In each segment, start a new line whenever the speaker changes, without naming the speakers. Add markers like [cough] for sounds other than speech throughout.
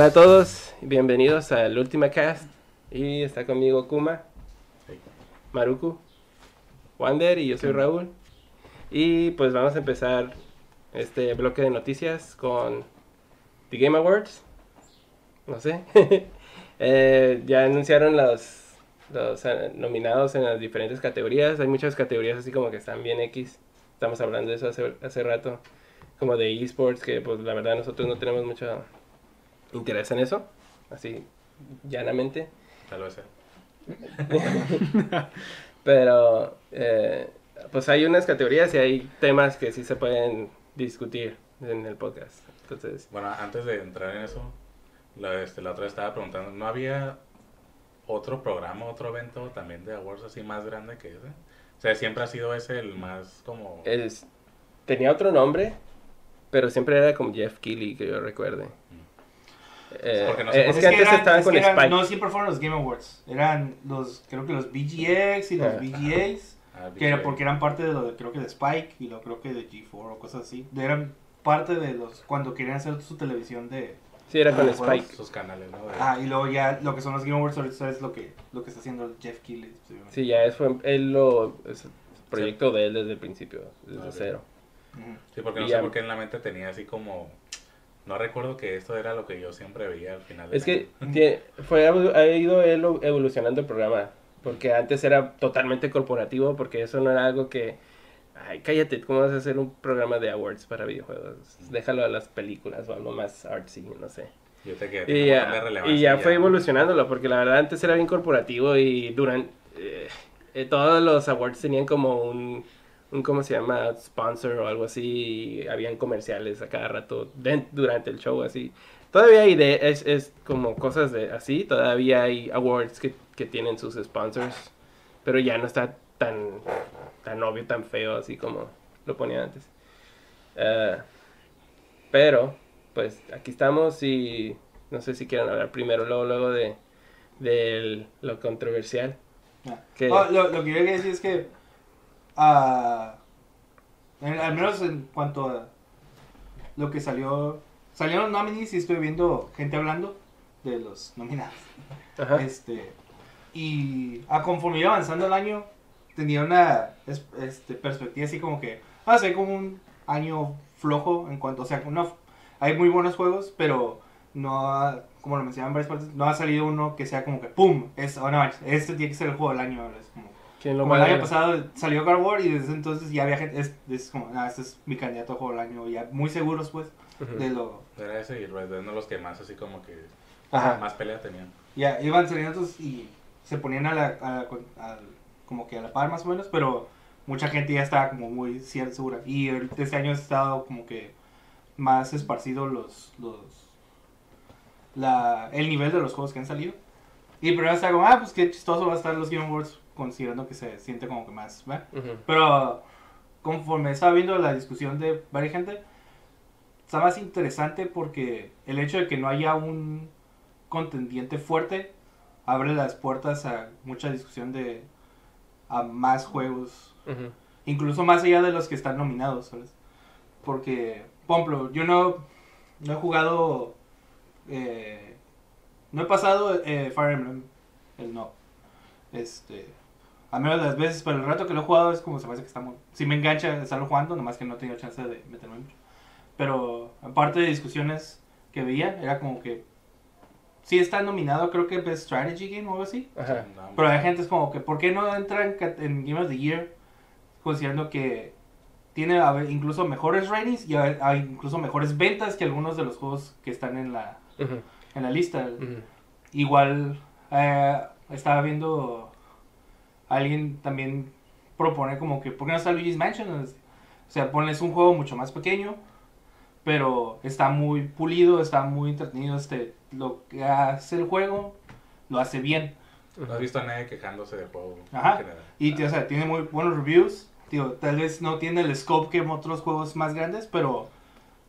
Hola a todos, bienvenidos al Ultima Cast. Y está conmigo Kuma, Maruku, Wander y yo soy Raúl. Y pues vamos a empezar este bloque de noticias con The Game Awards. No sé. [laughs] Eh, ya anunciaron los, los eh, nominados en las diferentes categorías. Hay muchas categorías así como que están bien X. Estamos hablando de eso hace, hace rato. Como de esports, que pues la verdad nosotros no tenemos mucho interés en eso. Así, llanamente.
Tal vez. [laughs]
Pero, eh, pues hay unas categorías y hay temas que sí se pueden discutir en el podcast. Entonces,
Bueno, antes de entrar en eso, la, este, la otra vez estaba preguntando, ¿no había otro programa, otro evento también de awards así más grande que ese? O sea, siempre ha sido ese el más como...
es, tenía otro nombre, pero siempre era como Jeff Keighley, que yo recuerde. Eh,
Porque no sé
eh, es que antes
eran-
estaban
es
con
eran-
Spike.
No siempre fueron los Game Awards. Eran los, creo que los VGX y los
Ah.
VGAs.
Ah,
Que era porque eran parte de lo de, creo que de Spike y lo creo que de G4 o cosas así. Eran parte de los, cuando querían hacer su televisión de...
Sí, era con
Ah,
Spike.
Sus canales, ¿no?
Ah, y luego ya lo que son los Game Awards ahorita es lo que, lo que está haciendo Jeff Keighley.
Sí, ya es, fue, él lo, es el proyecto de él desde el principio, desde
Ah,
cero.
Sí, porque no sé por qué en la mente tenía así como... No recuerdo que esto era lo que yo siempre veía al final.
Es que fue, ha ido él evolucionando el programa, porque antes era totalmente corporativo, porque eso no era algo que... Ay, cállate, ¿cómo vas a hacer un programa de awards para videojuegos? Déjalo a las películas o algo más artsy, no sé.
Yo te quedé
Y ya, y ya fue evolucionándolo, porque la verdad antes era bien corporativo y durante... todos los awards tenían como un, un, ¿cómo se llama? Sponsor o algo así, y habían comerciales a cada rato durante el show, así. Todavía hay de, es, es como cosas de así, todavía hay awards que, que tienen sus sponsors, pero ya no está tan, tan obvio, tan feo así como lo ponía antes. Eh, pero, pues aquí estamos y no sé si quieren hablar primero, luego, luego de, de lo controversial.
Ah.
Que-
Ah, lo, lo que yo quería decir es que, ah, en- al menos en cuanto a lo que salió, salieron nominees y estoy viendo gente hablando de los nominados.
Ajá.
Este, y a conforme iba avanzando el año, tenía una es- este, perspectiva así como que, a ser como un año flojo en cuanto, o sea, no, hay muy buenos juegos, pero no ha, como lo mencionaban varias partes, no ha salido uno que sea como que, ¡pum! Es, oh, no, este tiene que ser el juego del año. Es como,
¿Quién lo
como el año pasado salió God of War y desde entonces ya había gente, es, es como, ah, este es mi candidato a juego del año, ya muy seguros pues de lo...
Era ese y Red Dead, de los que más así como que...
Ajá.
Más pelea tenían.
Ya iban saliendo entonces y se ponían a la, a la- al- como que a la par más o menos, pero mucha gente ya estaba como muy cier- segura. Y este año ha estado como que más esparcido los, los la, el nivel de los juegos que han salido. Y primero estaba como, ah, pues qué chistoso va a estar los Game Awards, considerando que se siente como que más.
Ujú.
Pero conforme estaba viendo la discusión de varias gente, está más interesante porque el hecho de que no haya un contendiente fuerte abre las puertas a mucha discusión de a más juegos, incluso más allá de los que están nominados, ¿sabes? Porque, por ejemplo, yo no, no he jugado, eh, no he pasado eh, Fire Emblem, el no. Este, a menos las veces, pero el rato que lo he jugado es como se hace que está muy... Si me engancha estarlo jugando, nomás que no he tenido chance de meterme mucho. Pero aparte de discusiones que veía, era como que... Sí está nominado, creo que Best Strategy Game o algo así.
Ajá.
Pero hay gente es como que, ¿por qué no entra en, en Game of the Year? Considerando que tiene a ver, incluso mejores ratings y a- a incluso mejores ventas que algunos de los juegos que están en la,
Ujú.
en la lista.
Ujú.
Igual eh, estaba viendo alguien también proponer como que, ¿por qué no está Luigi's Mansion? O sea, pones un juego mucho más pequeño, pero está muy pulido, está muy entretenido. Este, lo que hace el juego lo hace bien.
No has visto a nadie quejándose del juego
Ajá. Y o sea, tiene muy buenos reviews. Tío, tal vez no tiene el scope que en otros juegos más grandes, pero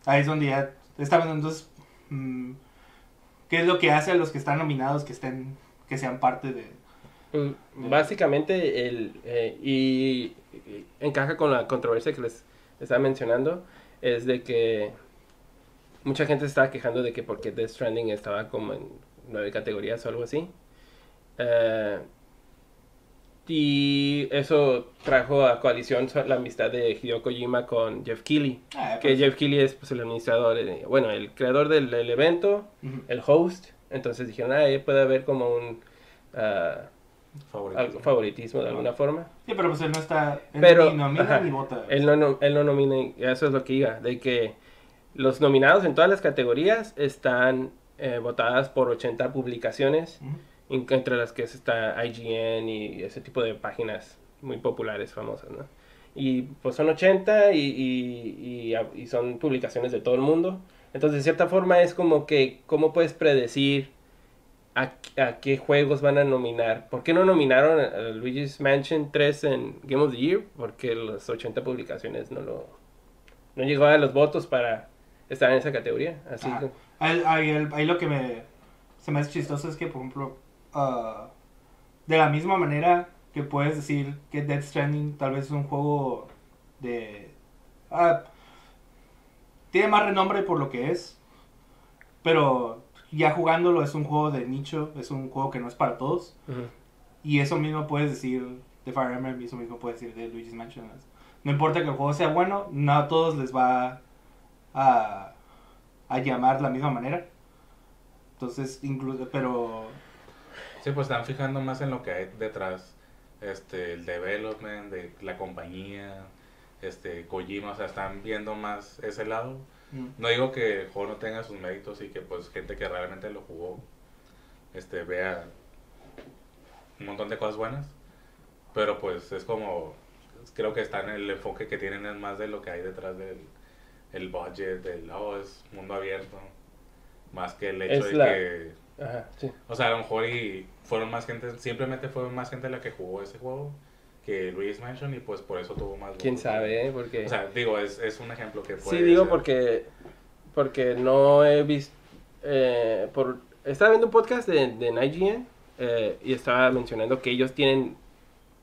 ahí es donde ya está viendo. Entonces, mm, ¿qué es lo que hace a los que están nominados que estén, que sean parte de.
Mm, Básicamente, el, eh, y, y encaja con la controversia que les estaba mencionando, es de que mucha gente se estaba quejando de que porque Death Stranding estaba como en nueve categorías o algo así. Eh, y eso trajo a coalición la amistad de Hideo Kojima con Jeff Keighley.
Ah,
Que
pues,
Jeff Keighley es pues, el administrador, eh, bueno, el creador del, evento, el host. Entonces dijeron, ah, puede haber como un ah,
Favorito.
algo- favoritismo de alguna forma.
Sí, pero pues él no está. Él
Pero,
ni nomina
ajá,
ni vota.
Él no, no- él no nomina, eso es lo que iba, de que los nominados en todas las categorías están eh, votadas por 80 publicaciones,
Ujú.
en- entre las que está IGN y ese tipo de páginas muy populares, famosas, ¿no? Y pues son 80 y, y- y- y son publicaciones de todo el mundo. Entonces, de cierta forma, es como que, ¿cómo puedes predecir a, a qué juegos van a nominar? ¿Por qué no nominaron a, a Luigi's Mansion 3 en Game of the Year? Porque las 80 publicaciones no lo... No llegó a los votos para estar en esa categoría. Así que...
Ahí, ahí- el- ahí lo que me, se me hace chistoso es que, por ejemplo, ah, de la misma manera que puedes decir que Death Stranding tal vez es un juego de... ah, tiene más renombre por lo que es, pero ya jugándolo es un juego de nicho, es un juego que no es para todos.
ujú.
Y eso mismo puedes decir de Fire Emblem y eso mismo puedes decir de Luigi's Mansion. No importa que el juego sea bueno, no a todos les va a, a llamar de la misma manera. Entonces, incluso, pero...
Sí, pues están fijando más en lo que hay detrás. Este, el development de la compañía, este, Kojima, o sea, están viendo más ese lado. No digo que el juego no tenga sus méritos y que pues gente que realmente lo jugó este vea un montón de cosas buenas, pero pues es como creo que está en el enfoque que tienen es más de lo que hay detrás del el budget, del oh, es mundo abierto, más que el hecho
Es
de
la-
que
Ajá, sí.
o sea, a lo mejor y fueron más gente, simplemente fueron más gente la que jugó ese juego que Luis Mansion y pues por eso tuvo más
¿Quién sabe, eh? Porque...
O sea, digo, es, es un ejemplo que puede
Sí, digo
ser.
porque porque no he visto eh, por estaba viendo un podcast de, de IGN eh, y estaba mencionando que ellos tienen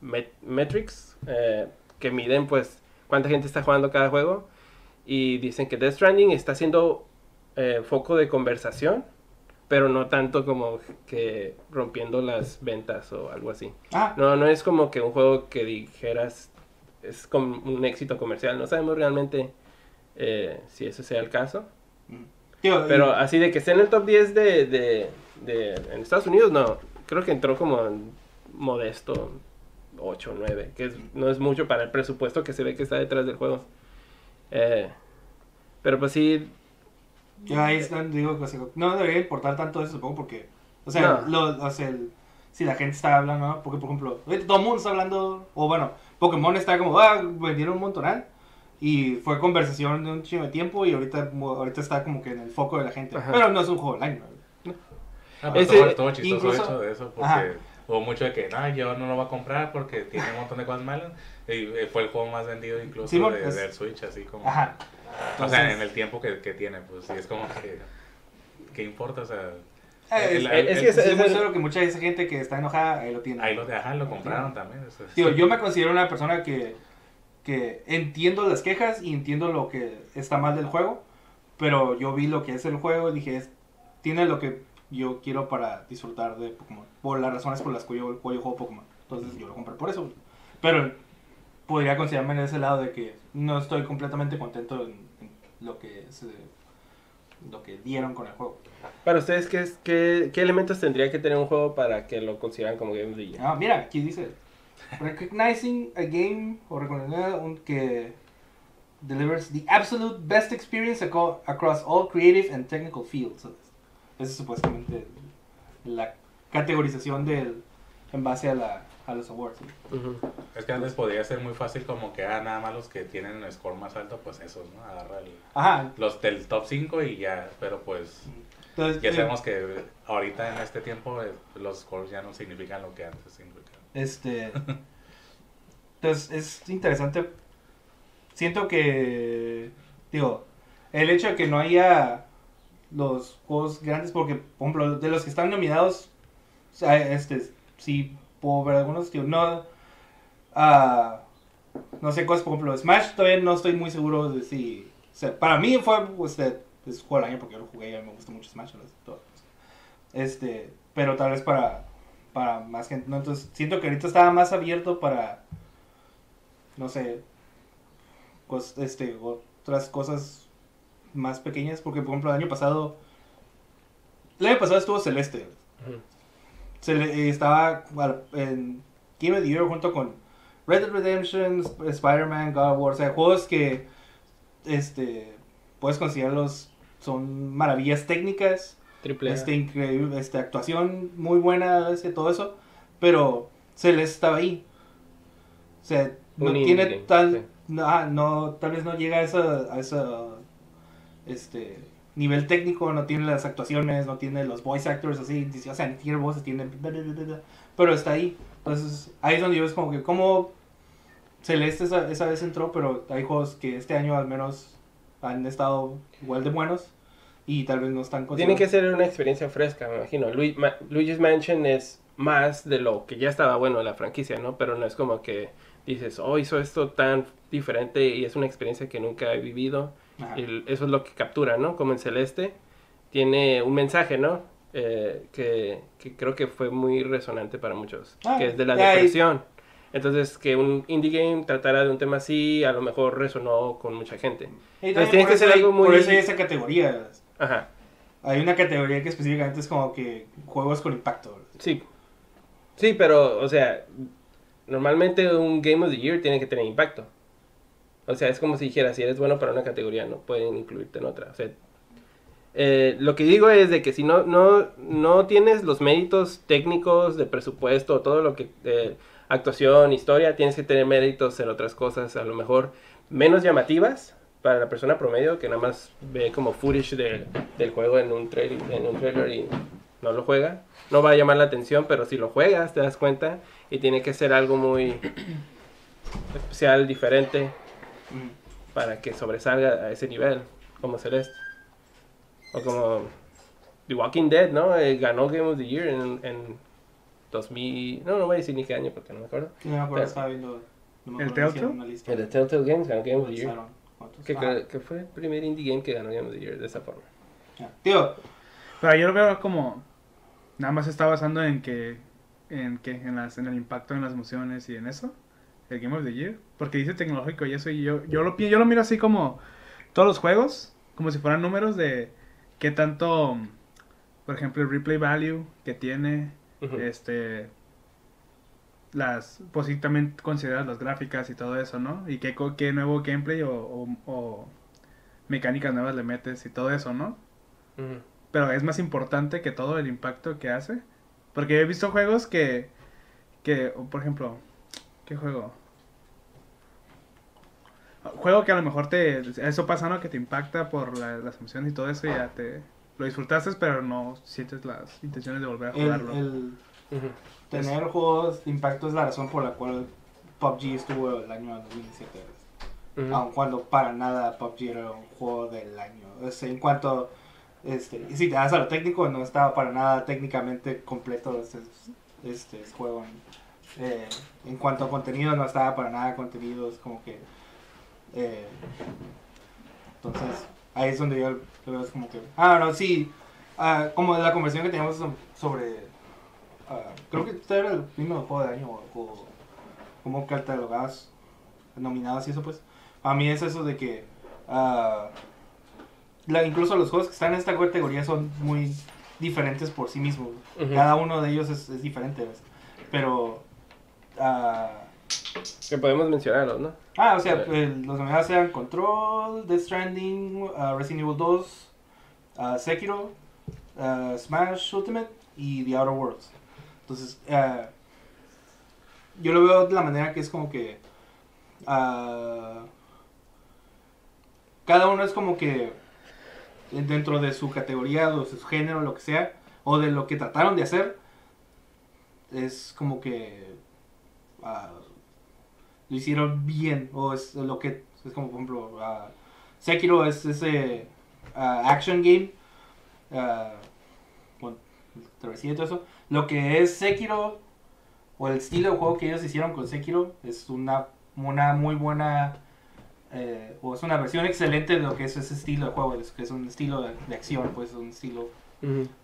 met- metrics eh, que miden pues cuánta gente está jugando cada juego y dicen que Death Stranding está siendo eh, foco de conversación pero no tanto como que rompiendo las ventas o algo así
Ah,
no no es como que un juego que dijeras es como un éxito comercial no sabemos realmente eh, si ese sea el caso.
mm.
Pero
y-
así de que esté en el top 10 de, de, de- en Estados Unidos, no. Creo que entró como en modesto 8 o 9, que es- no es mucho para el presupuesto que se ve que está detrás del juego. Eh, pero pues sí,
yo ahí están, digo, o sea, no debería importar tanto eso, supongo, porque, o sea,
No.
lo- o sea, el- si la gente está hablando, ¿no? porque, por ejemplo, todo el mundo está hablando, o bueno, Pokémon está como, ah, vendieron un montonal, y fue conversación de un chingo de tiempo, y ahorita, ahorita está como que en el foco de la gente,
Ajá.
pero no es un juego online, ¿no?
Ah, pero
Ese-
estuvo, estuvo chistoso
incluso-
hecho de eso, porque
Ajá.
hubo mucho de que, no, yo no lo voy a comprar porque tiene un montón de cosas malas. Y eh, fue el juego más vendido incluso
Simón,
de,
es-
del Switch, así como...
Ajá.
o sea,
Entonces-
en el tiempo que, que tiene, pues sí, es como que... ¿Qué importa? O sea,
Eh,
el-
es-
el-
es que es-
Estoy muy seguro que mucha esa gente que está enojada ahí lo tiene.
ahí lo, ajá, lo compraron también. o sea,
Digo, yo me considero una persona que, que entiendo las quejas y entiendo lo que está mal del juego, pero yo vi lo que es el juego y dije, es- tiene lo que yo quiero para disfrutar de Pokémon, por las razones por las que yo, yo juego Pokémon. Entonces yo lo compré por eso. Pero podría considerarme en ese lado de que no estoy completamente contento en, en lo que es, eh, lo que dieron con el juego.
para ustedes, ¿qué, es- qué, qué elementos tendría que tener un juego para que lo consideran como Game of the Year?
Ah, mira, aquí dice recognizing a game o reconocer un que delivers the absolute best experience aco- across all creative and technical fields. Esa es supuestamente la categorización del en base a la a los awards.
Ujú.
Es que antes podría ser muy fácil como que, ah, nada más los que tienen el score más alto, pues esos, ¿no? Agarra el-
Ajá.
los del top 5 y ya, pero pues...
Entonces,
Ya
eh,
sabemos que ahorita en este tiempo eh, los scores ya no significan lo que antes significaban.
Este. [laughs] Entonces es interesante. Siento que. Digo, el hecho de que no haya los juegos grandes, porque, por ejemplo, de los que están nominados, o sea, este, sí ver algunos, tío, no. ah, no sé cosas, por ejemplo, Smash todavía no estoy muy seguro de si. o sea, para mí fue, pues, de- año porque yo lo jugué y a mí me gusta mucho Smash. Este, pero tal vez para, para más gente. ¿no? Entonces siento que ahorita estaba más abierto para, no sé, cos- este, otras cosas más pequeñas. Porque, por ejemplo, el año pasado, el año pasado estuvo Celeste. Se le- eh, estaba en Game of the Year junto con Red Dead Redemption, Sp- Spider-Man, God of War, o sea, juegos que este puedes considerarlos son maravillas técnicas,
Triple
este increíble, este actuación muy buena, este, todo eso, pero Celeste estaba ahí. O sea, no tiene tal
sí.
no, ah, no, tal vez no llega a esa, a esa este nivel técnico, no tiene las actuaciones, no tiene los voice actors así, dice, o sea, ni tiene voces, tiene pero está ahí. Entonces, ahí es donde yo es como que como Celeste esa, esa vez entró, pero hay juegos que este año al menos han estado igual de buenos y tal vez no están
Tiene que ser una experiencia fresca, me imagino. Lu- Ma- Luigi's Mansion es más de lo que ya estaba bueno la franquicia, ¿no? Pero no es como que dices, oh, hizo esto tan diferente y es una experiencia que nunca he vivido. Y eso es lo que captura, ¿no? Como en Celeste, tiene un mensaje, ¿no? Eh, que, que creo que fue muy resonante para muchos,
Ah,
que es de la depresión. Entonces, que un indie game tratara de un tema así, a lo mejor resonó con mucha gente.
Y
Entonces, tiene que ser algo muy-
Por eso hay esa categoría.
Ajá,
Hay una categoría que específicamente es como que juegos con impacto.
sí. Sí, pero, o sea, normalmente un Game of the Year tiene que tener impacto. O sea, es como si dijera, si eres bueno para una categoría, no pueden incluirte en otra. O sea, eh, lo que digo es de que si no, no, no tienes los méritos técnicos de presupuesto, todo lo que, eh, actuación, historia, tienes que tener méritos en otras cosas, a lo mejor menos llamativas para la persona promedio que nada más ve como footage de- del juego en un, trail, en un trailer y no lo juega. No va a llamar la atención, pero si lo juegas te das cuenta y tiene que ser algo muy especial, diferente
Mm.
para que sobresalga a ese nivel, como Celeste. O como The Walking Dead, ¿no? Eh, ganó Game of the Year en, en 2000... No, no voy a decir ni qué año porque no me acuerdo.
No me acuerdo,
Pero-
estaba viendo. No me
¿El Telltale?
El de Telltale Games ganó Game of the Year.
Cuántos.
Que,
Ajá.
que, que fue el primer indie game que ganó Game of the Year de esa forma.
Tío,
Pero yo lo veo como. Nada más está basando en que. En que en, las, en el impacto en las emociones y en eso. El Game of the Year. Porque dice tecnológico y eso. Y yo, yo, lo, yo lo miro así como. Todos los juegos. Como si fueran números de. Qué tanto. Por ejemplo, el replay value que tiene. Este. Las. Pues sí, también consideras las gráficas y todo eso, ¿no? Y qué, qué nuevo gameplay o, o, o mecánicas nuevas le metes y todo eso, ¿no? Pero es más importante que todo el impacto que hace. Porque he visto juegos que, que por ejemplo, ¿qué juego? Juego que a lo mejor te, eso pasa, ¿no? Que te impacta por la- las emociones y todo eso y ya te, lo disfrutaste, pero no sientes las intenciones de volver a
el,
jugarlo.
el tener juegos de impacto es la razón por la cual PUBG estuvo el año 2017.
Ujú.
Aun cuando para nada PUBG era un juego del año. O sea, en cuanto. Este, y si te das a lo técnico, no estaba para nada técnicamente completo este, este juego. Eh, en cuanto a contenido, no estaba para nada contenido. Es como que. Eh, entonces, ahí es donde yo lo veo. Como que. Ah, no, sí. ah, como la conversación que teníamos so- sobre. ah, creo que este era el mismo juego de año. O, como catalogabas nominadas y eso, pues. A mí es eso de que. ah, la, incluso los juegos que están en esta categoría son muy diferentes por sí mismos. Cada uno de ellos es, es diferente, ¿ves? Pero.
Que podemos mencionarlos, ¿no?
Ah, o sea, el- los nominados eran Control, Death Stranding, uh, Resident Evil 2, uh, Sekiro, uh, Smash Ultimate y The Outer Worlds. Entonces, uh, yo lo veo de la manera que es como que uh, cada uno es como que dentro de su categoría o su género, lo que sea, o de lo que trataron de hacer, es como que lo hicieron bien, o es lo que es como por ejemplo ah, Sekiro es ese ah, action game con travesía y todo eso. Lo que es Sekiro o el estilo de juego que ellos hicieron con Sekiro es una, una muy buena eh, o es una versión excelente de lo que es ese estilo de juego, es, que es un estilo de, de acción, pues un estilo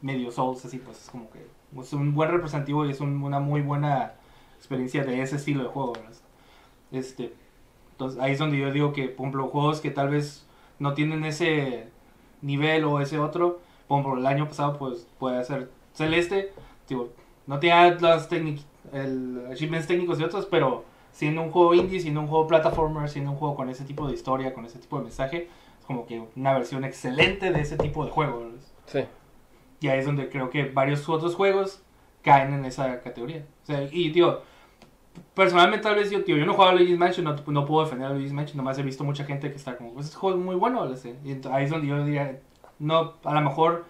medio Souls, así pues es como que es un buen representativo y es un- una muy buena experiencia de ese estilo de juego. Este, entonces ahí es donde yo digo que, por ejemplo, juegos que tal vez no tienen ese nivel o ese otro, por ejemplo, el año pasado pues puede ser Celeste, digo, no tiene las técnicas, el achievements técnicos de otros, pero siendo un juego indie, siendo un juego platformer, siendo un juego con ese tipo de historia, con ese tipo de mensaje, es como que una versión excelente de ese tipo de juego.
Sí.
Y ahí es donde creo que varios otros juegos caen en esa categoría. O sea, y tío, personalmente tal vez yo, tío, yo no he jugado a Luigi's Mansion, no, no puedo defender a Luigi's Mansion, nomás he visto mucha gente que está como, pues este juego es muy bueno, ¿verdad? y ent- ahí es donde yo diría, no, a lo mejor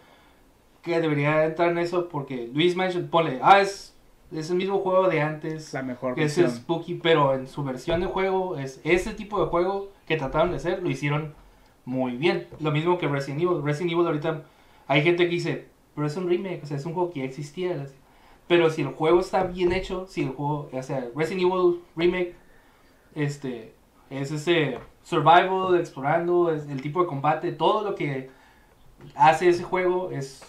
que debería entrar en eso porque Luigi's Mansion, ponle, ah, es, es el mismo juego de antes,
La mejor
que es
versión.
Spooky, pero en su versión de juego, es ese tipo de juego que trataron de hacer, lo hicieron muy bien. Lo mismo que Resident Evil. Resident Evil ahorita hay gente que dice, pero es un remake, o sea, es un juego que ya existía. Pero si el juego está bien hecho, si el juego, o sea, Resident Evil Remake, este, es ese survival, explorando, es el tipo de combate, todo lo que hace ese juego es,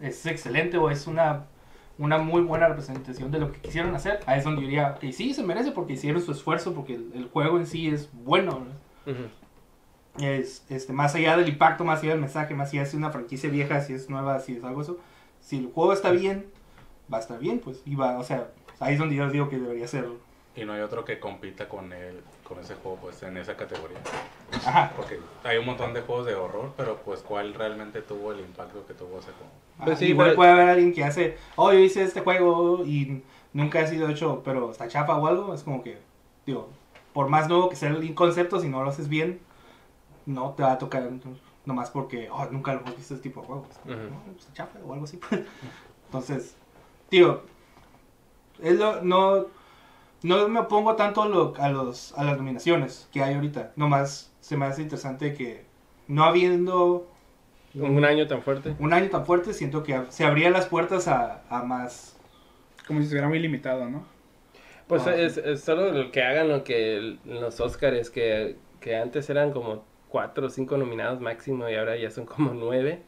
es excelente o es una, una muy buena representación de lo que quisieron hacer. Ahí es donde yo diría, que sí, se merece porque hicieron su esfuerzo, porque el, el juego en sí es bueno. es este más allá del impacto, más allá del mensaje, más allá si es una franquicia vieja, si es nueva, si es algo eso, si el juego está bien, va a estar bien, pues, y va, o sea, ahí es donde yo digo que debería ser,
Y no hay otro que compita con él, con ese juego, pues en esa categoría.
ajá,
Porque hay un montón de juegos de horror, pero pues cuál realmente tuvo el impacto que tuvo ese juego.
Pues
ajá,
sí,
igual
pero-
puede haber alguien que hace, oh, yo hice este juego y nunca ha sido hecho, pero está chapa o algo, es como que, digo, por más nuevo que sea el concepto, si no lo haces bien, no te va a tocar nomás porque, oh, nunca lo hemos visto este tipo de juegos.
Ujú.
No, pues, chafa o algo así. [laughs] Entonces, tío, es lo, no, no me opongo tanto a, lo- a los, a las nominaciones que hay ahorita. Nomás se me hace interesante que no habiendo
Un año tan fuerte.
un año tan fuerte, siento que se abrían las puertas a, a más.
Como si estuviera muy limitado, ¿no?
Pues
Ah,
es, es solo lo que hagan lo que los Oscars, que, que antes eran como cuatro o cinco nominados máximo y ahora ya son como nueve.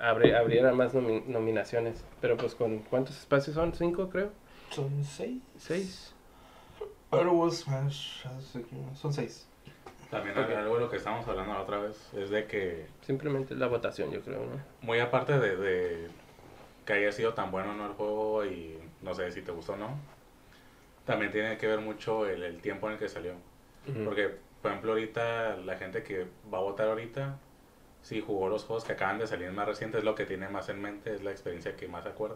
Abri- abrieran más nomi- nominaciones. Pero pues con ¿cuántos espacios son? ¿Cinco creo?
Son seis.
¿Seis?
Pero Smash. Son seis.
También
Ok.
algo de lo que estábamos hablando la otra vez es de que,
Simplemente la votación yo creo, ¿no?
muy aparte de, de que haya sido tan bueno o no el juego y no sé si te gustó o no, también tiene que ver mucho el, el tiempo en el que salió.
Ujú.
Porque, por ejemplo, ahorita la gente que va a votar ahorita, si jugó los juegos que acaban de salir más recientes, es lo que tiene más en mente, es la experiencia que más.
Ujú.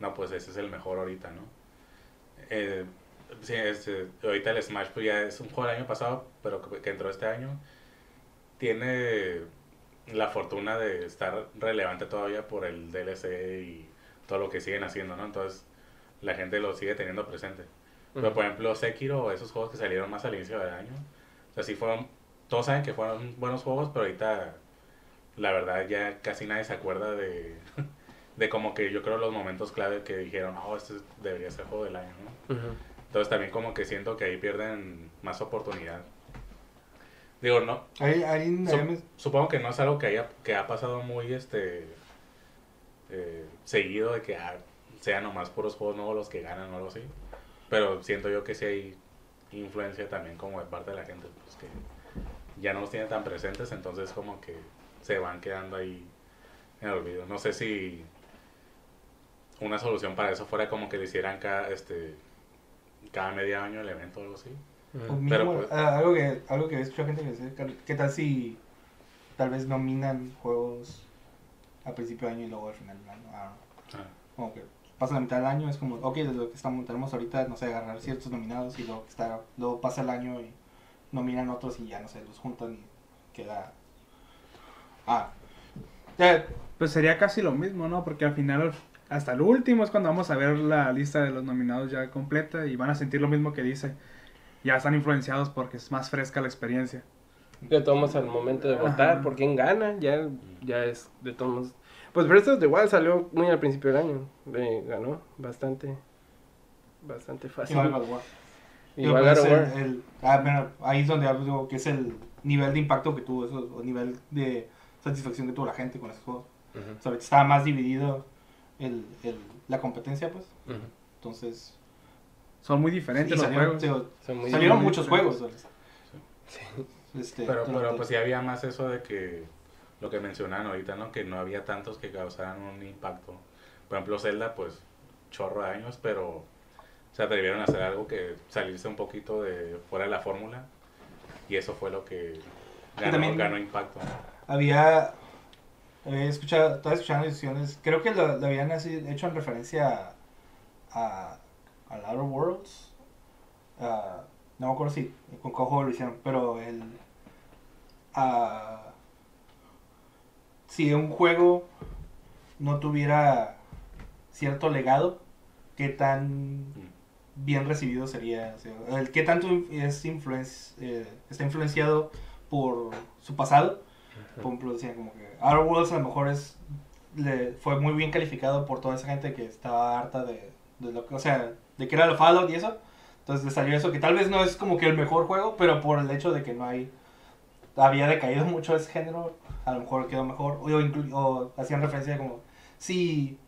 No, pues ese es el mejor ahorita, ¿no? Eh, sí, este, ahorita el Smash pues ya es un juego del año pasado, pero que, que entró este año. Tiene la fortuna de estar relevante todavía por el DLC y todo lo que siguen haciendo, ¿no? Entonces la gente lo sigue teniendo presente. Pero
Ujú.
por ejemplo, Sekiro, esos juegos que salieron más al inicio del año, o sea, sí fueron, todos saben que fueron buenos juegos, pero ahorita la verdad ya casi nadie se acuerda de, [laughs] de como que yo creo los momentos clave que dijeron, oh, este debería ser juego del año, ¿no? Entonces también como que siento que ahí pierden más oportunidad. Digo, no,
Ahí, ahí,
Sup-
ahí me-
supongo que no es algo que haya que ha pasado muy este eh, seguido de que ah, sean nomás puros juegos nuevos los que ganan o algo así. Pero siento yo que sí hay influencia también como de parte de la gente, pues que ya no los tienen tan presentes, entonces como que se van quedando ahí en el olvido. No sé si una solución para eso fuera como que le hicieran cada este cada media año el evento o algo así. Pero, pues-
ah, algo que algo que he escuchado gente que dice, que- ¿qué tal si tal vez nominan juegos a principio de año y luego al final del año? Ah,
Ah,
como que pasa la mitad del año, es como, ok, desde lo que estamos, tenemos ahorita, no sé, agarrar ciertos nominados y luego, está, luego pasa el año y nominan otros y ya, no sé, los juntan y queda... Ah, ya,
Pues sería casi lo mismo, ¿no? Porque al final, hasta el último es cuando vamos a ver la lista de los nominados ya completa y van a sentir lo mismo que dice. Ya están influenciados porque es más fresca la experiencia.
De todos modos, al momento de votar,
Ajá.
por quién gana, ya, ya es de todos. Pues Breath of the Wild salió muy al principio del año. eh, ganó bastante. Bastante fácil.
no, God of War. Digo,
Igual
pues,
God of
el-
War.
el- ah, bueno, ahí es donde hablo digo, que es el nivel de impacto que tuvo eso, o nivel de satisfacción que tuvo la gente con esos juegos.
Ujú,
O sea, ahorita estaba más dividido el, el- la competencia, pues. Entonces,
Son muy diferentes los
salieron,
juegos.
digo,
Son muy
salieron
muy
muchos
diferentes.
juegos. ¿sabes? Este,
Pero, pero pues sí había más eso de que lo que mencionaban ahorita, ¿no? Que no había tantos que causaran un impacto. Por ejemplo, Zelda, pues chorro de años, pero se atrevieron a hacer algo que salirse un poquito de fuera de la fórmula. Y eso fue lo que ganó,
también-
ganó impacto.
Había, había escuchado, estaba escuchando discusiones, creo que lo, lo habían hecho en referencia a, a, al Outer Worlds. ah, no me acuerdo si con juego lo hicieron, pero el. ah, si un juego no tuviera cierto legado, ¿qué tan
Mm.
bien recibido sería? O sea, el qué tanto es influenci- eh, está influenciado por su pasado. Por ejemplo, decían como que Outer Worlds a lo mejor es le, fue muy bien calificado por toda esa gente que estaba harta de, de lo que, o sea, de que era lo Fallout y eso. Entonces le salió eso, que tal vez no es como que el mejor juego, pero por el hecho de que no hay, había decaído mucho ese género, a lo mejor quedó mejor. O, hacían referencia como, si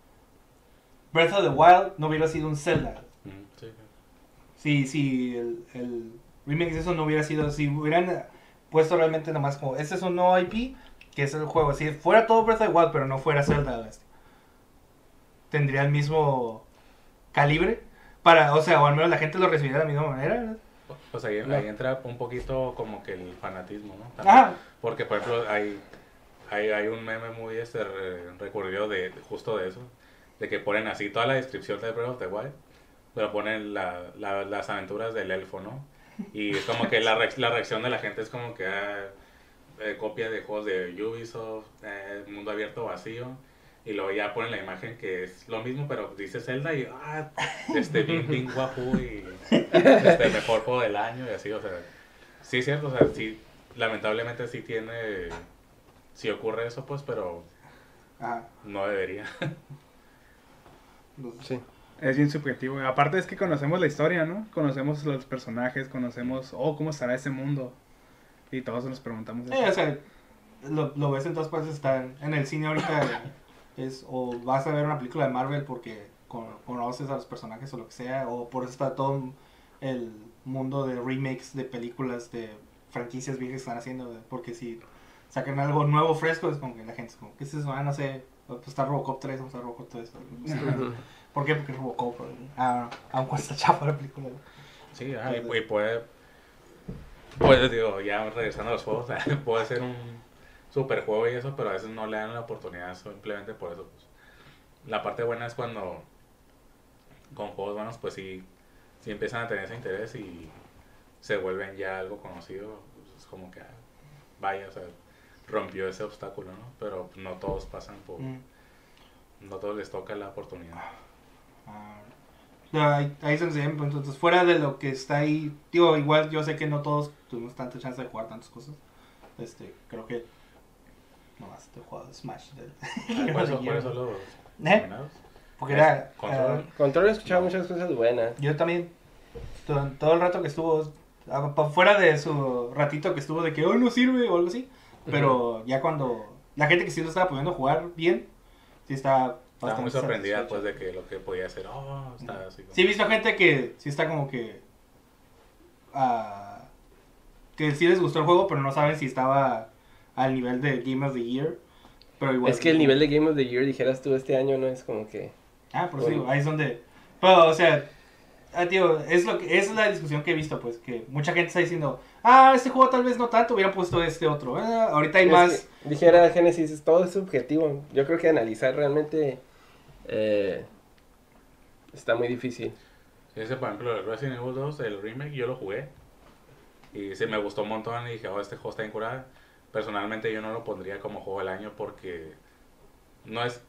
Breath of the Wild no hubiera sido un Zelda,
sí,
si, si el, el remake de eso no hubiera sido, si hubieran puesto realmente nomás como, este es un nuevo IP, que es el juego, si fuera todo Breath of the Wild, pero no fuera Zelda, tendría el mismo calibre, para, o sea, o al menos la gente lo recibiría de la misma manera.
Pues ahí, ahí entra un poquito como que el fanatismo, ¿no? También.
Ajá,
Porque, por ejemplo, hay, hay, hay un meme muy este, re- recurrido de justo de eso, de que ponen así toda la descripción de Breath of the Wild, pero ponen la, la- las aventuras del elfo, ¿no? Y es como que la, reac- la reacción de la gente es como que ah, eh, copia de juegos de Ubisoft, eh, mundo abierto vacío, y luego ya ponen la imagen que es lo mismo, pero dice Zelda y ah, este bien, bien guapo y este mejor juego del año y así, o sea, sí es cierto, o sea, sí, lamentablemente sí tiene, sí ocurre eso, pues, pero
ajá.
no debería.
Sí.
Es bien subjetivo. Aparte es que conocemos la historia, ¿no? Conocemos los personajes, conocemos, oh, ¿cómo estará ese mundo? Y todos nos preguntamos
o sea, lo, lo ves en todas partes, está en, el cine ahorita, es, o vas a ver una película de Marvel porque con- conoces a los personajes o lo que sea, o por eso está todo el mundo de remakes de películas de franquicias viejas que están haciendo, porque si sacan algo nuevo, fresco, es como que la gente es como, ¿qué es eso? Ah, no sé, pues está Robocop 3, vamos a Robocop 3. [laughs] ¿Por qué? Porque Robocop, ah, aun cuando está chafa la película.
Sí, ajá, y, y puede, puede, digo, ya regresando a los juegos, [laughs] puede ser un super juego y eso, pero a veces no le dan la oportunidad simplemente por eso. Pues. La parte buena es cuando con juegos buenos, pues sí, sí empiezan a tener ese interés y se vuelven ya algo conocido. pues, es como que, ah, vaya, o sea, rompió ese obstáculo, ¿no? Pero no todos pasan por,
Mm.
no todos les toca la oportunidad.
Ah, no, ahí, ahí se nos llama, pues, entonces fuera de lo que está ahí, digo, igual yo sé que no todos tuvimos tanta chance de jugar tantas cosas. Este, creo que nomás te he jugado Smash. de-
Ah, ¿Cuáles son, los
¿Eh? Porque era,
Control.
ah,
Control he escuchado muchas cosas buenas.
yo también, todo, todo el rato que estuvo, ah, fuera de su ratito que estuvo de que hoy no sirve o algo así, pero ya cuando la gente que sí lo estaba pudiendo jugar bien, sí está
Estaba muy sorprendida pues de que lo que podía hacer, oh, está así. como-
Sí, he visto gente que sí está como que. ah, que sí les gustó el juego, pero no saben si estaba al nivel de Game of the Year. Pero igual.
Es que el nivel de Game of the Year, dijeras tú, este año no es como que...
Ah, por
Bueno.
ahí es donde. Pero, o sea. Ah, tío, es, lo que, es la discusión que he visto, pues, que mucha gente está diciendo, ah, este juego tal vez no tanto, hubieran puesto este otro. Ah, ahorita hay
Es
más.
que, dijera Genesis, es- todo es subjetivo. Yo creo que analizar realmente eh, está muy difícil.
Ese, por ejemplo, el Resident Evil 2, el remake, yo lo jugué. Y sí, me gustó un montón y dije, oh, este juego está incurable. Personalmente yo no lo pondría como juego del año porque no es...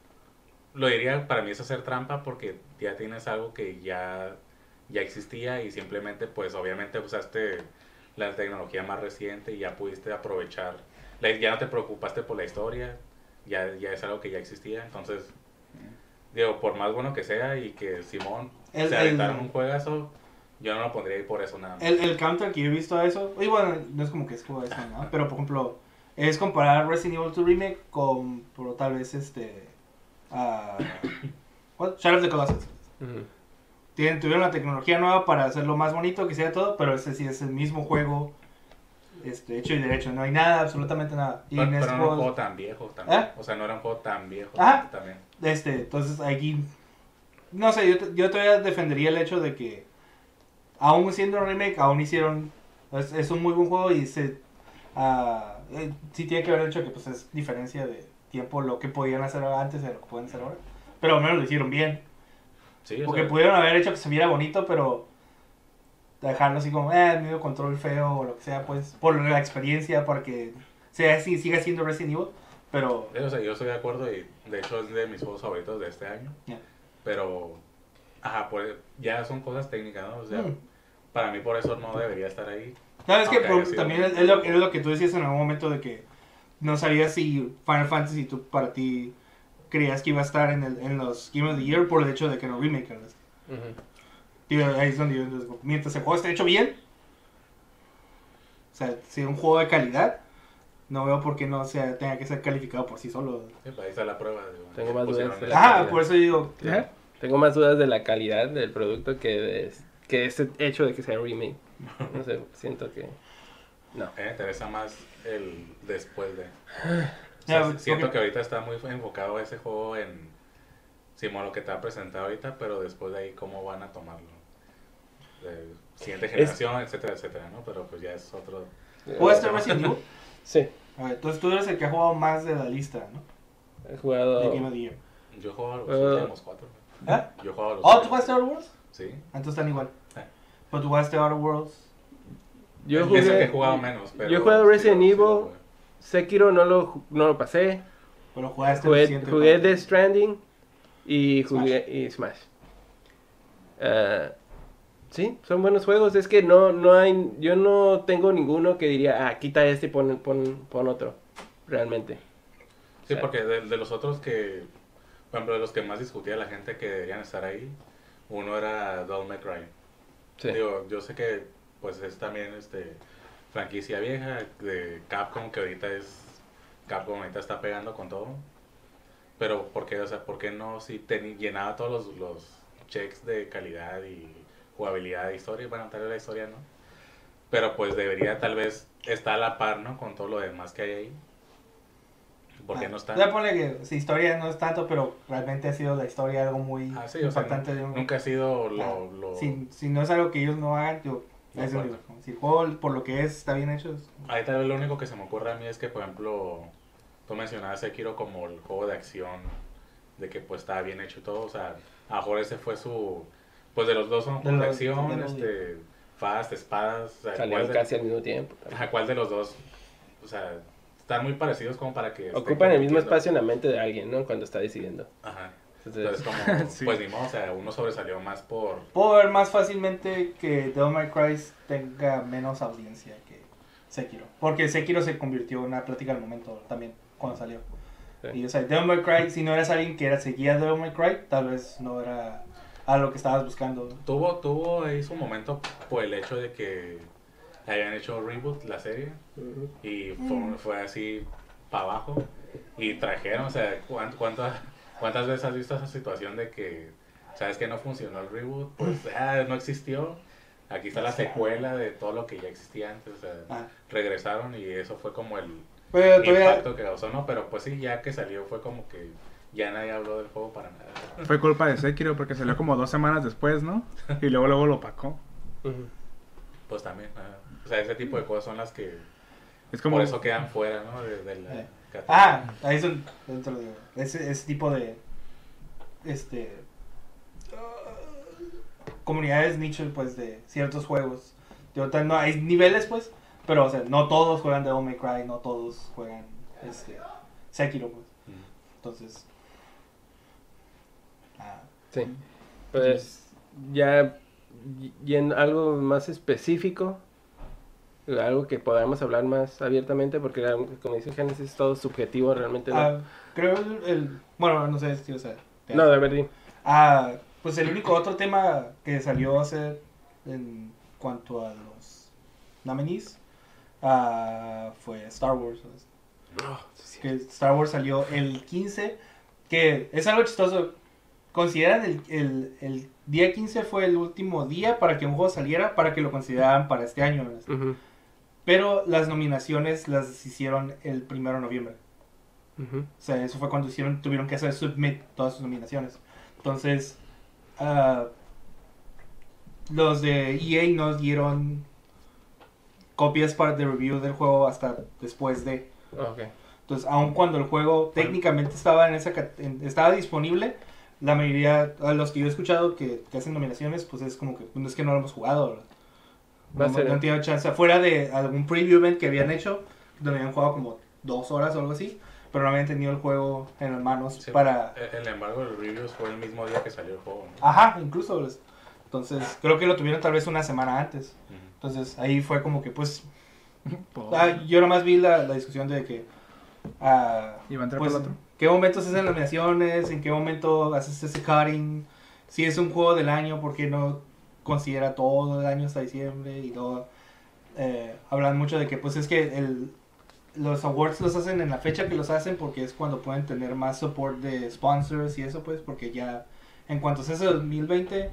Lo diría, para mí es hacer trampa porque ya tienes algo que ya, ya existía y simplemente, pues, obviamente usaste la tecnología más reciente y ya pudiste aprovechar. la- ya no te preocupaste por la historia, ya, ya es algo que ya existía. Entonces, digo, por más bueno que sea y que Simón
El-
se
el-
aventaron un juegazo, Yo no lo pondría ahí por eso nada más.
El, el counter que yo he visto a eso, y bueno, no es como que es juego de eso, ¿no? Pero por ejemplo, es comparar Resident Evil 2 Remake con, por tal vez, este. ah, [coughs] what? Shadow of the Colossus.
Ujú.
Tienen, tuvieron la tecnología nueva para hacerlo más bonito, que sea todo, pero ese sí es el mismo juego, este, hecho y derecho. No hay nada, absolutamente nada. Y
Pero,
en
pero no era un
juego-
tan viejo también.
¿Eh?
O sea, no era un juego tan viejo
Ajá.
también.
Este, entonces aquí, no sé, yo, yo todavía defendería el hecho de que, aún siendo un remake, aún hicieron, es, es un muy buen juego y se, eh, sí tiene que ver el hecho de que pues es diferencia de tiempo lo que podían hacer antes de lo que pueden hacer ahora, pero al menos lo hicieron bien,
Sí,
porque
sea,
pudieron haber hecho que se viera bonito, pero dejarlo así como, eh, medio control feo o lo que sea, pues, por la experiencia, para que sea, sí, siga siendo Resident Evil, pero...
O sea, yo estoy de acuerdo y de hecho es de mis juegos favoritos de este año.
Ya.
Pero, ajá, pues ya son cosas técnicas, ¿no? O sea,
Mm.
para mí por eso no debería estar ahí.
No, es que por- también es, es lo, es lo que tú decías en algún momento de que no sabías si Final Fantasy tú, para ti creías que iba a estar en, el, en los Game of the Year por el hecho de que no remake. ¿verdad?
Ujú.
Digo, ahí es donde yo digo, mientras el juego esté hecho bien, o sea, si es un juego de calidad, no veo por qué no sea, tenga que ser calificado por sí solo.
Sí, ahí está la prueba. digo,
Tengo más dudas de la
Ah,
calidad.
por eso digo,
¿Eh?
Tengo más dudas de la calidad del producto que de que ese hecho de que sea remake. No sé, siento que no.
Me interesa más el después de. [laughs] O sea, siento
porque-
que ahorita está muy enfocado ese juego en Simón lo que te ha presentado ahorita, pero después de ahí cómo van a tomarlo. De siguiente generación, etcétera, etcétera, ¿no? Pero pues ya es otro.
¿puedes estar Resident Evil? [laughs]
Sí,
A ver, entonces tú eres el que ha jugado más de la lista, ¿no?
he jugado
De Game of the Year.
Yo he jugado a los
Eh.
últimos cuatro.
¿Eh?
Yo he jugado a los
¿Oh, tú jugaste Outer Worlds?
Sí.
Entonces están igual.
Sí.
Pero tú jugaste Outer Worlds.
yo
Es el que
jugué
he jugado menos. Pero
yo he jugado
sí,
Resident
sí
Evil.
jugué.
Sekiro no lo no lo pasé.
Pero jugaste
Jugué, jugué Death Stranding y
Smash.
jugué y Smash. Ah, sí, son buenos juegos. Es que no, no hay, yo no tengo ninguno que diría, ah, quita este y pon, pon, pon otro. Realmente.
Sí,
sea-
porque de, de los otros que, por ejemplo, de los que más discutía la gente que deberían estar ahí, uno era May Cry.
Sí.
Digo, yo sé que pues es también este franquicia vieja de Capcom que ahorita es Capcom ahorita está pegando con todo. Pero ¿por qué? O sea, ¿por qué no si te llenaba todos los, los checks de calidad y jugabilidad de historia? Bueno, tal vez la historia no. Pero pues debería tal vez estar a la par, ¿no? Con todo lo demás que hay ahí. ¿Por qué
Ah,
no está?
Ya ponle que si historia no es tanto, pero realmente ha sido la historia algo muy
Ah, sí, o sea,
de un-
Nunca ha sido
Ah,
lo... lo...
si, si no es algo que ellos no hagan, yo... Si el juego por lo que es está bien hecho, es-
Ahí tal vez lo único que se me ocurre a mí es que, por ejemplo, tú mencionabas Sekiro como el juego de acción, de que pues estaba bien hecho y todo, o sea, a lo mejor ese fue su... Pues de los dos son
De
juegos de acción,
de los-
este, fast, espadas, o sea,
Salieron
¿cuál de,
casi al mismo tiempo.
ajá, cuál de los dos, o sea, están muy parecidos como para que...
Ocupan el mismo espacio en la mente de alguien, ¿no? Cuando está decidiendo.
Ajá,
Entonces,
como, [laughs]
Sí.
pues ni modo, o sea, uno sobresalió más por...
Puedo ver más fácilmente que Devil May Cry tenga menos audiencia que Sekiro. Porque Sekiro se convirtió en una plática al momento también, cuando salió.
Sí.
Y o sea, Devil May Cry, si no eras alguien que era, seguía Devil May Cry, tal vez no era a lo que estabas buscando.
Tuvo, tuvo ahí su momento por el hecho de que habían hecho reboot la serie y fue, fue así para abajo y trajeron, o sea, ¿cuán- ¿cuántas, cuántas veces has visto esa situación de que sabes que no funcionó el reboot? Pues ah, no existió, aquí está la secuela de todo lo que ya existía antes, o sea,
Ah.
regresaron y eso fue como el
Pero todavía,
impacto que causó, ¿no? Pero pues sí, ya que salió fue como que ya nadie habló del juego para nada.
Fue culpa de Sekiro porque salió como dos semanas después, ¿no? [laughs] Y luego luego lo opacó.
Ujú.
Pues también, ah, o sea, ese tipo de cosas son las que
Es como...
por eso quedan fuera, ¿no? De, de la
Eh. Ah, ahí son dentro de ese, ese tipo de este uh, comunidades nicho pues de ciertos juegos. Tal- no hay niveles pues, pero o sea, no todos juegan Devil May Cry, no todos juegan este Sekiro pues. Entonces ah,
Sí. Pues ya y- y en algo más específico, algo que podamos hablar más abiertamente, porque como dice Genesis, es todo subjetivo realmente. ¿no?
ah, creo el, el- bueno, no sé si o sea,
no, de verdad.
Ah, pues el único otro tema que salió hace en cuanto a los nominees ah, fue Star Wars.
Oh, sí.
Que Star Wars salió el 15, que es algo chistoso. Consideran el, el, el día 15 fue el último día para que un juego saliera, para que lo consideraran para este año. ¿verdad?
Ujú,
Pero las nominaciones las hicieron el 1 de noviembre. O sea, eso fue cuando hicieron, tuvieron que hacer submit todas sus nominaciones. Entonces, ah, los de EA nos dieron copias para de review del juego hasta después de. Entonces, aun cuando el juego técnicamente estaba en esa en- estaba disponible, la mayoría a los que yo he escuchado que, que hacen nominaciones, pues es como que no es que no lo hemos jugado. ¿Verdad?
Va a
No,
ser-
no han tenido chance. Fuera de algún preview event que habían hecho, donde habían jugado como dos horas o algo así, pero no habían tenido el juego en las manos
Sí,
para...
El, el embargo de los reviews fue el mismo día que salió el juego. ¿no?
Ajá, incluso. pues. Entonces, creo que lo tuvieron tal vez una semana antes. Entonces, ahí fue como que, pues, [laughs] ah, yo nomás vi la, la discusión de que... ah,
¿Y va a entrar
pues,
por el otro?
¿Qué momento se hacen nominaciones? ¿En qué momento haces ese cutting? Si es un juego del año, ¿por qué no considera todo el año hasta diciembre? Y luego eh, hablan mucho de que pues es que el, los awards los hacen en la fecha que los hacen porque es cuando pueden tener más support de sponsors y eso pues porque ya en cuanto hace 2020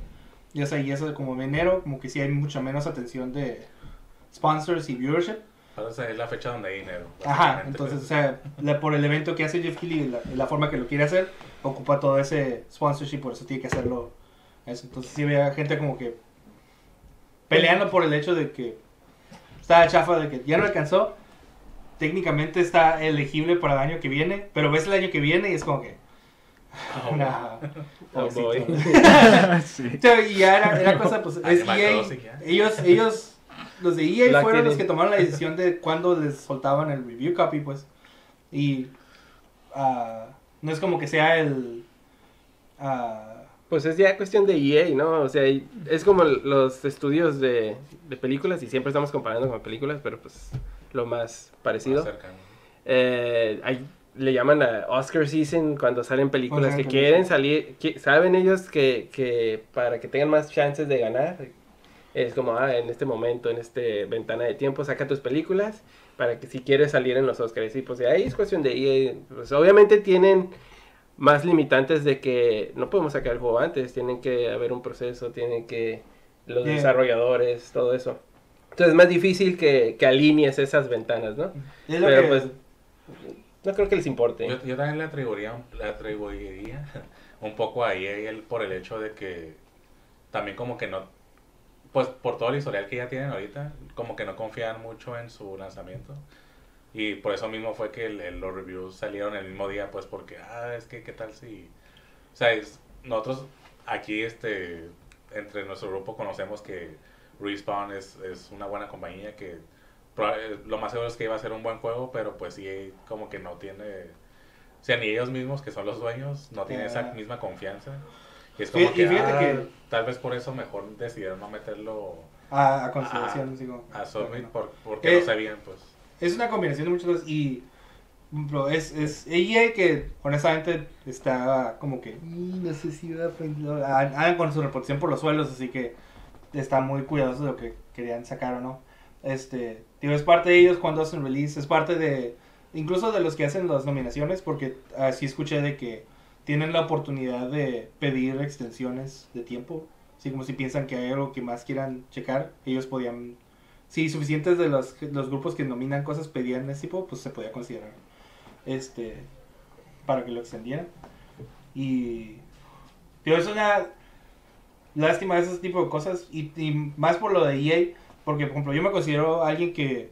ya sé, y eso como en enero como que sí hay mucha menos atención de sponsors y viewership
esa es la fecha donde hay dinero.
Ajá, entonces, o
pues.
sea, la- por el evento que hace Jeff Keighley, la, la forma que lo quiere hacer, ocupa todo ese sponsorship, por eso tiene que hacerlo eso. Entonces, sí había gente como que peleando por el hecho de que estaba chafa de que ya no alcanzó. Técnicamente está elegible para el año que viene, pero ves el año que viene y es como que.
Oh, [laughs]
nah,
Oh, boy. [laughs]
sí.
Y ya era, era cosa, pues, es EA. Ellos, ellos, los de EA
Black
fueron los que tomaron la decisión de cuándo les soltaban el review copy, pues. Y ah, no es como que sea el... ah,
Pues es ya cuestión de EA, ¿no? O sea, es como los estudios de, de películas y siempre estamos comparando con películas, pero pues lo más parecido.
Más cercano.
Eh, hay- le llaman a Oscar Season cuando salen películas
Oscar
que
Season.
quieren salir, que- saben ellos que, que para que tengan más chances de ganar, es como, ah, en este momento, en este ventana de tiempo, saca tus películas para que si quieres salir en los Oscars. Y pues ahí es cuestión de EA. Pues obviamente tienen más limitantes de que no podemos sacar el juego antes, tienen que haber un proceso, tienen que los
Yeah.
desarrolladores, todo eso. Entonces es más difícil que, que alinees esas ventanas, ¿no?
es lo
Pero
que-
pues no creo que les importe.
Yo, yo también le atribuiría, le atribuiría [laughs] un poco a EA el- por el hecho de que también como que no, pues por todo el historial que ya tienen ahorita, como que no confían mucho en su lanzamiento. Y por eso mismo fue que el- el- los reviews salieron el mismo día, pues porque, ah, es que qué tal si... O sea, es- nosotros aquí, este, entre nuestro grupo conocemos que Respawn es, es una buena compañía que eh, lo más seguro es que iba a ser un buen juego, pero pues sí, como que no tiene... O sea, ni ellos mismos, que son los dueños, no tienen esa
Ah.
misma confianza. Y es como
y
que, ah,
que-
tal vez por eso mejor decidieron no meterlo
a, a consideración, así como-
a
bueno.
por- porque
Eh,
no sabían, pues...
Es una combinación de muchas cosas y es, es EA que honestamente está como que "Mm, no sé si va a aprender", ah, andan con su reposición por los suelos, así que están muy cuidadosos de lo que querían sacar o no. Este, digo, es parte de ellos cuando hacen release, es parte de incluso de los que hacen las nominaciones porque así escuché de que tienen la oportunidad de pedir extensiones de tiempo, así como si piensan que hay algo que más quieran checar, ellos podían si suficientes de los, los grupos que nominan cosas pedían ese tipo, pues se podía considerar este para que lo extendieran. Y pero es una lástima ese tipo de cosas y, y más por lo de EA, porque por ejemplo yo me considero alguien que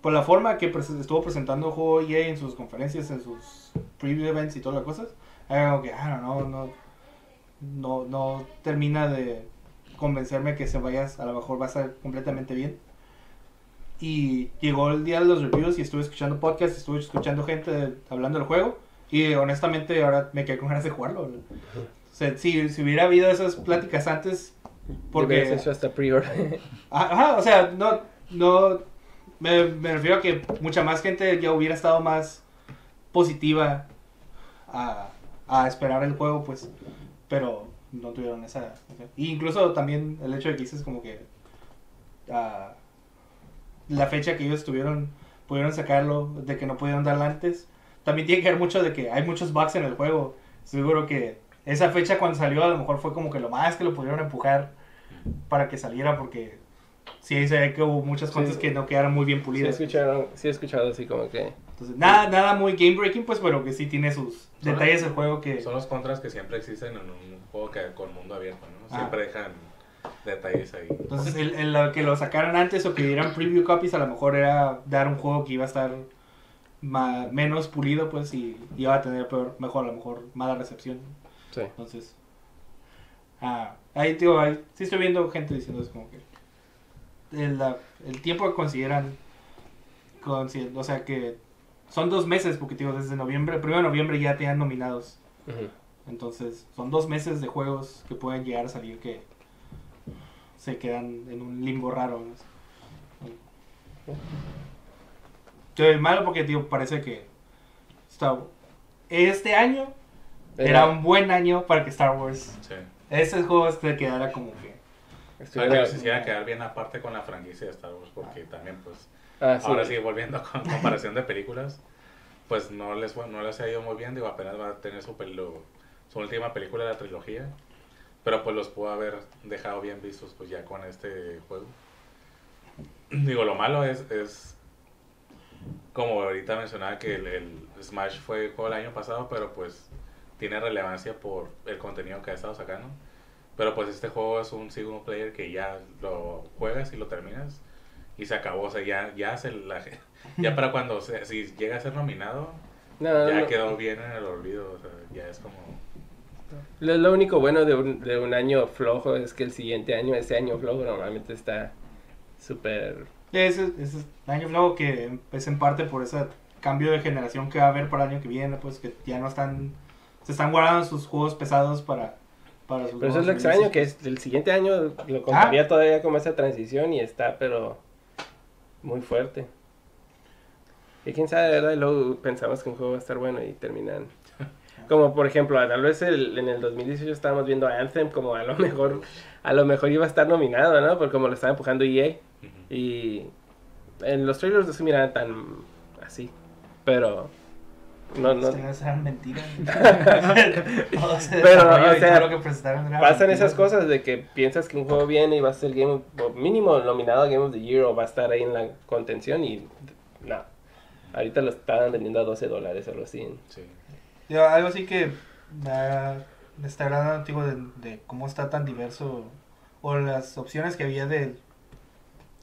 por la forma que pres- estuvo presentando el juego EA en sus conferencias, en sus preview events y todas las cosas, como que ah, no, no, no, no termina de convencerme que se vayas, a lo mejor va a estar completamente bien. Y llegó el día de los reviews y estuve escuchando podcasts, estuve escuchando gente hablando del juego. Y honestamente ahora me quedé con ganas de jugarlo. O sea, si, si hubiera habido esas pláticas antes, porque...
Hecho hasta pre-order. [laughs]
Ajá, o sea, no, no, me, me refiero a que mucha más gente ya hubiera estado más positiva a, a esperar el juego, pues, pero no tuvieron esa. esa- Y incluso también el hecho de que dices como que ah, la fecha que ellos tuvieron, pudieron sacarlo, de que no pudieron darla antes, también tiene que ver mucho de que hay muchos bugs en el juego. Seguro que esa fecha cuando salió a lo mejor fue como que lo más que lo pudieron empujar para que saliera porque sí se ve que hubo muchas
Sí.
cosas que no quedaron muy bien
Sí
pulidas.
escuchado, sí he escuchado así como que...
Entonces, nada, nada muy game breaking, pues, pero que sí tiene sus
Son-
detalles del juego que...
Son los contras que siempre existen en un juego que con mundo abierto, ¿no?
Ah.
Siempre dejan detalles ahí.
Entonces, el, el- lo que lo sacaran antes o que dieran preview copies, a lo mejor era dar un juego que iba a estar ma- menos pulido, pues, y iba a tener peor, mejor, a lo mejor, mala recepción.
Sí.
Entonces, ah, ahí, digo, ahí, sí estoy viendo gente diciendo es como que el, la- el tiempo que consideran, consi- o sea, que son dos meses, porque, digo, desde noviembre, primero de noviembre ya tenían nominados.
Ujú.
Entonces, son dos meses de juegos que pueden llegar a salir que se quedan en un limbo raro. ¿no? Entonces, malo porque, tío, parece que Star- este año era un buen año para que Star Wars,
Sí.
ese juego se quedara como que...
Estuviera-
que se hiciera quedar bien aparte con la franquicia de Star Wars, porque también, pues,
Ah, sí.
ahora sí, volviendo con comparación de películas, pues no les, no les ha ido muy bien, digo, apenas va a tener su, pelu- su última película de la trilogía, pero pues los pudo haber dejado bien vistos pues ya con este juego. Digo, lo malo es, es como ahorita mencionaba que el, el Smash fue el juego del año pasado, pero pues tiene relevancia por el contenido que ha estado sacando. Pero pues este juego es un single player que ya lo juegas y lo terminas y se acabó. O sea, ya, ya, se la, [laughs] ya para cuando se- si llega a ser nominado,
No, no,
ya
no.
quedó bien en el olvido. O sea, ya es como...
Lo, lo único bueno de un, de un año flojo es que el siguiente año, ese año flojo normalmente está súper...
Ese, ese es el año flojo que es en parte por ese cambio de generación que va a haber para el año que viene, pues que ya no están... Se están guardando sus juegos pesados para... para sus
Pero eso es lo extraño, que es el siguiente año
Ah.
lo contaría todavía como esa transición y está, pero muy fuerte. Y quién sabe, ¿verdad? Y luego pensamos que un juego va a estar bueno y terminan... Como por ejemplo, tal vez el- en el 2018 estábamos viendo a Anthem como a lo mejor a lo mejor iba a estar nominado, ¿no? Por como lo estaba empujando EA. Y en los trailers no se miraban tan así. Pero no, no,
Ustedes eran mentiras. [laughs] [laughs]
Pero, o sea,
lo que presentaron era
pasan
mentira.
esas cosas de que piensas que un juego viene y va a ser Game of, o mínimo nominado a Game of the Year o va a estar ahí en la contención y no. Ahorita lo estaban vendiendo a 12 dólares o algo así.
Sí.
Yo, algo así que me está hablando antiguo de, de cómo está tan diverso o las opciones que había de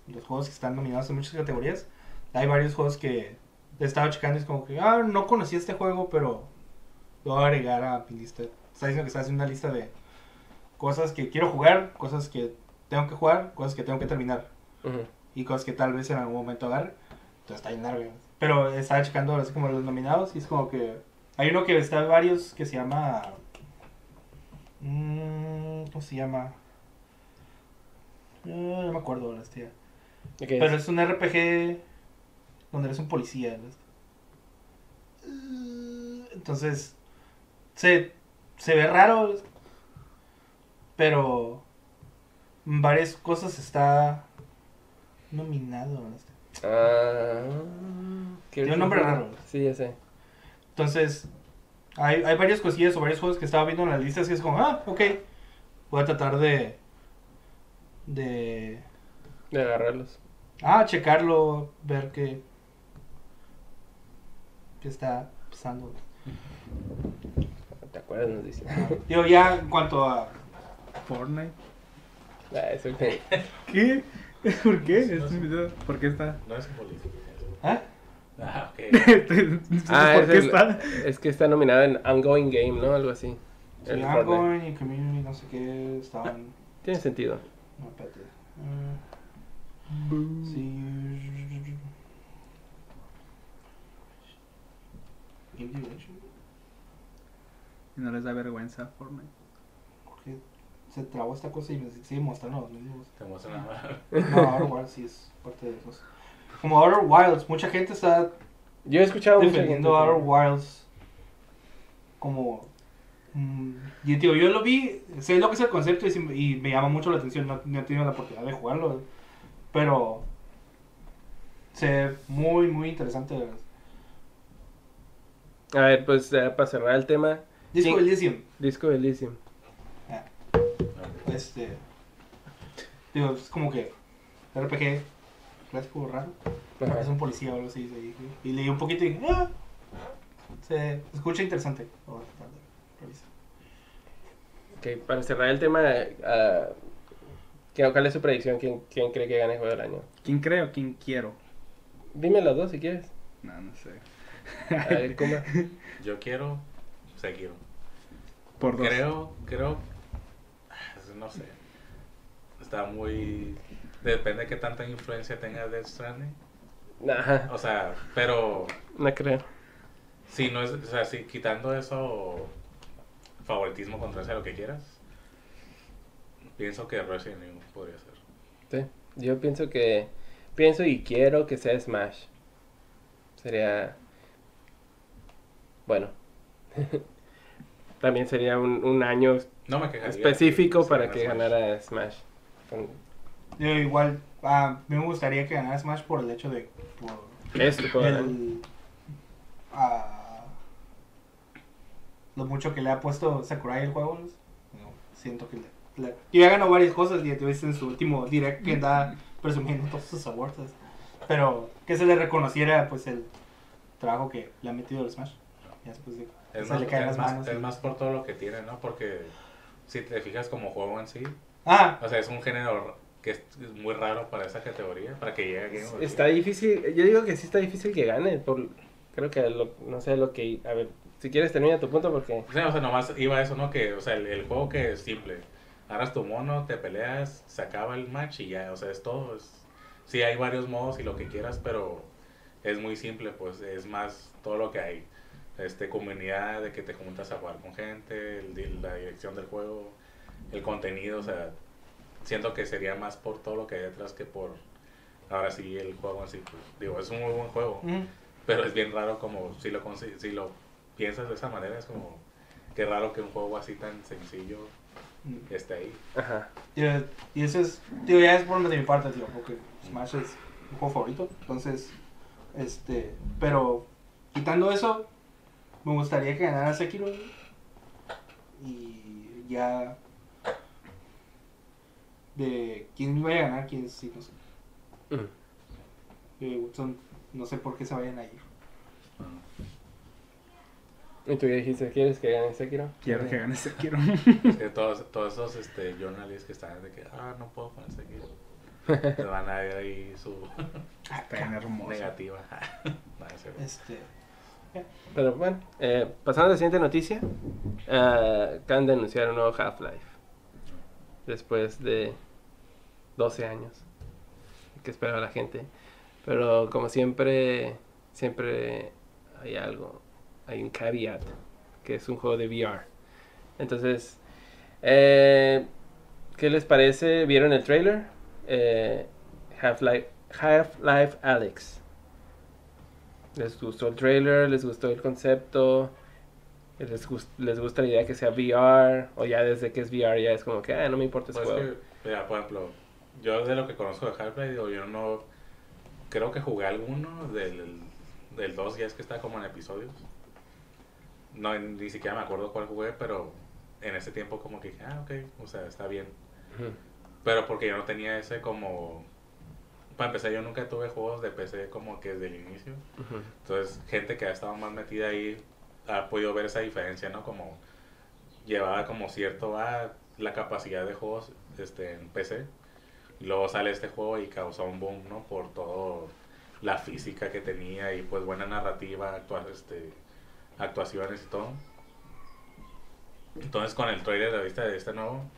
los juegos que están nominados en muchas categorías. Hay varios juegos que he estado checando y es como que, ah, no conocía este juego, pero lo voy a agregar a mi lista. Está diciendo que está haciendo una lista de cosas que quiero jugar, cosas que tengo que jugar, cosas que tengo que terminar
Ujú.
y cosas que tal vez en algún momento agarre. Entonces está larga. Pero estaba checando así como los nominados y es como que hay uno que está varios que se llama mm, ¿cómo se llama? Eh, no me acuerdo ahora, hostia.
Ok,
Pero es un RPG donde eres un policía. ¿no? Entonces se, se ve raro, pero en varias cosas está nominado. ¿no?
Ah, ¿qué
Tiene un nombre raro.
Sí, ya sé.
Entonces, hay, hay varias cosillas o varios juegos que estaba viendo en las listas y es como, ah, ok. Voy a tratar de. de.
De agarrarlos.
Ah, checarlo, ver qué. qué está pasando.
¿Te acuerdas? Nos dice.
Digo, ya en cuanto a.
Fortnite.
Ah, eso que-
¿Qué? ¿Por qué?
No sé.
Este- ¿Por qué está?
No es un político.
¿Ah?
Ah, ok. [laughs]
Ah,
¿Por
es
qué
el-
está?
Es que está nominado en Ongoing Game, ¿no? Algo así.
Sí,
El Fortnite.
Ongoing y Community, no sé qué, estaban. [laughs]
Tiene sentido.
No, espérate. Mm, sí.
Y no les da vergüenza Fortnite.
Porque se trabó esta cosa y me sigue mostrando los mismos.
Te muestra nada. [laughs]
No, Wilds sí es parte de eso. Como Outer Wilds, mucha gente está
Yo he escuchado mucha
defendiendo
gente
Outer Wilds como Mm, y tío, yo lo vi, sé lo que es el concepto y, me llama mucho la atención. No, no he tenido la oportunidad de jugarlo, pero ve muy, muy interesante.
A ver, pues ya para cerrar el tema,
Disco
Sí.
Elysium,
Disco Elysium.
este, digo, es como que RPG clásico raro.
Ajá.
Es un policía o algo así. sí, Y leí un poquito y dije, ah, se escucha interesante. Voy a tratar de revisar.
Ok, para cerrar el tema, ah, ¿qué- ¿cuál es su predicción? ¿Quién, quién cree que gane el juego del año?
¿Quién creo? o quién quiero?
Dime los dos si quieres.
No, no sé.
A ver, Kuma. [laughs]
Yo quiero Sekiro.
Por dos.
Creo, creo, no sé. Está muy... Depende de qué tanta influencia tenga Death Stranding.
Nah,
O sea, pero
no creo.
si no es, o sea, si quitando eso, favoritismo contra ese, lo que quieras, pienso que Resident Evil podría ser.
Sí, yo pienso que. Pienso y quiero que sea Smash. Sería. Bueno. [laughs] También sería un, un año
No me
específico para que
Smash.
ganara Smash.
Yo igual, a mí me gustaría que ganara Smash por el hecho de... Por
por
el, ah, lo mucho que le ha puesto Sakurai al juego. no, siento que le, le- y ya ganó varias cosas y tuviste en su último direct que da presumiendo todos sus awards. Pero que se le reconociera pues el trabajo que le ha metido al Smash. Ya después de
Es
se
más,
le caen
es
las
más-
manos.
es más por todo lo que tiene, ¿no? Porque si te fijas como juego en sí,
Ah,
o sea, es un género que es muy raro para esa categoría, para que llegue a Game of
Está difícil. Yo digo que sí está difícil que gane. Por, creo que lo- no sé lo que. A ver, si quieres termina tu punto porque.
O sea, o sea, nomás iba eso, ¿no? Que, o sea, el, el juego que es simple. Agarras tu mono, te peleas, se acaba el match y ya, o sea, es todo. Es, sí, hay varios modos y lo que quieras, pero es muy simple, pues es más todo lo que hay. Este, comunidad de que te juntas a jugar con gente, el la dirección del juego, el contenido, o sea, siento que sería más por todo lo que hay detrás que por, ahora sí, el juego en sí. Pues, digo, es un muy buen juego. Pero es bien raro como si lo, consi- si lo piensas de esa manera, es como que raro que un juego así tan sencillo esté ahí.
Ajá.
Y, y eso es, digo, ya es por de mi parte, tío, porque Smash es mi juego favorito. Entonces, este, pero quitando eso, me gustaría que ganara Sekiro. Y ya. De quién vaya a ganar, quién sí, no sé.
Mm.
Eh, son- no sé por qué se vayan a ir.
¿Y tú ya dijiste, quieres que gane Sekiro?
Quiero que gane quiero. [laughs] [laughs]
Es que todos, todos esos este, journalists que están de que, ah, no puedo ponerse aquí. [laughs] Te van a ver ahí su
hermoso.
negativa.
Este,
Pero bueno, eh, pasando a la siguiente noticia. eh, acaban de anunciar un nuevo Half-Life. Después de 12 años. Que esperaba la gente. Pero como siempre, siempre hay algo. Hay un caveat. Que es un juego de VR. Entonces, eh, ¿qué les parece? ¿Vieron el trailer? Eh, Half-Life Half-Life Alex. ¿Les gustó el trailer? ¿Les gustó el concepto? ¿Les, les gusta la idea que sea VR? ¿O ya desde que es VR ya es como que, ah, no me importa ese
Pues
juego?
que, mira, por ejemplo, yo de lo que conozco de Half-Life, digo, yo no. Creo que jugué alguno del, del 2, ya es que está como en episodios. No, ni siquiera me acuerdo cuál jugué, pero en ese tiempo como que dije, ah, ok, o sea, está bien.
Ujú.
Pero porque yo no tenía ese como... Para empezar, yo nunca tuve juegos de PC como que desde el inicio.
Ujú.
Entonces, gente que ha estado más metida ahí ha podido ver esa diferencia, ¿no? Como llevaba como cierto a la capacidad de juegos este, en PC. Luego sale este juego y causó un boom, ¿no? Por todo la física que tenía y pues buena narrativa, actua- este, actuaciones y todo. Entonces con el trailer de vista de este nuevo,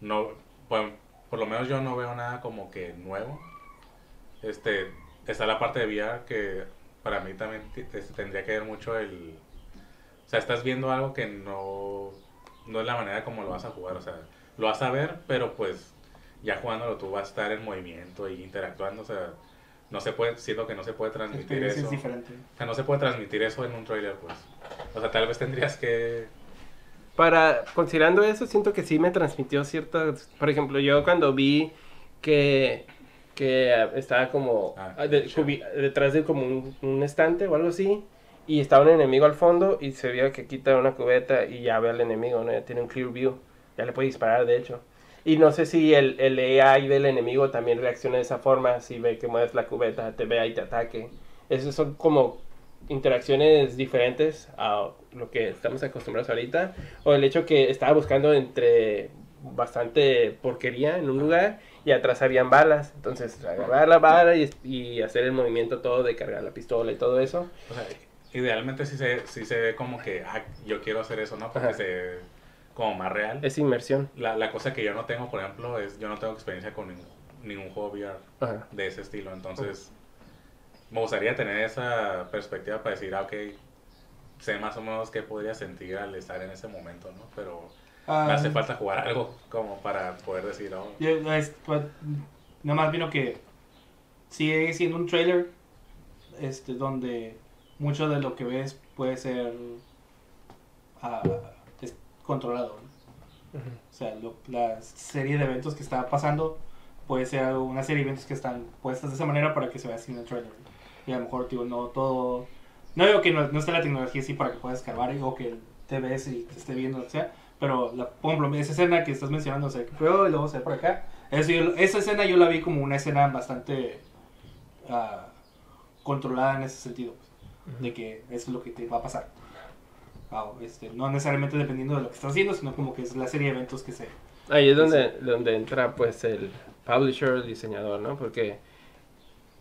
no, por, por lo menos yo no veo nada como que nuevo. Este, está la parte de VR que para mí también este, tendría que ver mucho el... O sea, estás viendo algo que no, no es la manera como lo vas a jugar. O sea, lo vas a ver, pero pues ya jugándolo tú vas a estar en movimiento y interactuando. O sea, no se puede, siento que no se puede transmitir eso.
es diferente.
O sea, no se puede transmitir eso en un trailer, pues. O sea, tal vez tendrías que
para, considerando eso, siento que sí me transmitió ciertas, por ejemplo, yo cuando vi que, que estaba como
Ah,
de- cubi- detrás de como un, un estante o algo así, y estaba un enemigo al fondo y se veía que quita una cubeta y ya ve al enemigo, ¿no? Ya tiene un clear view, ya le puede disparar, de hecho. Y no sé si el, el AI del enemigo también reacciona de esa forma, si ve que mueves la cubeta, te vea y te ataque. Esos son como interacciones diferentes a lo que estamos acostumbrados ahorita. O el hecho que estaba buscando entre bastante porquería en un lugar y atrás habían balas. Entonces agarrar la bala y, y hacer el movimiento todo de cargar la pistola y todo eso.
O sea, idealmente sí se, sí se ve como que ah, yo quiero hacer eso, ¿no? Porque
Ajá.
se como más real.
Es inmersión.
La, la cosa que yo no tengo, por ejemplo, es yo no tengo experiencia con ningún, ningún juego VR
Ajá.
de ese estilo. Entonces, me gustaría tener esa perspectiva para decir, ah, ok, sé más o menos qué podría sentir al estar en ese momento, ¿no? Pero
Ah,
me hace falta jugar algo como para poder decir, oh,
pues, nada más vino que sigue siendo un trailer este, donde mucho de lo que ves puede ser ah, des- controlado. ¿no?
Ujú.
O sea, lo- la serie de eventos que está pasando puede ser una serie de eventos que están puestas de esa manera para que se vea así en el trailer. Y a lo mejor, digo, no todo... No digo que no, no esté la tecnología así para que puedas escarbar o que te ves y te esté viendo, que sea. Pero, la, por ejemplo, esa escena que estás mencionando, o sea, que pruebo y luego se ve por acá. Eso yo- esa escena yo la vi como una escena bastante ah, controlada en ese sentido. pues, de que eso es lo que te va a pasar. Este, no necesariamente dependiendo de lo que estás haciendo, sino como que es la serie de eventos que se...
Ahí es donde, donde entra pues el publisher, el diseñador, ¿no? Porque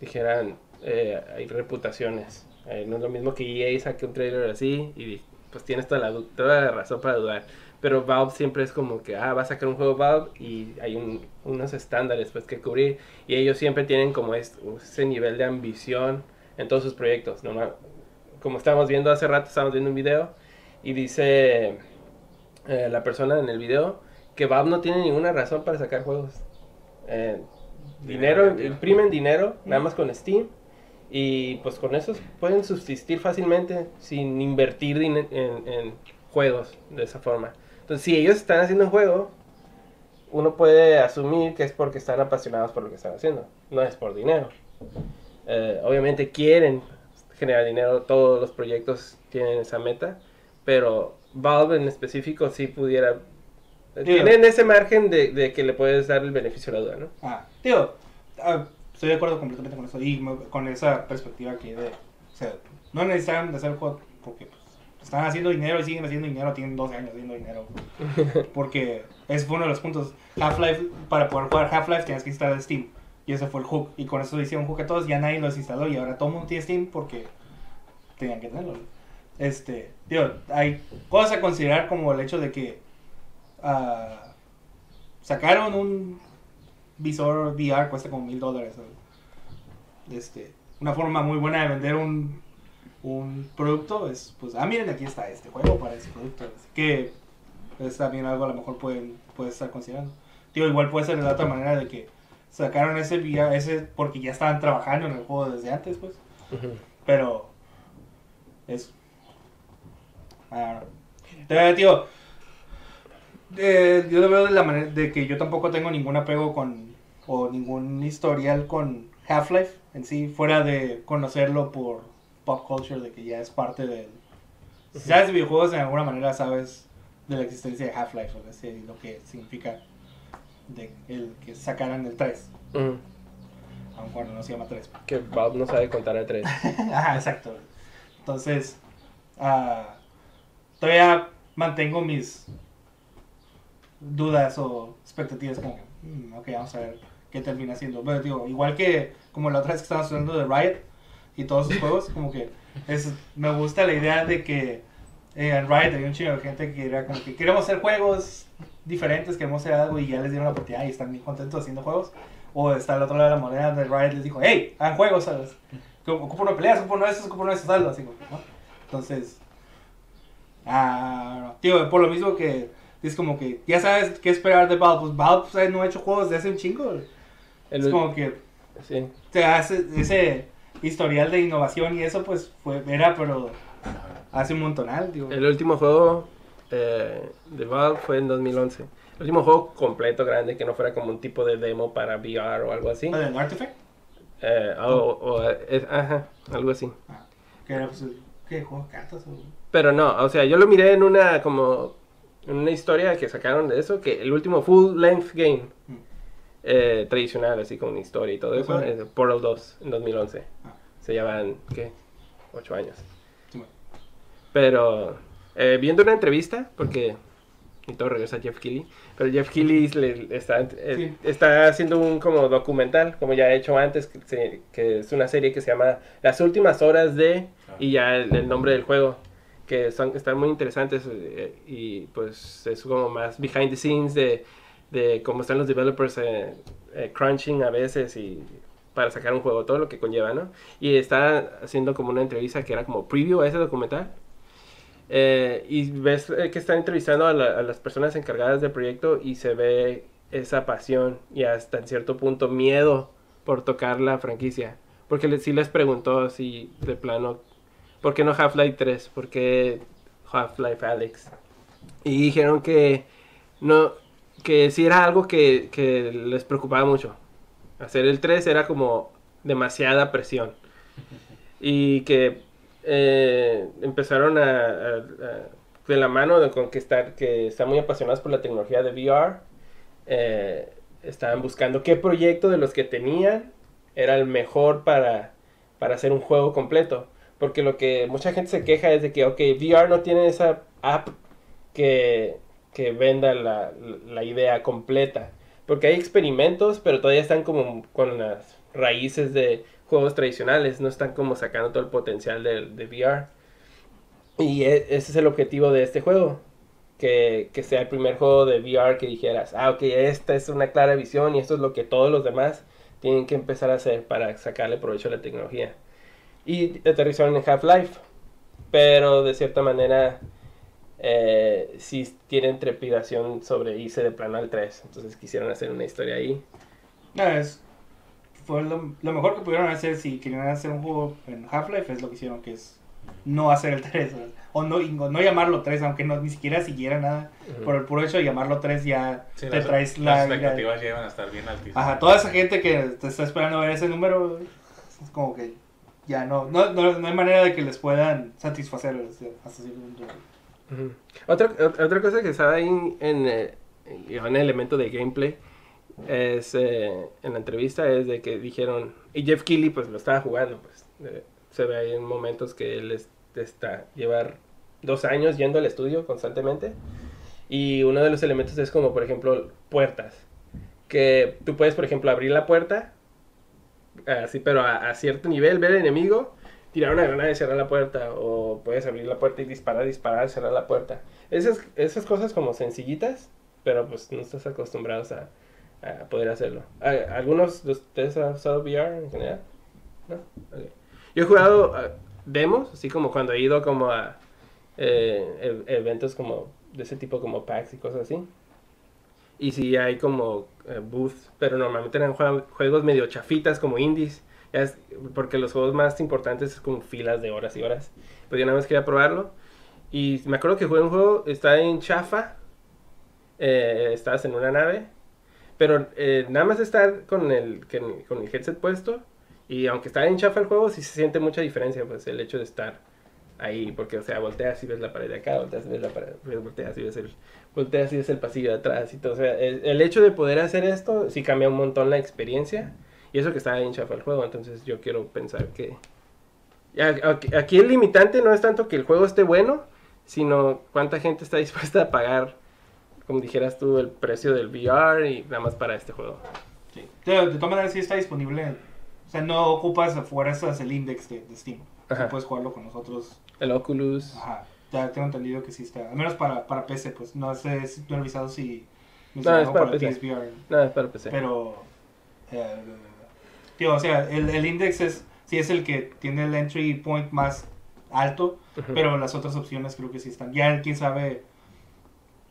dijeran, eh, hay reputaciones. Eh, no es lo mismo que EA saque un trailer así y pues tienes toda la, toda la razón para dudar. Pero Valve siempre es como que, ah, va a sacar un juego Valve y hay un- unos estándares pues que cubrir. Y ellos siempre tienen como es- ese nivel de ambición en todos sus proyectos. ¿no? Como estábamos viendo hace rato, estábamos viendo un video y dice eh, la persona en el video que Valve no tiene ninguna razón para sacar juegos. Eh, dinero,
Dinero.
imprimen dinero, nada más con Steam. Y pues con eso pueden subsistir fácilmente sin invertir din- en, en juegos de esa forma. Entonces, si ellos están haciendo un juego, uno puede asumir que es porque están apasionados por lo que están haciendo, no es por dinero. Eh, obviamente quieren generar dinero, todos los proyectos tienen esa meta, pero Valve en específico sí pudiera...
Digo-
Tienen ese margen de, de que le puedes dar el beneficio a la duda, ¿no?
Ah, digo, ah, estoy de acuerdo completamente con eso y con esa perspectiva que de... O sea, no necesitan de hacer el juego porque pues, están haciendo dinero y siguen haciendo dinero, tienen 12 años haciendo dinero. [laughs] Porque ese fue uno de los puntos. Half-Life, para poder jugar Half-Life tienes que instalar Steam. Y ese fue el hook. Y con eso hicieron hook a todos, ya nadie los instaló y ahora todo el mundo tiene Steam porque tenían que tenerlo. Este, digo, hay cosas a considerar como el hecho de que ah, sacaron un visor VR, cuesta como mil dólares. Este, una forma muy buena de vender un, un producto es, pues, ah, miren, aquí está este juego para ese producto. Así que es también algo a lo mejor pueden, puedes estar considerando. Digo, igual puede ser de la otra manera de que sacaron ese VR, ese porque ya estaban trabajando en el juego desde antes, pues. Pero es ah, eh, tío eh, yo lo veo de la manera de que yo tampoco tengo ningún apego con o ningún historial con Half-Life en sí fuera de conocerlo por pop culture de que ya es parte del si sabes de videojuegos en alguna manera sabes de la existencia de Half-Life o sea, lo que significa de el que sacaran el 3
Ujú.
aun cuando no se llama 3
Que Valve no sabe contar a tres. [laughs]
Ajá, exacto. Entonces, ah, todavía mantengo mis dudas o expectativas como que, "Mm, ok, vamos a ver qué termina siendo. Pero digo, igual que como la otra vez que estábamos hablando de Riot y todos sus juegos, como que es, me gusta la idea de que eh, en Riot hay un chingo de gente que era como que queremos hacer juegos diferentes, queremos hacer algo y ya les dieron la oportunidad y están bien contentos haciendo juegos. O está al otro lado de la moneda donde Riot les dijo, hey, hagan juegos, ¿sabes? Ocupo una pelea, ocupo uno de estos, ocupo uno de estos, algo así, ¿no? Entonces, ah, tío, por lo mismo que es como que ya sabes qué esperar de Valve, pues Valve pues, no ha hecho juegos de hace un chingo.
El,
Es como que
sí.
te hace ese historial de innovación y eso pues fue, era, pero hace un montonal, digo.
El último juego eh, de Valve fue en 2011. El último juego completo, grande, que no fuera como un tipo de demo para VR o algo así.
¿Ah, del Artifact?
Eh, o, o, ajá, algo así.
Ah, que era, pues, ¿qué? ¿Juego de cartas? O...
Pero no, o sea, yo lo miré en una como en una historia que sacaron de eso, que el último full length game
Mm.
eh, tradicional, así con una historia y todo eso, es Portal 2 en 2011.
Ah.
Se llevan, ¿qué? Ocho años.
Sí.
Pero eh, viendo una entrevista, porque y todo regresa a Jeff Keighley, pero Jeff Keighley le- está, eh,
Sí.
está haciendo un como documental, como ya he hecho antes, que, se- que es una serie que se llama Las últimas horas de, y ya el, el nombre del juego, que son, están muy interesantes eh, y pues es como más behind the scenes de, de cómo están los developers eh, eh, crunching a veces y para sacar un juego, todo lo que conlleva, ¿no? Y está haciendo como una entrevista que era como preview a ese documental. Eh, y ves eh, que están entrevistando a, la- a las personas encargadas del proyecto y se ve esa pasión y hasta en cierto punto miedo por tocar la franquicia. Porque le- sí les preguntó así de plano, ¿por qué no Half-Life 3? ¿Por qué Half-Life Alex? Y dijeron que no que sí era algo que, que les preocupaba mucho. Hacer el 3 era como demasiada presión. [laughs] Y que eh, empezaron a, a- a- de la mano de conquistar, que están muy apasionados por la tecnología de VR. eh, estaban buscando qué proyecto de los que tenían era el mejor para, para hacer un juego completo. Porque lo que mucha gente se queja es de que, ok, VR no tiene esa app que, que venda la, la idea completa. Porque hay experimentos, pero todavía están como con las raíces de juegos tradicionales, no están como sacando todo el potencial de, de VR. Y e- ese es el objetivo de este juego. Que, que sea el primer juego de VR que dijeras, ah, ok, esta es una clara visión y esto es lo que todos los demás tienen que empezar a hacer para sacarle provecho a la tecnología. Y aterrizaron en Half-Life, pero de cierta manera eh, sí tienen trepidación sobre irse de plano al 3. Entonces quisieron hacer una historia ahí.
No, es, fue lo, lo mejor que pudieron hacer si querían hacer un juego en Half-Life es lo que hicieron, que es no hacer el 3. ¿verdad? O no, y no llamarlo 3, aunque no, ni siquiera siguiera nada.
Ujú.
Por el puro hecho de llamarlo 3 ya
Sí,
te
las,
traes
las
la...
expectativas llevan a estar bien altísimas.
Ajá, toda esa gente que te está esperando ver ese número, es como que ya no, no, no, no hay manera de que les puedan satisfacer hasta cierto punto.
Otra, ot- otra cosa que estaba ahí en, eh, en el elemento de gameplay es eh, en la entrevista es de que dijeron y Jeff Keighley pues lo estaba jugando pues eh, se ve ahí en momentos que él es- está llevar dos años yendo al estudio constantemente y uno de los elementos es como por ejemplo puertas que tú puedes por ejemplo abrir la puerta así pero a, a cierto nivel ver al enemigo tirar una granada y cerrar la puerta. O puedes abrir la puerta y disparar, disparar, cerrar la puerta. Esas, esas cosas como sencillitas, pero pues no estás acostumbrados a, a poder hacerlo. ¿A- ¿Algunos de ustedes han usado VR en general? ¿No? Ok. Yo he jugado ah, demos, así como cuando he ido como a eh, e- eventos como de ese tipo como PAX y cosas así. Y sí hay como eh, booths, pero normalmente eran jue- juegos medio chafitas como indies. Porque los juegos más importantes es como filas de horas y horas. Pues yo nada más quería probarlo. Y me acuerdo que jugué un juego, está en chafa. eh, estás en una nave. Pero eh, nada más estar con el, con el headset puesto. Y aunque está en chafa el juego, sí se siente mucha diferencia. Pues el hecho de estar ahí. Porque, o sea, volteas y ves la pared de acá, volteas y ves la pared, volteas y ves el, volteas y ves el pasillo de atrás y todo. O sea, el, el hecho de poder hacer esto sí cambia un montón la experiencia. Y eso que está en chafa el juego, entonces yo quiero pensar que... Aquí el limitante no es tanto que el juego esté bueno, sino cuánta gente está [laughs] dispuesta a pagar, como dijeras tú, el precio del VR y nada más para este juego.
Sí. De, de todas maneras sí está disponible. O sea, no ocupas a fuerzas el index de, de Steam.
Ajá.
puedes jugarlo con nosotros.
El Oculus...
Ajá. Ya tengo entendido que sí está. Al menos para, para PC, pues no sé si no he revisado si
No, es para
para
PC.
PSVR.
Nada, es para PC.
Pero, eh, tío, o sea, el, el index es, sí es el que tiene el entry point más alto, pero las otras opciones creo que sí están. Ya quién sabe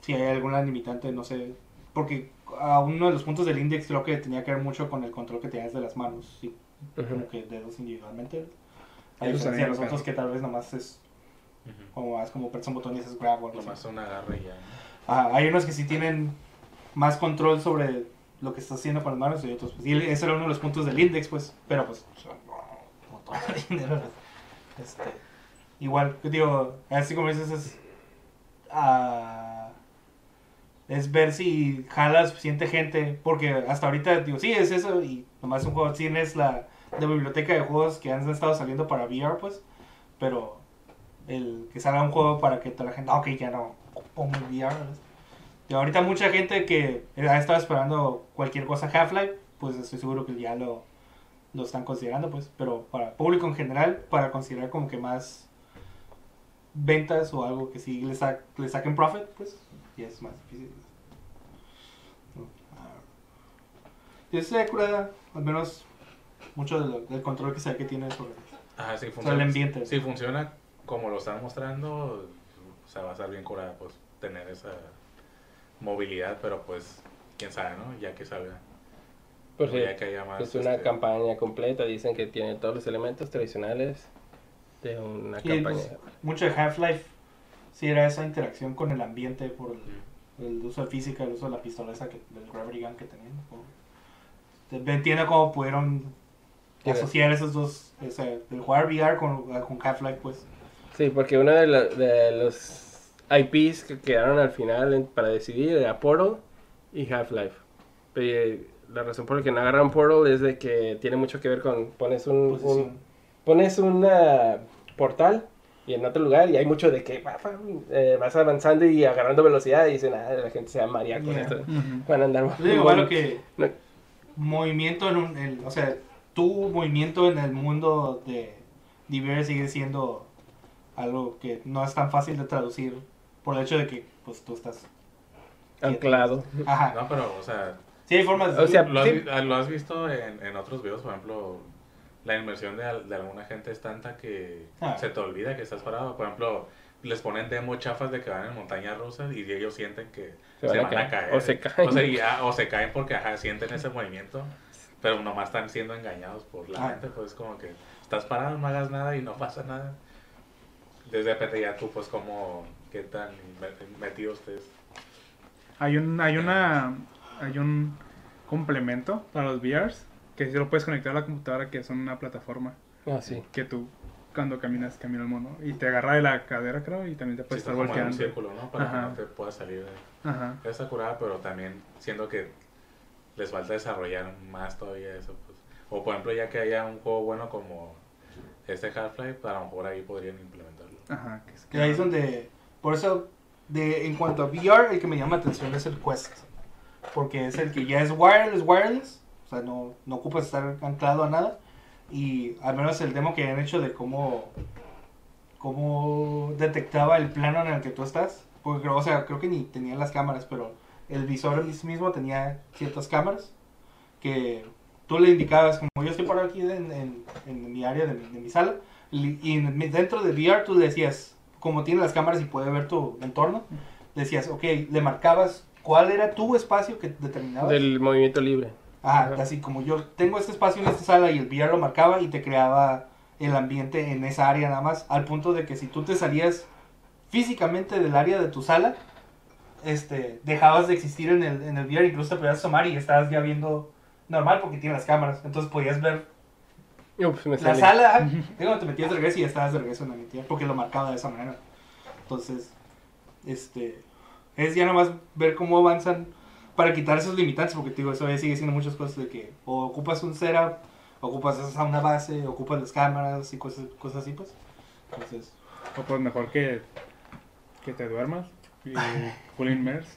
si hay alguna limitante, no sé. Porque a uno de los puntos del index creo que tenía que ver mucho con el control que tenías de las manos, sí, como que dedos individualmente. A
Eso
diferencia de los
lo
otros que tal vez nomás es
Ujú.
Como más como apretas un botón y haces grab o algo así.
Nomás un agarre y ya. ¿no?
Ajá, hay unos que sí tienen más control sobre lo que estás haciendo con las manos y otros, pues, y ese era uno de los puntos del index, pues, pero pues, no, no todo el [laughs] dinero, este, igual, digo, así como dices, es, ah, es ver si jala suficiente gente, porque hasta ahorita, digo, sí, es eso, y nomás un juego, tienes la, la biblioteca de juegos que han estado saliendo para VR, pues, pero el que salga un juego para que toda la gente, ah, ok, ya no, pongo el VR. Y ahorita mucha gente que ha estado esperando cualquier cosa Half-Life, pues estoy seguro que ya lo, lo están considerando, pues. Pero para público en general, para considerar como que más ventas o algo que sí le, sa- le saquen profit, pues ya es más difícil. Ah. Yo estoy curada, al menos mucho de lo- del control que sé que tiene sobre
Ajá, sí
el ambiente.
Si funciona como lo están mostrando, o sea, va a estar bien curada, pues, tener esa movilidad, pero pues, quién sabe, ¿no? Ya que salga.
Pues sí,
ya que haya más.
es una
este,
campaña completa, dicen que tiene todos los elementos tradicionales de una
Sí,
campaña.
pues, mucho de Half-Life sí era esa interacción con el ambiente por el, uso de física, el uso de la pistola esa que, del Gravity Gun que tenían. como- Te- Entiendo cómo pudieron
Sí,
asociar esos dos, o sea, el jugar VR con, con Half-Life, pues.
Sí, porque uno de, lo- de los IPs que quedaron al final en- para decidir era Portal y Half-Life. Pero, eh, La razón por la que no agarran Portal es de que tiene mucho que ver con pones un, un- pones una portal y en otro lugar y hay mucho de que eh, vas avanzando y agarrando velocidad y dicen, ah, la gente se va a marear con
Yeah.
esto. Van a andar
Yo digo, igual lo que
No.
movimiento en un, en- o sea, tu movimiento en el mundo de VR sigue siendo algo que no es tan fácil de traducir por el hecho de que pues tú estás
anclado.
ajá
No, pero, o sea,
sí hay formas de
O sea,
¿lo has,
sí.
vi- lo has visto en, en otros videos, por ejemplo, la inmersión de, al- de alguna gente es tanta que
Ah.
se te olvida que estás parado. Por ejemplo, les ponen demo chafas de que van en montañas rusas y ellos sienten que se, van, a caer.
O se caen.
O, sea, y, ah, o se caen porque ajá, sienten ese movimiento, pero nomás están siendo engañados por la
Ah.
gente. Pues como que estás parado, no hagas nada y no pasa nada. Desde repente ya tú, pues, como, qué tan met- metido estés.
Hay un, hay una, hay un complemento para los VRs que si lo puedes conectar a la computadora que son una plataforma
Ah, sí.
que tú cuando caminas camina el mono y te agarra de la cadera creo y también te
Sí,
puedes
estás
estar
como en un
volteando.
círculo, ¿no? Para
Ajá.
que no te puedas salir de...
Ajá.
Está curada, pero también siento que les falta desarrollar más todavía eso. Pues. O por ejemplo, ya que haya un juego bueno como este Half-Life, a lo mejor ahí podrían implementarlo.
Ajá. que es-
Y ahí es donde, por eso, de, en cuanto a VR, el que me llama la atención es el Quest. Porque es el que ya es wireless, wireless. O sea, no, no ocupas estar anclado a nada. Y al menos el demo que han hecho de cómo, cómo detectaba el plano en el que tú estás. Porque creo, o sea, creo que ni tenía las cámaras, pero el visor mismo tenía ciertas cámaras que tú le indicabas, como yo estoy por aquí en, en- en mi área de mi, de mi sala, y dentro de VR tú le decías, como tiene las cámaras y puede ver tu entorno, decías, ok, le marcabas cuál era tu espacio que determinabas.
Del movimiento libre.
Ajá,
Ajá.
así como yo tengo este espacio en esta sala y el VR lo marcaba y te creaba el ambiente en esa área nada más, al punto de que si tú te salías físicamente del área de tu sala, este, dejabas de existir en el, en el VR, incluso te podías asomar y estabas ya viendo normal porque tiene las cámaras, entonces podías ver
Ups, me
la sala, [laughs] digo, te metías de regreso y ya estabas de regreso en la mentira, porque lo marcaba de esa manera. Entonces, este, es ya nomás ver cómo avanzan para quitar esos limitantes, porque te digo, eso sigue siendo muchas cosas de que o ocupas un setup, ocupas esa una base, ocupas las cámaras y cosas, cosas así, pues. Entonces,
O pues mejor que, que te duermas y full immerse.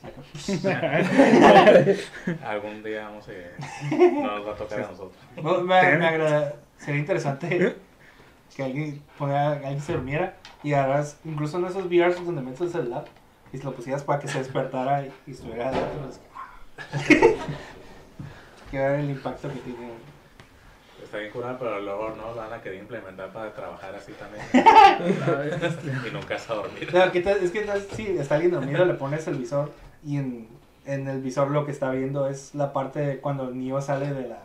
Algún día vamos a... no nos va a tocar a nosotros.
no, me, me agrada, sería interesante que alguien, ponga, alguien se durmiera y agarras, incluso en esos VRs donde metes el celular, y se lo pusieras para que se despertara y, y estuviera adentro. que [laughs] ver el impacto que tiene.
Está bien curada, pero luego no van a querer implementar para trabajar así también. [laughs] y nunca vas a dormir.
Es que si está alguien dormido, le pones el visor y en, en el visor lo que está viendo es la parte de cuando el niño sale de la,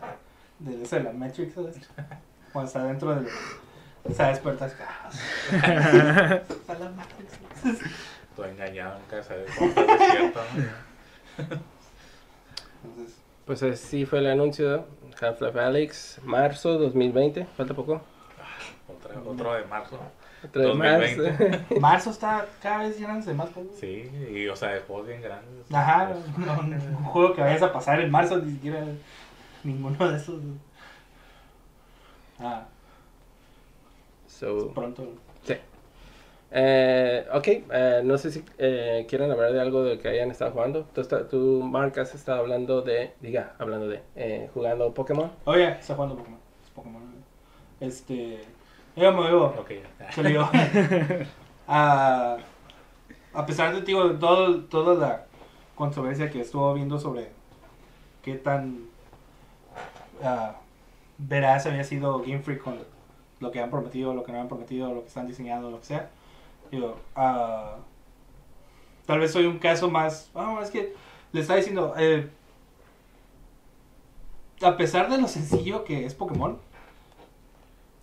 de, ese, de la Matrix, ¿sabes? Cuando está dentro del, Se despertó así, ah, [laughs] la madre.
Tú engañado, nunca sabes cómo estás despierto,
Pues así fue el anuncio. Half-Life Alyx, marzo 2020. Falta poco.
Otra- otro de marzo.
Otro de más.
2020. [laughs]
marzo está cada vez llenándose más cosas.
Sí, y o sea, de juegos bien grandes.
Ajá, no, un juego que vayas a pasar en marzo, ni siquiera ninguno de esos. Ah,
So,
pronto.
Eh, ok, eh, no sé si eh, quieren hablar de algo de que hayan estado jugando. Tú, está- tú Mark, has estado hablando de, diga, hablando de, eh, jugando Pokémon.
Oye, está jugando Pokémon. Es Pokémon. Este. Yo me veo.
Ok, ya. [laughs]
Salió. [laughs] a, a pesar de digo, todo, toda la controversia que estuvo viendo sobre qué tan ah, veraz había sido Game Freak con lo que han prometido, lo que no han prometido, lo que están diseñando, lo que sea. Digo, ah, tal vez soy un caso más. ah, es que le estaba diciendo. eh, a pesar de lo sencillo que es Pokémon,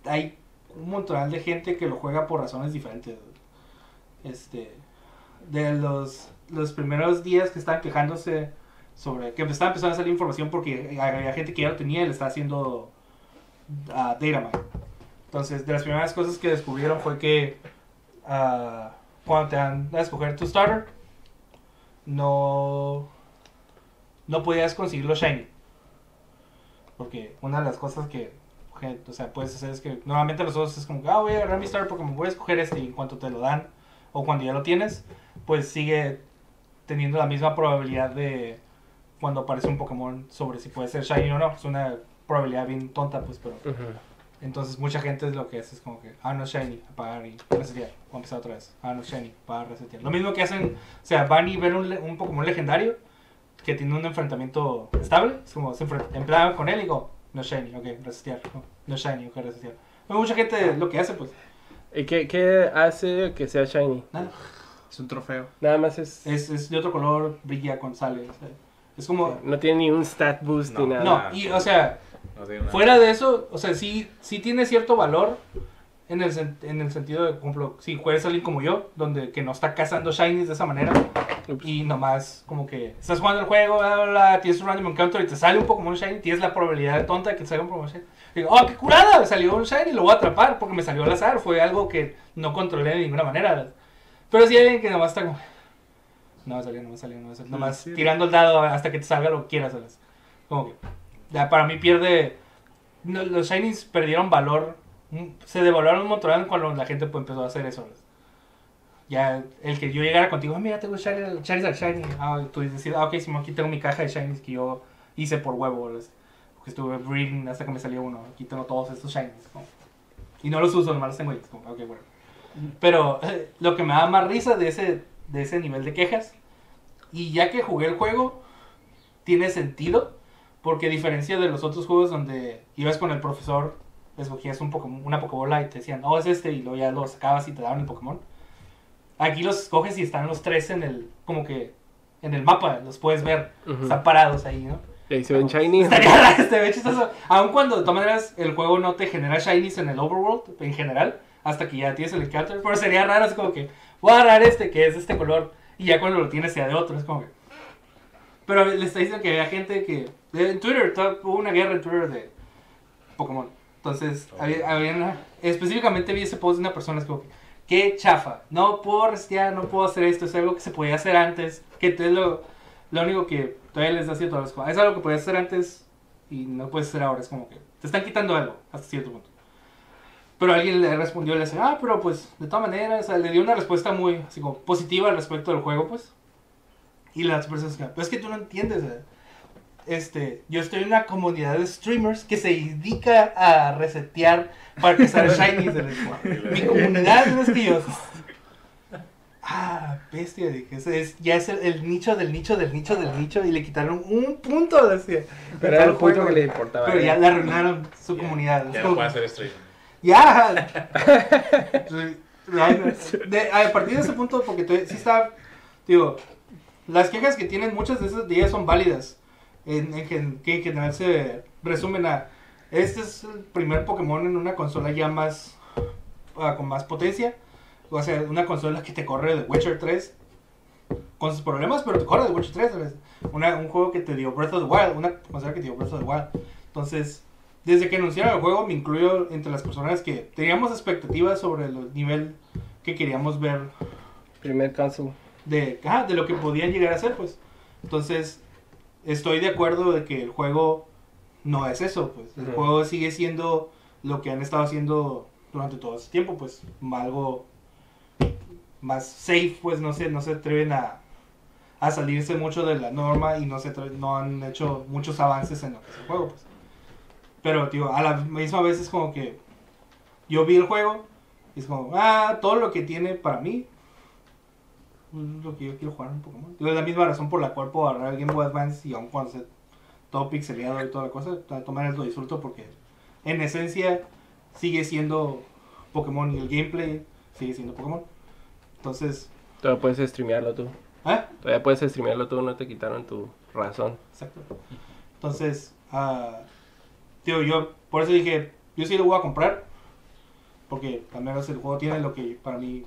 hay un montón de gente que lo juega por razones diferentes. Este, de los, los primeros días que estaban quejándose sobre que estaba empezando a salir información porque había gente que ya lo tenía y le estaba haciendo ah, data mine. Entonces, de las primeras cosas que descubrieron fue que ah, cuando te dan a escoger tu starter, no, no podías conseguir los shiny. Porque una de las cosas que o sea, puedes hacer es que normalmente los otros es como, ah, voy a agarrar mi starter porque me voy a escoger este y en cuanto te lo dan o cuando ya lo tienes, pues sigue teniendo la misma probabilidad de cuando aparece un Pokémon sobre si puede ser shiny o no. Es una probabilidad bien tonta, pues, pero. Entonces mucha gente es lo que hace es como que, ah, no es shiny, apagar y resetear. Vamos a empezar otra vez. Ah, no es shiny, apagar, resetear. Lo mismo que hacen, o sea, van y ven un, un Pokémon legendario que tiene un enfrentamiento estable. Es como, se enfrenta, en plan con él y digo, no es shiny, ok, resetear. No, no es shiny, ok, resetear. Pero mucha gente lo que hace, pues,
¿Y qué, qué hace que sea shiny?
nada.
Es un trofeo.
Nada más es...
Es, es de otro color, brilla cuando sale. o sea, es como,
No tiene ni un stat boost
No.
ni nada.
no, y, o sea,
No tiene nada.
Fuera de eso, o sea, sí, sí tiene cierto valor en el, en el sentido de, por ejemplo, si juegas a alguien como yo, donde que no está cazando shinies de esa manera
Ups.
y nomás como que estás jugando el juego, bla, bla, bla, tienes un random encounter y te sale un Pokémon shiny, tienes la probabilidad tonta de que te salga un Pokémon shiny. Digo, oh, qué curada, me salió un shiny, lo voy a atrapar porque me salió al azar, fue algo que no controlé de ninguna manera. Pero si hay alguien que nomás está como, no va a salir, no va a salir, no va a salir, nomás
Sí.
tirando el dado hasta que te salga lo que quieras, ¿sabes? Como que, ya para mí pierde, no, los shinies perdieron valor, mm, se devaluaron un montón cuando la gente pues, empezó a hacer eso. Ya el que yo llegara contigo, ah, mira, tengo shiny, Charizard shiny, ah, tú dices, ah, ok, Simón, aquí tengo mi caja de shinies que yo hice por huevo, porque estuve breeding hasta que me salió uno, aquí tengo todos estos shinies, como- y no los uso, nomás los tengo ahí, como, ok, bueno. Pero eh, [laughs] lo que me da más risa de ese, de ese nivel de quejas, y ya que jugué el juego, tiene sentido, porque a diferencia de los otros juegos donde ibas con el profesor, escogías un Pokémon- una Pokébola y te decían, oh, es este, y luego ya lo sacabas y te daban el Pokémon. Aquí los escoges y están los tres en el, como que, en el mapa, los puedes ver,
Ujú.
están parados ahí, ¿no?
Y ahí se ven shiny.
Estaría este chistoso. Aun cuando de todas maneras el juego no te genera shinies en el overworld en general, hasta que ya tienes el encounter, pero sería raro, es como que voy a agarrar este que es de este color y ya cuando lo tienes sea de otro, es como que. Pero le está diciendo que había gente que. En Twitter, hubo una guerra en Twitter de Pokémon. Entonces,
Ok.
había, había una- específicamente vi ese post de una persona, es como que. Qué chafa, no puedo restear, no puedo hacer esto, es algo que se podía hacer antes, que te lo, lo único que todavía les da cierto asco. Es algo que podías hacer antes y no puedes hacer ahora. Es como que te están quitando algo hasta cierto punto. Pero alguien le respondió y le dice, ah, pero pues de todas maneras, o sea, le dio una respuesta muy así como positiva al respecto del juego, pues. Y las personas, pero es que tú no entiendes. eh. Este, yo estoy en una comunidad de streamers que se dedica a resetear para que salga [laughs] shiny. Mi [laughs] comunidad no es que yo. Ah, bestia, dije, ese es, ya es el, el nicho del nicho del nicho del nicho y le quitaron un punto, decía.
Pero era el punto que le importaba.
Pero
¿eh?
ya le arruinaron su comunidad. Es
Ya
como
no puede hacer stream.
ya. [laughs] De- a partir de ese punto, porque sí está, digo, las quejas que tienen muchas de esas de ellas son válidas. En, en gen- que en general se resumen a, este es el primer Pokémon en una consola ya más ah, con más potencia. O sea, una consola que te corre de Witcher 3 con sus problemas, pero te corre de Witcher 3. ¿sabes? Una- un juego que te dio Breath of the Wild, una consola que te dio Breath of the Wild. Entonces, desde que anunciaron el juego, me incluyo entre las personas que teníamos expectativas sobre el nivel que queríamos ver
Primer console.
de, ajá, de lo que podían llegar a ser, pues. Entonces, estoy de acuerdo de que el juego no es eso, pues. El juego sigue siendo lo que han estado haciendo durante todo ese tiempo, pues. Algo más safe, pues no se, no se atreven a, a salirse mucho de la norma y no, se no han hecho muchos avances en lo que es el juego, pues. Pero, tío, a la misma vez es como que yo vi el juego y es como, ah, todo lo que tiene para mí es lo que yo quiero jugar un Pokémon. Es la misma razón por la cual puedo agarrar el Game Boy Advance y aun cuando esté todo pixeleado y toda la cosa, tomar lo disfruto porque en esencia sigue siendo Pokémon y el gameplay sigue siendo Pokémon. Entonces,
Todavía puedes streamearlo tú.
¿eh?
Todavía puedes streamearlo tú, no te quitaron tu razón.
Exacto. Entonces, ah, tío, yo por eso dije, yo sí lo voy a comprar. Porque al menos el juego tiene lo que para mí.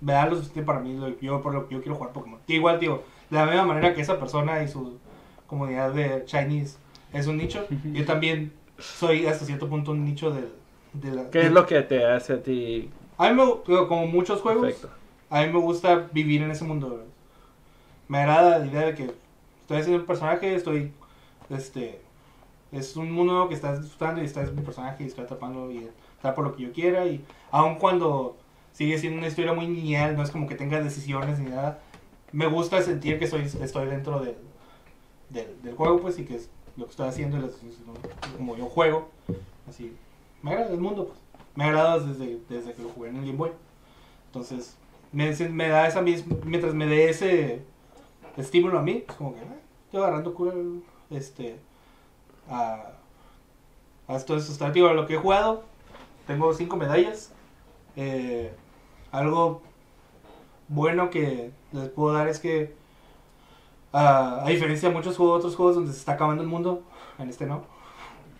Me da lo suficiente para mí, lo, yo, por lo que yo quiero jugar Pokémon. Y igual, tío, de la misma manera que esa persona y su comunidad de Chinese es un nicho, yo también soy hasta cierto punto un nicho del- de, la.
¿Qué
de-
es lo que te hace a ti
A mí me, como muchos juegos,
perfecto?
a mí me gusta vivir en ese mundo. ¿verdad? Me agrada la idea de que estoy haciendo un personaje, estoy, este, es un mundo que estás disfrutando y estás mi personaje y estoy atrapando y está por lo que yo quiera y aun cuando sigue siendo una historia muy lineal, no es como que tenga decisiones ni nada, me gusta sentir que soy, estoy dentro del, del, juego pues y que es lo que estoy haciendo ¿no? como yo juego, así, me agrada el mundo pues, me agrada desde, desde que lo jugué en el Game Boy. Entonces, me, me da esa misma, mientras me dé ese estímulo a mí, es como que, ah, estoy agarrando cura, este, a, a esto, esto está, digo, lo que he jugado, tengo cinco medallas, eh, algo bueno que les puedo dar es que, ah, a diferencia de muchos juegos, otros juegos donde se está acabando el mundo, en este no,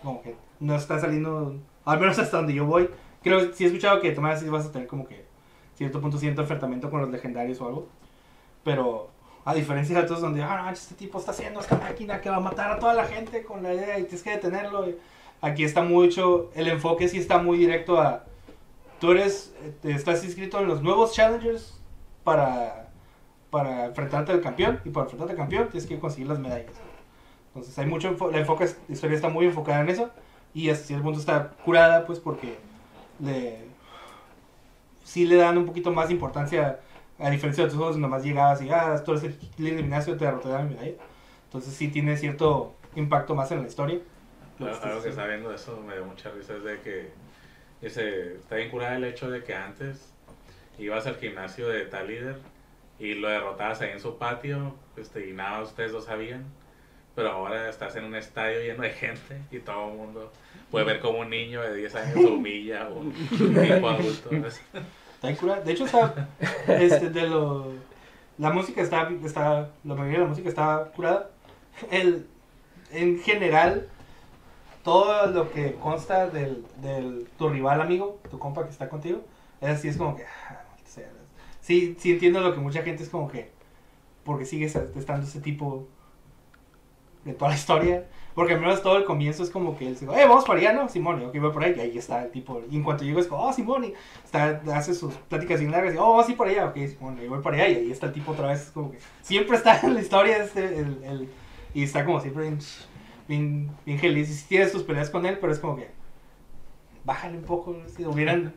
como que no está saliendo, al menos hasta donde yo voy, creo, si he escuchado que tomás sí vas a tener como que cierto punto cierto enfrentamiento con los legendarios o algo. Pero a diferencia de otros donde, ah, este tipo está haciendo esta máquina que va a matar a toda la gente con la idea y tienes que detenerlo. Aquí está mucho, el enfoque sí está muy directo a, tú eres, eh, estás inscrito en los nuevos challengers para, para enfrentarte al campeón y para enfrentarte al campeón tienes que conseguir las medallas. Entonces hay mucho, la, enfoque, la historia está muy enfocada en eso y hasta cierto punto está curada pues porque le sí le dan un poquito más importancia a diferencia de otros juegos nomás llegabas y ah, tú eres el líder del gimnasio, te derroté mi medalla. Entonces sí tiene cierto impacto más en la historia. Lo que
Algo que está viendo eso me dio mucha risa es de que ese, está bien curada el hecho de que antes ibas al gimnasio de tal líder y lo derrotabas ahí en su patio este, y nada ustedes lo sabían. Pero ahora estás en un estadio lleno de gente y todo el mundo puede ver como un niño de 10 años humilla a un tipo adulto. Es-
Está bien curada. De hecho está este, de lo la música está está la mayoría de la música está curada. El en general todo lo que consta del, del tu rival amigo, tu compa que está contigo, es así es como que ah, sí sí entiendo lo que mucha gente es como que porque sigues estando ese tipo de toda la historia. Porque al menos todo el comienzo es como que él dice, eh, vamos para allá, ¿no? Simón, ok, voy por ahí, y ahí está el tipo. Y en cuanto llego es como, oh, Simón, y está, hace sus pláticas bien largas, y oh, ir para allá, ok, Simón, voy para allá, y ahí está el tipo otra vez, es como que siempre está en la historia, este, el, el- y está como siempre bien, bien, bien feliz. Y si tienes tus peleas con él, pero es como que, bájale un poco, si hubieran.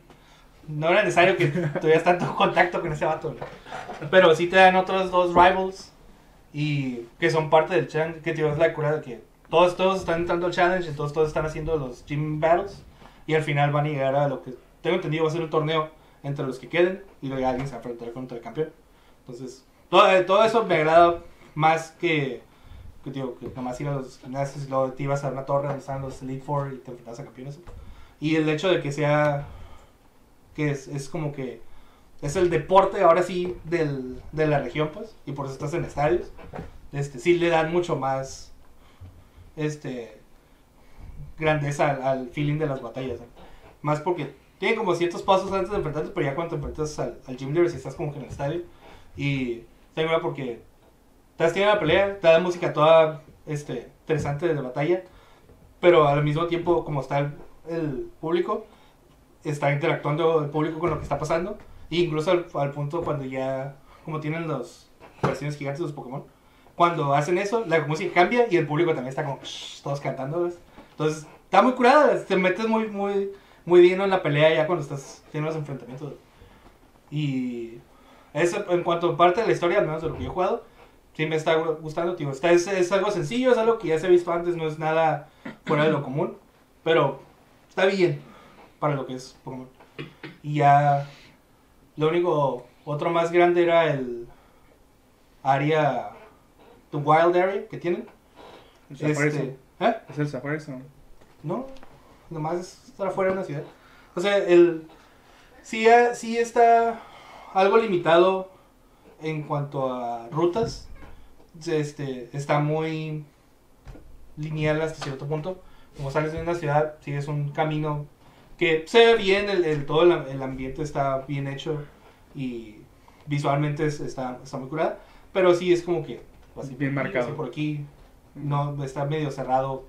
No era necesario que tuvieras tanto [laughs] contacto con ese vato. ¿no? Pero sí te dan otros dos rivals y que son parte del challenge, que te es la cura de que todos, todos están entrando al challenge, entonces todos están haciendo los gym battles y al final van a llegar a lo que tengo entendido va a ser un torneo entre los que queden y luego alguien se va a enfrentar contra el campeón. Entonces, todo, todo eso me agrada más que, digo, que nomás ir a los gimnasios y luego te ibas a una torre donde están los Elite Four y te enfrentas a campeones. Y el hecho de que sea, que es, es como que es el deporte ahora sí del, de la región, pues, y por eso estás en estadios, este, sí le dan mucho más, este, grandeza al, al feeling de las batallas, ¿no? Más porque tienen como ciertos pasos antes de enfrentarte, pero ya cuando te enfrentas al, al gym leader, si estás como que en el estadio, y bien porque estás teniendo la pelea, te da música toda este, interesante de batalla, pero al mismo tiempo, como está el, el público, está interactuando el público con lo que está pasando, e incluso al, al punto cuando ya, como tienen los versiones gigantes de los Pokémon, cuando hacen eso, la música cambia y el público también está como shh, todos cantando. Entonces, está muy curada, te metes muy, muy, muy bien en la pelea ya cuando estás teniendo los enfrentamientos. Y eso, en cuanto a parte de la historia, al menos de lo que yo he jugado, sí me está gustando. Tío. Está, es, es algo sencillo, es algo que ya se ha visto antes, no es nada fuera de lo común, pero está bien para lo que es Pokémon. Y ya, lo único, otro más grande era el área, the wild area que tienen.
El
Este. ¿eh?
Es el Safari Zone.
No, nomás es estar afuera de una ciudad. O sea, el sí, eh, sí está algo limitado en cuanto a rutas. Este, está muy lineal hasta cierto punto. Como sales de una ciudad, sigues un camino que se ve bien, el, el- todo el, el ambiente está bien hecho y visualmente es- está, está muy curada. Pero sí es como que así
Bien marcado.
así por aquí, no está medio cerrado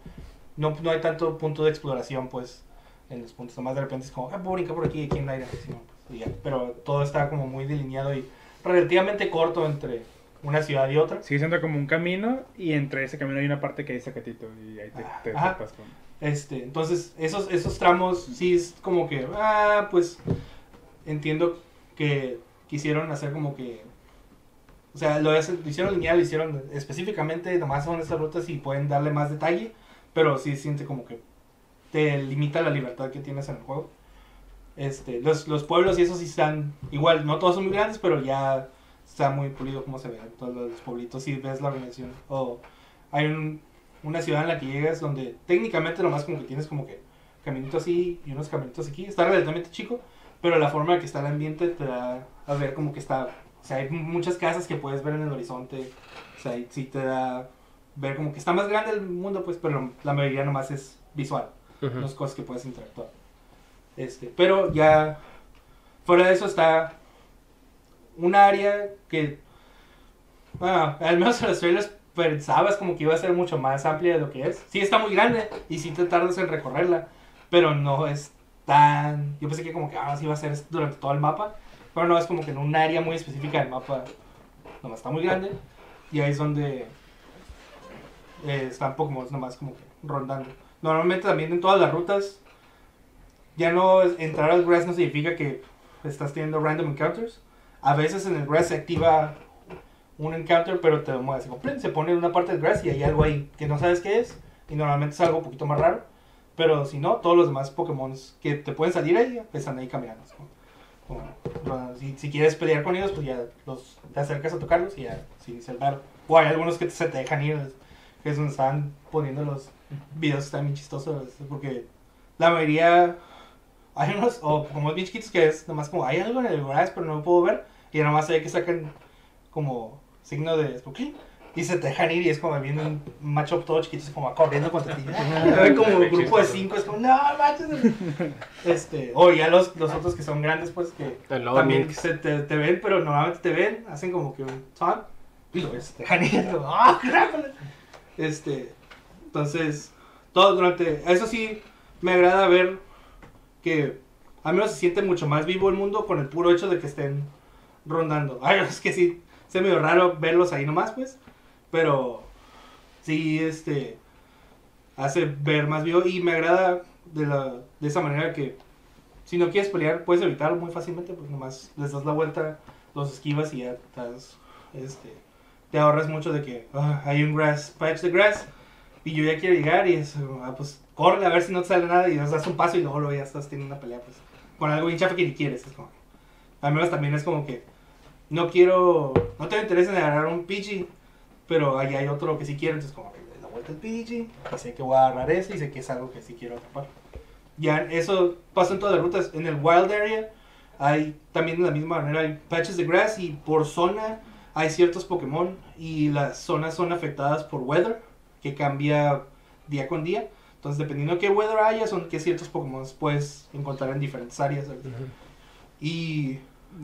no, no hay tanto punto de exploración, pues, en los puntos. Nomás de repente es como, ah, puedo brincar por aquí, aquí en el aire. Pero todo está como muy delineado y relativamente corto entre una ciudad y otra.
Sigue siendo como un camino y entre ese camino hay una parte que dice Catito y ahí te, te
Ajá.
topas con...
Este, entonces, esos, esos tramos sí es como que, ah, pues, entiendo que quisieron hacer como que, o sea, lo, lo hicieron lineal, lo hicieron específicamente, nomás son estas rutas y pueden darle más detalle, pero sí siente como que te limita la libertad que tienes en el juego. Este, los, los pueblos y eso sí están igual, no todos son muy grandes, pero ya está muy pulido como se ve todos los pueblitos y ves la organización. O hay un, una ciudad en la que llegas donde técnicamente nomás como que tienes como que caminitos así y unos caminitos aquí. Está relativamente chico, pero la forma en que está el ambiente te da a ver como que está... O sea, hay muchas casas que puedes ver en el horizonte. O sea, sí te da ver como que está más grande el mundo, pues, pero la mayoría nomás es visual.
Ujú.
Las cosas que puedes interactuar. Este, pero ya fuera de eso está un área que, bueno, al menos en los trailers pensabas como que iba a ser mucho más amplia de lo que es. Sí está muy grande y sí te tardas en recorrerla, pero no es tan... Yo pensé que como que ahora sí iba a ser durante todo el mapa, pero no, es como que en un área muy específica del mapa, nomás está muy grande y ahí es donde eh, están Pokémon nomás como que rondando. Normalmente también en todas las rutas, ya no entrar al grass no significa que estás teniendo random encounters. A veces en el grass se activa un encounter, pero te mueves. Se pone en una parte del grass y hay algo ahí que no sabes qué es. Y normalmente es algo un poquito más raro. Pero si no, todos los demás Pokémon que te pueden salir ahí están ahí caminando. Si, si quieres pelear con ellos, pues ya los, te acercas a tocarlos y ya sin ser raro. O hay algunos que se te dejan ir, que es donde están poniendo los videos, están bien chistosos. Porque la mayoría, hay unos, o como es bien chiquitos, que es nomás como, hay algo en el grass, pero no lo puedo ver. Y nomás se ve que sacan como signo de ¿por qué? Y se te dejan ir y es como viendo un macho todo chiquito, como corriendo contra ti. [laughs] [laughs] Hay como un grupo de cinco, es como, no, manches. Este, o ya los, los otros que son grandes, pues que también se te, te ven, pero normalmente te ven, hacen como que un taunt y lo ves, te dejan ir. ¡Ah, [laughs] caracoles! Este, entonces, todo durante, eso sí, me agrada ver que al menos se siente mucho más vivo el mundo con el puro hecho de que estén rondando. [laughs] Ay, es que sí, se medio raro verlos ahí nomás, pues, pero sí, este, hace ver más vivo y me agrada de, la, de esa manera que si no quieres pelear, puedes evitarlo muy fácilmente, pues nomás les das la vuelta, los esquivas y ya estás, este, te ahorras mucho de que ah, hay un grass, patch de grass, y yo ya quiero llegar y es, ah, pues corre a ver si no te sale nada y das un paso y luego, ya estás teniendo una pelea, pues, con algo bien chafa que ni quieres, es como, al menos también es como que, no quiero, no te interesa en agarrar un Pidgey, pero ahí hay otro que sí quiero, entonces como que la vuelta al Pidgey, y sé que voy a agarrar ese y sé que es algo que sí quiero atrapar. Ya eso pasa en todas las rutas. En el Wild Area hay también de la misma manera hay patches de grass y por zona hay ciertos Pokémon y las zonas son afectadas por weather que cambia día con día. Entonces, dependiendo de qué weather haya, son que ciertos Pokémon puedes encontrar en diferentes áreas. ¿sabes?
Ujú.
Y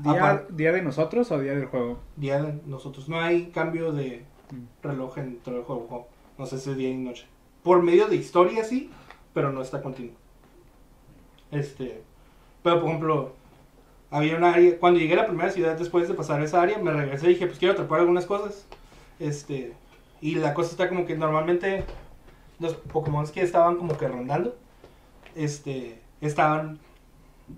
¿Día, ¿Día de nosotros o día del juego?
día de nosotros, no hay cambio de
Mm.
reloj dentro del juego. No sé si es día y noche. Por medio de historia, sí, pero no está continuo. Este, pero por ejemplo, había una área, cuando llegué a la primera ciudad después de pasar esa área, me regresé y dije, pues quiero atrapar algunas cosas. Este, y la cosa está como que normalmente los Pokémon que estaban como que rondando, este, estaban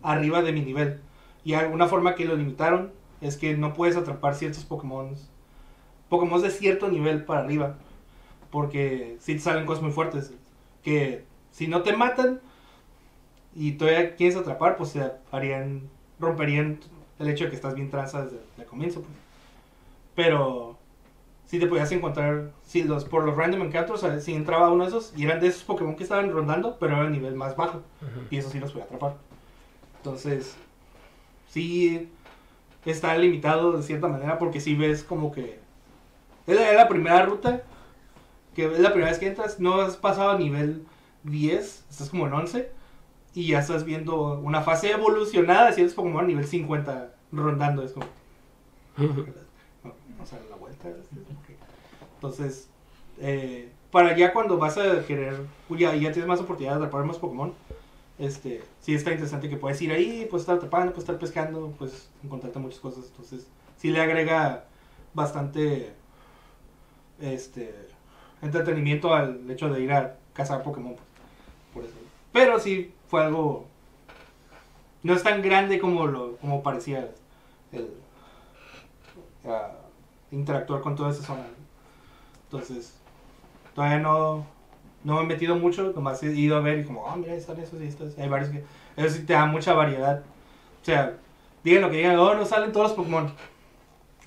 arriba de mi nivel. Y alguna forma que lo limitaron es que no puedes atrapar ciertos Pokémon, Pokémon de cierto nivel para arriba, porque si te salen cosas muy fuertes, que si no te matan y todavía quieres atrapar, pues se harían, romperían el hecho de que estás bien tranza desde el comienzo. pues. Pero si te podías encontrar, si los, por los random encounters, a si entraba uno de esos, y eran de esos Pokémon que estaban rondando, pero era el nivel más bajo, y eso sí los podía atrapar. Entonces, sí está limitado de cierta manera, porque si ves como que es la, es la primera ruta, que es la primera vez que entras, no has pasado a nivel 10, estás como en 11, y ya estás viendo una fase evolucionada, si eres Pokémon a nivel 50 rondando, es como... [laughs] Entonces, eh, para ya cuando vas a querer, ya, ya tienes más oportunidad de atrapar más Pokémon, este, sí está interesante que puedes ir ahí, puedes estar atrapando, puedes estar pescando, puedes encontrarte muchas cosas. Entonces, sí le agrega bastante este entretenimiento al hecho de ir a cazar Pokémon. pues. Pero sí fue algo no es tan grande como lo como parecía el ah, interactuar con toda esa zona. Entonces, todavía no, no me he metido mucho, nomás he ido a ver y como, ah, mira, están esos y estos. Hay varios que. Eso sí te da mucha variedad. O sea, digan lo que digan, oh, no salen todos los Pokémon.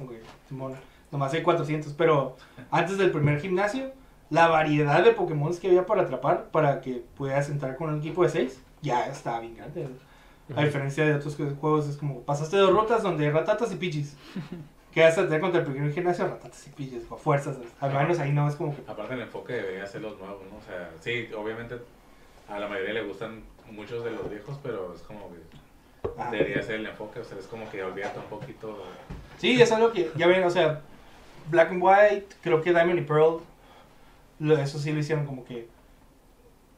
Ok, Simón, nomás hay 400, pero antes del primer gimnasio, la variedad de Pokémon que había para atrapar, para que pudieras entrar con un equipo de 6, ya estaba bien grande. A diferencia de otros juegos, es como pasaste dos rutas donde hay ratatas y pichis. [laughs] Que vas a tener contra el primer gimnasio ratatas y pichis, o fuerzas. Al menos ahí no es como que.
Aparte el enfoque debería ser los nuevos, ¿no? O sea, sí, obviamente a la mayoría le gustan muchos de los viejos, pero es como que debería ser el enfoque, o sea, es como que olvídate un poquito.
Sí, es algo que, ya ven, o sea, Black and White, creo que Diamond y Pearl, lo- eso sí lo hicieron como que,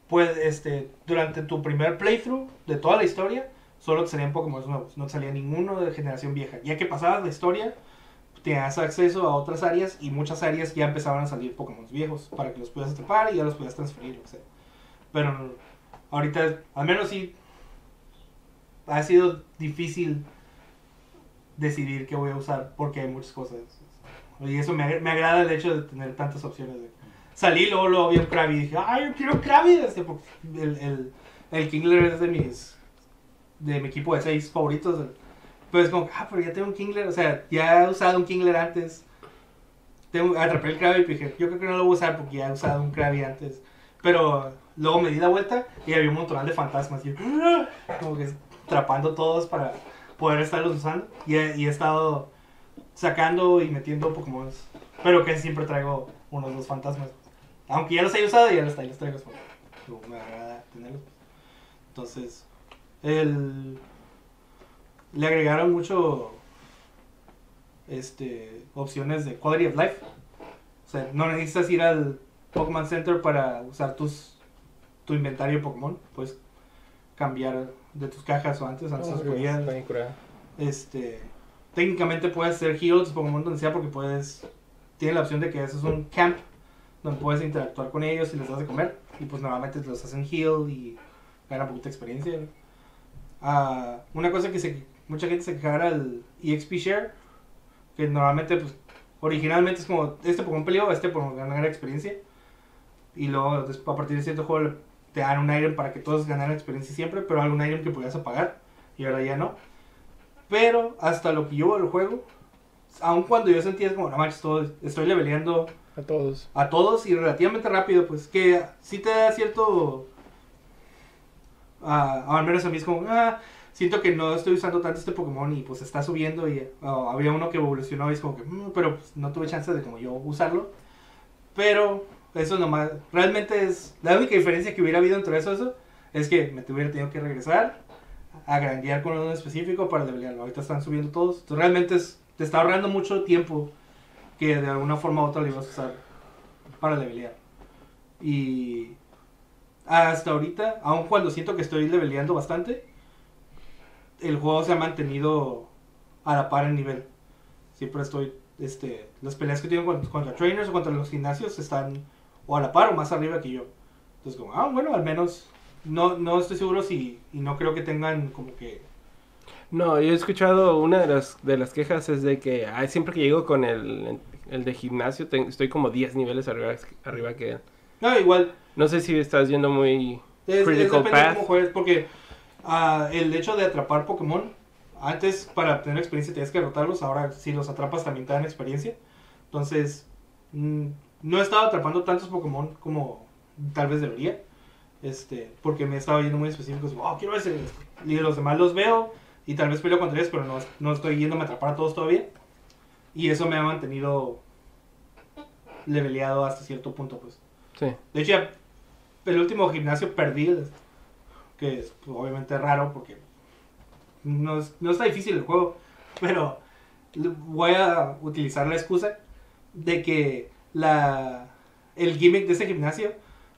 pues, este, durante tu primer playthrough de toda la historia, solo te salían Pokémon nuevos, no te salía ninguno de generación vieja. Ya que pasabas la historia, tenías acceso a otras áreas y muchas áreas ya empezaban a salir Pokémon viejos para que los pudieras atrapar y ya los pudieras transferir, o sea. Pero ahorita, al menos sí, ha sido difícil decidir qué voy a usar porque hay muchas cosas. Y eso me, me agrada el hecho de tener tantas opciones. Salí, luego, luego vi un Krabby y dije, ¡ay, yo quiero Krabby! Este, el, el, el Kingler es de mis. de mi equipo de seis favoritos. Pero es como, ah, pero ya tengo un Kingler. O sea, ya he usado un Kingler antes. Tengo, atrapé el Krabby y dije, yo creo que no lo voy a usar porque ya he usado un Krabby antes. Pero luego me di la vuelta y había un montón de fantasmas. Y yo, ¡ah! como que atrapando todos para poder estarlos usando. Y he, y he estado sacando y metiendo Pokémon. Pero que siempre traigo unos dos fantasmas. Aunque ya los haya usado, ya los, ahí los traigo. me agrada tenerlos. Entonces, el, le agregaron mucho este, opciones de quality of life. O sea, no necesitas ir al Pokémon Center para usar tus tu inventario Pokémon. Puedes cambiar de tus cajas o antes. Antes se podía-
está bien curada.
este técnicamente puedes hacer heals Pokémon donde sea porque puedes tiene la opción de que haces un camp donde puedes interactuar con ellos y les das de comer y pues normalmente los hacen heal y ganan poquita experiencia Ah, una cosa que se, mucha gente se quejara el EXP share que normalmente pues originalmente es como este Pokémon peleó este por ganar experiencia y luego a partir de cierto juego te dan un item para que todos ganaran experiencia siempre pero algún item que podías apagar y ahora ya no pero hasta lo que yo del juego, aun cuando yo sentía como, no manches, todo, estoy leveleando
A todos.
a todos y relativamente rápido, pues que sí te da cierto... ah, al menos a mí es como, ah, siento que no estoy usando tanto este Pokémon y pues está subiendo y ah, había uno que evolucionó y es como que, "Mm", pero pues, no tuve chance de como yo usarlo. Pero Eso nomás, realmente es, la única diferencia que hubiera habido entre eso, eso, es que me tuviera tenido que regresar a grandear con uno específico para levelearlo. Ahorita están subiendo todos. Entonces, realmente es, te está ahorrando mucho tiempo que de alguna forma u otra le ibas a usar para levelear. Y hasta ahorita, aun cuando siento que estoy leveleando bastante, el juego se ha mantenido a la par en nivel. Siempre estoy, este, las peleas que tengo contra, contra trainers o contra los gimnasios están o a la par o más arriba que yo. Entonces como, ah, bueno, al menos no, no estoy seguro si, y no creo que tengan como que
No, yo he escuchado una de las, de las quejas es de que ay, siempre que llego con el, el de gimnasio ten- estoy como 10 niveles arriba, arriba que él.
No, igual.
No sé si estás yendo muy
Es, es
critical
de
path.
cómo juegues, porque ah, el hecho de atrapar Pokémon, antes para obtener experiencia tenías que derrotarlos, ahora si los atrapas también te dan experiencia. Entonces, mm, no he estado atrapando tantos Pokémon como tal vez debería. Este, porque me he estado yendo muy específicos, wow, quiero ese. Y los demás los veo y tal vez peleo contra ellos, pero no, no estoy yéndome a atrapar a todos todavía. Y eso me ha mantenido leveleado hasta cierto punto, pues.
Sí.
De hecho, el último gimnasio perdí, que es pues, obviamente raro porque no, es- no está difícil el juego, pero voy a utilizar la excusa de que la, el gimmick de ese gimnasio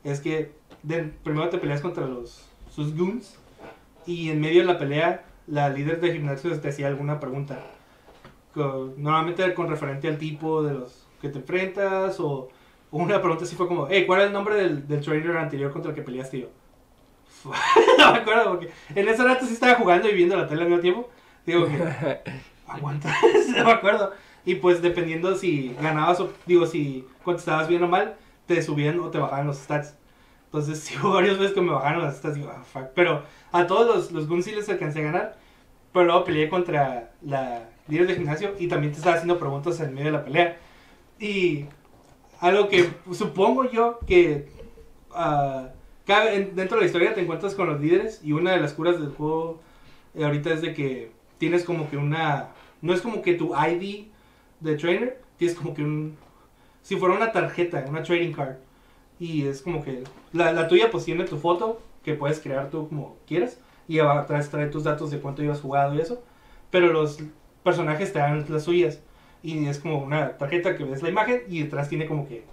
es que de- primero te peleas contra los sus goons y en medio de la pelea la líder del gimnasio te hacía alguna pregunta. Normalmente con referente al tipo de los que te enfrentas o una pregunta así fue como, hey, ¿cuál es el nombre del, del trainer anterior contra el que peleaste yo? [laughs] no me acuerdo porque en ese rato sí estaba jugando y viendo la tele al mismo tiempo. Digo que, [laughs] aguanta, [laughs] no me acuerdo. Y pues dependiendo si ganabas o, digo, si contestabas bien o mal, te subían o te bajaban los stats. Entonces, sí hubo varias veces que me bajaron las stats, digo, ah, fuck. Pero a todos los, los guns sí les alcancé a ganar. Pero luego peleé contra la líder de gimnasio y también te estaba haciendo preguntas en medio de la pelea. Y algo que supongo yo que ah, cada- en- dentro de la historia te encuentras con los líderes y una de las curas del juego eh, ahorita es de que tienes como que una no es como que tu ID de trainer tienes como que un si fuera una tarjeta una trading card y es como que la, tuya pues tiene tu foto que puedes crear tú como quieras y atrás trae tus datos de cuánto ibas jugado y eso pero los personajes te dan las suyas y es como una tarjeta que ves la imagen y detrás tiene como que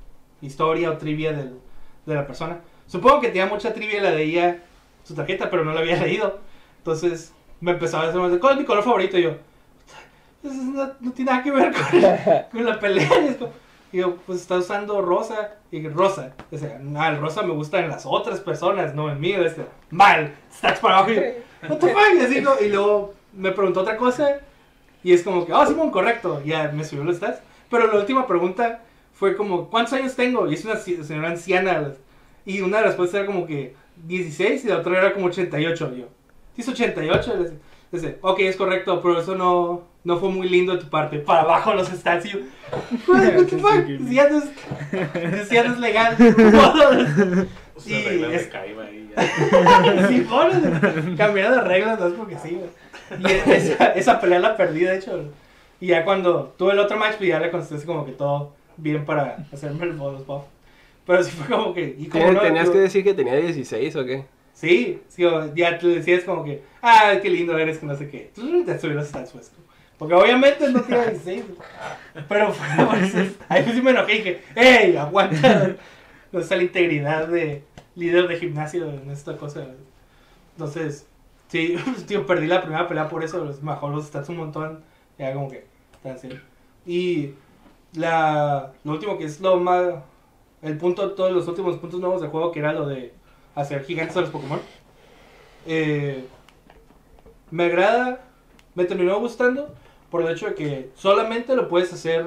historia o trivia del- de la persona. Supongo que tenía mucha trivia la ella, su tarjeta, pero no la había [laughs] leído. Entonces me empezaba a decir, ¿cuál es mi color favorito? Y yo, "Eso no, no tiene nada que ver con la, [laughs] con la pelea. Y yo, pues está usando rosa. Y rosa. O sea, ah, el rosa me gusta en las otras personas, no en mí. Este, mal, stats para abajo. Y yo, fuck? Y, así, ¿no? y luego me preguntó otra cosa. Y es como que, oh, Simón, correcto. Ya me subió los stats. Pero la última pregunta fue como, ¿cuántos años tengo? Y es una señora anciana. Y una de las respuestas era como que 16 y la otra era como 88. Y yo, ¿sí es 88? Y le dice, ok, es correcto, pero eso no, no fue muy lindo de tu parte. Para abajo los stats. Y yo, what the fuck? Si ya no es, si ya no es legal.
Sus [laughs]
Y es-
de Kaiba ahí ya. [laughs]
Sí, cambiaron las reglas, no es porque sí. Y esa, esa pelea la perdí, de hecho. Y ya cuando tuve el otro match, pues ya le contesté así como que todo bien para hacerme el bonus buff. Pero sí fue como que... Y como
¿Ten-
no,
¿Tenías que decir que tenía 16 o qué?
Sí, sí, ya te decías como que, ah, qué lindo eres, que no sé qué. Tú te los stats, pues. Porque obviamente no tiene 16. güey. Pero fue por eso- ahí sí me enojé y dije, hey, aguanta. No está la integridad de líder de gimnasio en esta cosa. Entonces, sí, [laughs] tío, perdí la primera pelea por eso. los- Bajó los stats un montón. Ya como que, tan así. Y la, lo último que es lo más, el punto, todos los últimos puntos nuevos del juego, que era lo de hacer gigantes a los Pokémon. Eh, me agrada, me terminó gustando por el hecho de que solamente lo puedes hacer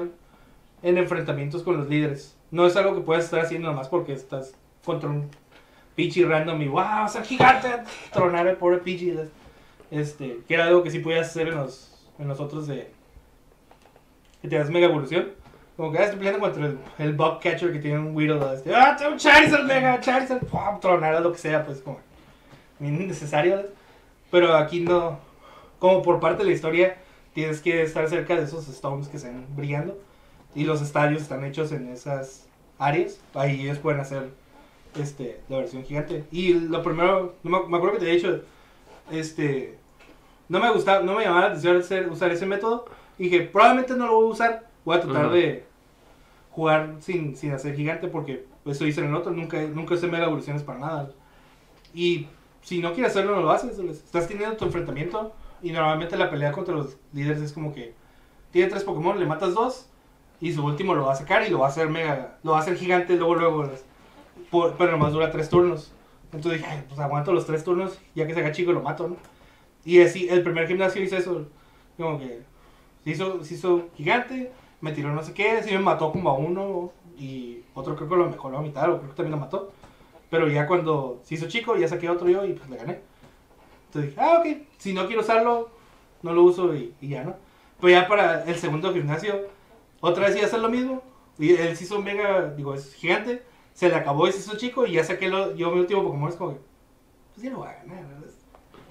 en enfrentamientos con los líderes. No es algo que puedas estar haciendo nada más porque estás contra un Pichi random y wow, ser gigante, tronar el pobre Pichi. Este, que era algo que sí podías hacer en los, en los otros de que te das mega evolución. Como que ah, estoy peleando contra el, el Bug Catcher que tiene un Weedle. Este, ah, tengo un Charizard mega, Charizard, ¡pum! tronar lo que sea, pues como innecesario. Pero aquí no, como por parte de la historia, tienes que estar cerca de esos stones que ven brillando. Y los estadios están hechos en esas áreas, ahí ellos pueden hacer este, la versión gigante. Y lo primero, no me, me acuerdo que te he dicho, este, no me gustaba, no me llamaba la atención hacer- usar ese método. Y dije, probablemente no lo voy a usar, voy a tratar
Ujú.
de jugar sin, sin hacer gigante porque eso hice en el otro, nunca, nunca usé mega evoluciones para nada. Y si no quieres hacerlo, no lo haces. Estás teniendo tu enfrentamiento y normalmente la pelea contra los líderes es como que tiene tres Pokémon, le matas dos y su último lo va a sacar y lo va a hacer mega, lo va a hacer gigante luego, luego. Por- pero nomás dura tres turnos. Entonces dije, "Ay, pues aguanto los tres turnos, ya que se haga chico lo mato, ¿no? Y así, el primer gimnasio hice eso, como que se hizo, se hizo gigante, me tiró no sé qué, sí me mató como a uno y otro creo que lo mejoró a mitad, o creo que también lo mató. Pero ya cuando se hizo chico, ya saqué otro yo y pues le gané. Entonces dije, ah, ok, si no quiero usarlo, no lo uso y, y ya, ¿no? Pero ya para el segundo gimnasio, otra vez iba a hacer lo mismo. Y él se hizo mega, digo, es gigante, se le acabó y se hizo chico y ya saqué lo, yo mi último Pokémon es como que, pues ya lo voy a ganar, ¿verdad?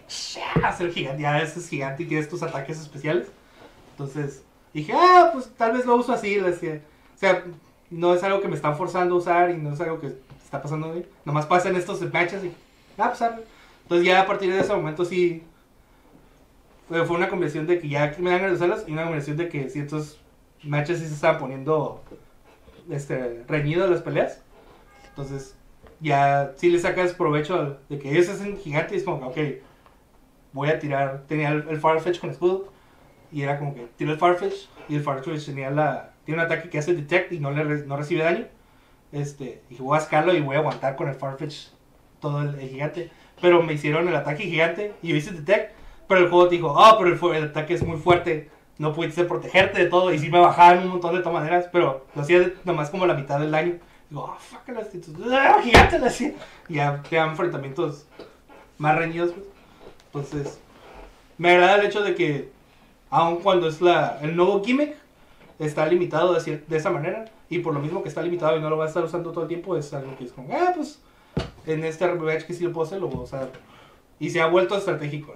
Ser gigante, ya es gigante y tienes tus ataques especiales. Entonces dije, ah, pues tal vez lo uso así. decía. O sea, no es algo que me están forzando a usar y no es algo que está pasando bien. Nomás pasan estos matches y, ah, pues arre. Entonces ya a partir de ese momento sí, fue fue una conversión de que ya me dan de usarlas y una conversión de que ciertos matches sí se estaban poniendo este, reñidos las peleas. Entonces ya sí le sacas provecho de que ellos hacen gigantes como que, ok, voy a tirar, tenía el, el Farfetch con escudo y era como que tiro el Farfetch y el Farfetch tenía la, tiene un ataque que hace detect y no, le, no recibe daño. Este, dije voy a sacarlo y voy a aguantar con el Farfetch todo el, el gigante. Pero me hicieron el ataque gigante y yo hice detect, pero el juego te dijo, ah, pero el, el ataque es muy fuerte, no pudiste protegerte de todo y sí me bajaban un montón de todas maneras, pero lo hacía nomás como la mitad del daño. Digo, ah, fuck, las ¡ah, gigante lo hacía. Y ya te dan enfrentamientos más reñidos, pues. Entonces, me agrada el hecho de que, aun cuando es la, el nuevo gimmick, está limitado de, cier- de esa manera. Y por lo mismo que está limitado y no lo va a estar usando todo el tiempo, es algo que es como, ah, pues, en este RPG que sí lo puedo hacer, lo voy a usar. Y se ha vuelto estratégico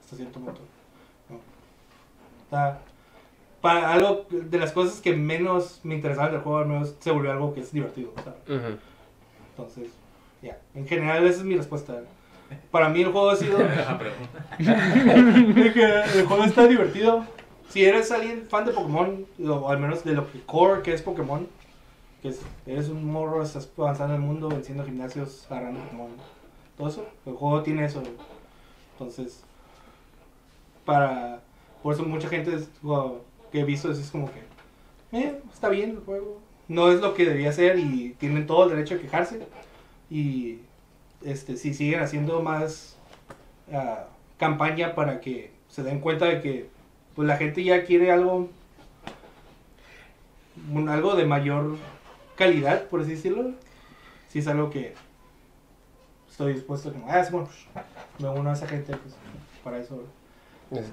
hasta cierto punto. ¿no? Está- para algo de las cosas que menos me interesaban del juego, al menos se volvió algo que es divertido. ¿sabes?
Ujú.
Entonces, ya. En general, esa es mi respuesta. Para mí, el juego ha sido. [laughs] [laughs] El juego está divertido. Si eres alguien fan de Pokémon, o al menos de lo que core que es Pokémon, que es, eres un morro, estás avanzando en el mundo, venciendo gimnasios, agarrando Pokémon, todo eso, el juego tiene eso. Entonces, para. Por eso mucha gente es- que he visto es, es como que, eh, está bien el juego. No es lo que debía ser y tienen todo el derecho a quejarse. Y este, si siguen haciendo más ah, campaña para que se den cuenta de que pues la gente ya quiere algo un- algo de mayor calidad por así decirlo. Si es algo que estoy dispuesto a como, ah, bueno, me uno a esa gente pues, para eso
Es-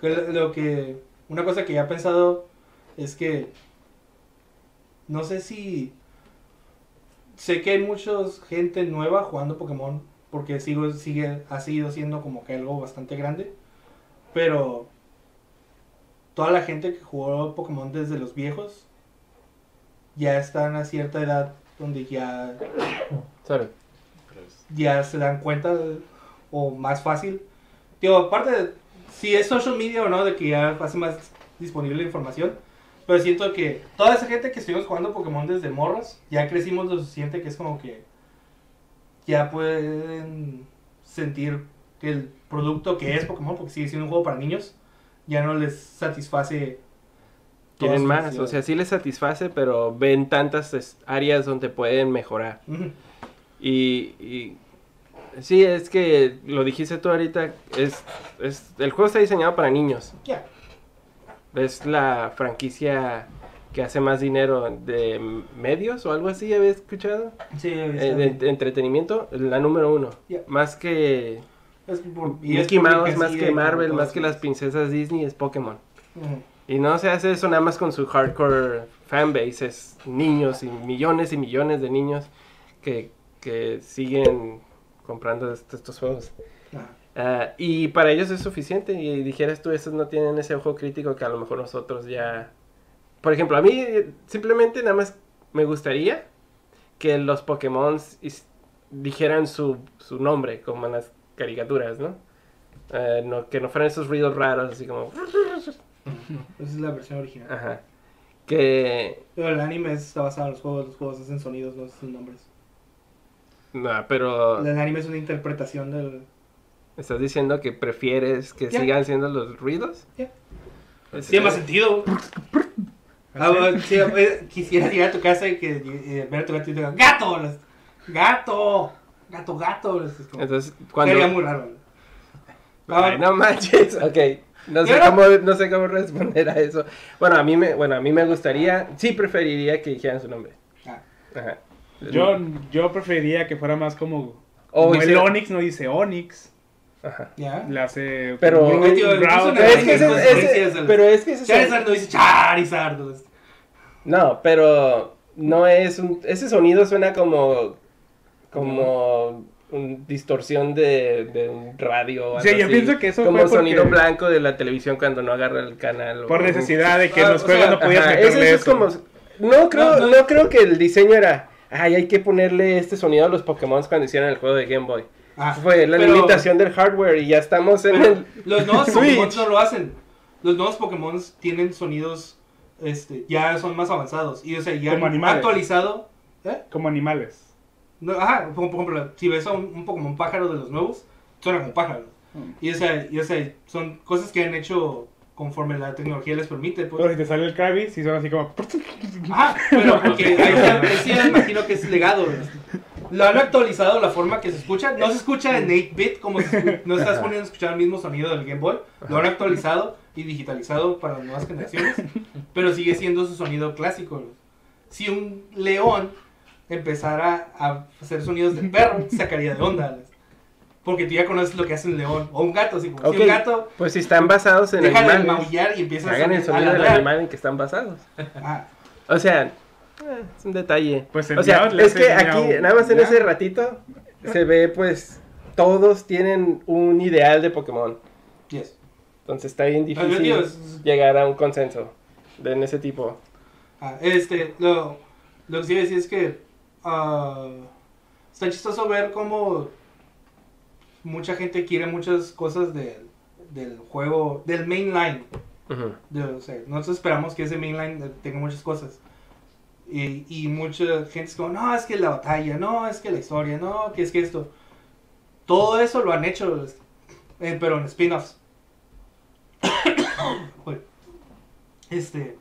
que lo, lo que una cosa que ya he pensado es que no sé si sé que hay mucha gente nueva jugando Pokémon porque sigo sigue ha seguido siendo como que algo bastante grande pero toda la gente que jugó Pokémon desde los viejos ya están a cierta edad donde ya
Sorry.
Ya se dan cuenta o más fácil. Digo, aparte si es social media o no, de que ya hace más disponible la información, pero siento que toda esa gente que estuvimos jugando Pokémon desde morros, ya crecimos lo suficiente que es como que ya pueden sentir que el producto que es Pokémon, porque sigue siendo un juego para niños, ya no les satisface. sus
más, o sea, sí les satisface, pero ven tantas áreas donde pueden mejorar. Y, y sí, es que lo dijiste tú ahorita, es, es el juego está diseñado para niños.
Ya.
Es la franquicia que hace más dinero de medios o algo así, había escuchado.
Sí,
Eh, de, entretenimiento, la número uno. Más que
Es por- y
Mickey Mouse, más que Marvel, más que las princesas Disney, es Pokémon. Y no se hace eso nada más con su hardcore fanbase, es niños y millones y millones de niños que, que siguen comprando est- estos juegos.
Ajá.
Ah, y para ellos es suficiente. Y dijeras tú, esos no tienen ese ojo crítico que a lo mejor nosotros ya... Por ejemplo, a mí eh, simplemente nada más me gustaría que los Pokémon dijeran su, su nombre, como en las caricaturas, ¿no? Eh, no que no fueran esos ruidos raros, así como...
Esa es la versión original.
Ajá. Que...
Pero el anime está basado en los juegos, los juegos hacen sonidos, no hacen nombres.
No, pero
El anime es una interpretación del...
estás diciendo que prefieres que sigan siendo los ruidos. Es-
Tiene más sentido. Ah, bueno, sí, eh, quisiera llegar a tu casa y que eh, ver a tu gato y te diga, ¡Gato! ¡Gato! ¡Gato, gato! Es como-
Entonces,
Sería muy raro.
Ay, no manches, ok. No sé, cómo, no sé cómo responder a eso. Bueno, a mí me, bueno, a mí me gustaría, sí preferiría que dijeran su nombre.
Ah.
Ajá.
Yo, yo preferiría que fuera más como.
O
como el Onix no dice Onix.
Ajá.
¿Ya?
Le hace.
Pero-
tío,
Pero es que ese, pero es que ese
Charizard no dice Charizard.
No, pero no es un, ese sonido suena como, como un distorsión de, de un radio. o
Sí, yo
así.
pienso que eso
como
fue porque-
sonido blanco de la televisión cuando no agarra el canal. o-
Por necesidad de que
Ah,
los juegos
sea,
no podías
Ajá,
meterle
ese es
eso.
como, no creo,
No,
no,
no.
creo que el diseño era, ay, hay que ponerle este sonido a los Pokémon cuando hicieron el juego de Game Boy.
Ah,
Fue la
pero-
limitación del hardware y ya estamos en
pero
el...
Los nuevos. [laughs] Pokémon no lo hacen. Los nuevos Pokémon tienen sonidos este, ya son más avanzados. Y o sea, ya
Como
han
animales.
actualizado. ¿Eh?
Como animales.
No, ajá, por, por ejemplo, si ves a un, un Pokémon pájaro de los nuevos, suena como pájaro.
Mm.
Y o sea, y, o sea, son cosas que han hecho conforme la tecnología les permite. Pues.
Pero si te sale el Krabby, sí son así como.
Ajá, pero [laughs] porque ahí ya, ahí sí me imagino que es legado. güey. Lo han actualizado la forma que se escucha. No se escucha en 8-bit como se no estás poniendo a escuchar el mismo sonido del Game Boy. Lo han actualizado y digitalizado para las nuevas generaciones. Pero sigue siendo su sonido clásico. Si un león empezara a hacer sonidos de perro, [laughs] sacaría de onda. Porque tú ya conoces lo que hace un león. O un gato. Si un gato
Pues si están basados en
deja de
animales,
maullar y empieza a,
hagan el
a
sonido del animal en que están basados.
Ah,
O sea, eh, es un detalle.
Pues
o sea, es que aquí, nada más en
Ya.
ese ratito, se ve pues, todos tienen un ideal de Pokémon.
yes.
Entonces está bien difícil llegar a un consenso de en ese tipo.
Ah, este, lo, lo que sí decir es que ah, está chistoso ver cómo mucha gente quiere muchas cosas del, del juego, del mainline. De, o sea, nosotros esperamos que ese mainline tenga muchas cosas. Y, y mucha gente es como, no, es que la batalla, no, es que la historia, no, que es que esto. Todo eso lo han hecho, eh, pero en spin-offs. [coughs] Este,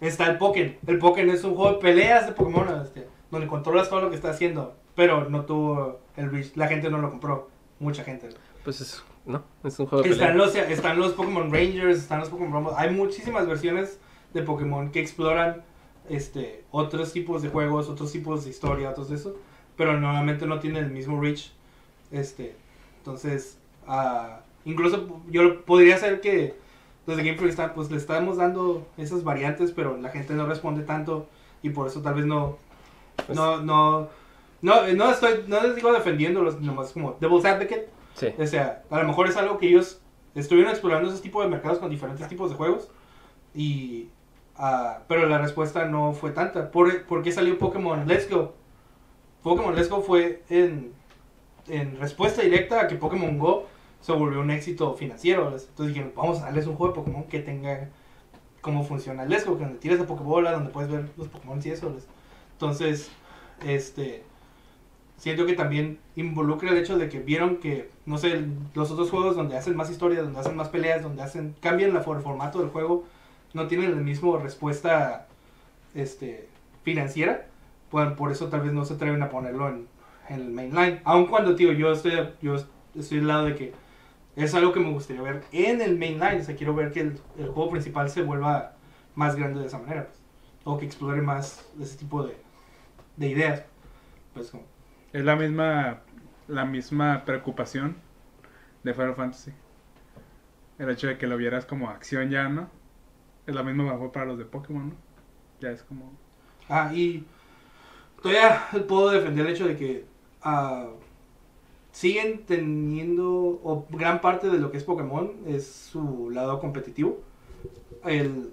está el Pokémon. El Pokémon es un juego de peleas de Pokémon, este, donde controlas todo lo que está haciendo, pero no tuvo el reach, la gente no lo compró, mucha gente.
Pues es, no, es un juego de
Están
pelea.
los, están los Pokémon Rangers, están los Pokémon Rumble. Hay muchísimas versiones de Pokémon que exploran este, otros tipos de juegos, otros tipos de historia, de eso. Pero normalmente no tienen el mismo reach. Este, entonces, ah, incluso yo podría ser que desde Game Freak está- pues le estamos dando esas variantes, pero la gente no responde tanto y por eso tal vez no,
Pues-
no, no, no, no estoy, no les digo defendiéndolos, nomás como Devil's Advocate.
Sí.
O sea, a lo mejor es algo que ellos estuvieron explorando ese tipo de mercados con diferentes tipos de juegos. Y. ah, pero la respuesta no fue tanta. ¿Por, por qué salió Pokémon Let's Go? Pokémon Let's Go fue en, en respuesta directa a que Pokémon Go se volvió un éxito financiero. Entonces dijeron, vamos a darles un juego de Pokémon que tenga cómo funciona Let's Go, que donde tiras la Pokébola, donde puedes ver los Pokémon y eso. Entonces, este siento que también involucra el hecho de que vieron que, no sé, los otros juegos donde hacen más historia, donde hacen más peleas, donde hacen, cambian el formato del juego, no tienen la misma respuesta este, financiera, pues por eso tal vez no se atreven a ponerlo en, en el mainline. Aun cuando, tío, yo estoy, yo estoy al lado de que es algo que me gustaría ver en el mainline, o sea, quiero ver que el, el juego principal se vuelva más grande de esa manera, pues, o que explore más ese tipo de, de ideas. Pues
Es la misma, la misma preocupación de Final Fantasy. El hecho de que lo vieras como acción ya, ¿no? Es la misma mejor para los de Pokémon, ¿no? Ya es como...
Ah, y todavía puedo defender el hecho de que ah, siguen teniendo, o gran parte de lo que es Pokémon es su lado competitivo. El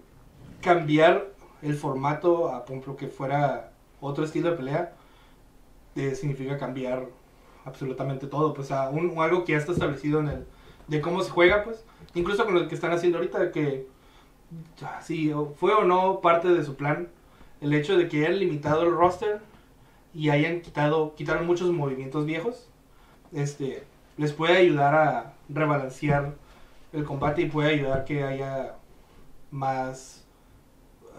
cambiar el formato a por ejemplo que fuera otro estilo de pelea eh, significa cambiar absolutamente todo, pues a un, algo que ya está establecido en el de cómo se juega, pues incluso con lo que están haciendo ahorita que si fue o no parte de su plan el hecho de que hayan limitado el roster y hayan quitado quitaron muchos movimientos viejos, este les puede ayudar a rebalancear el combate y puede ayudar que haya más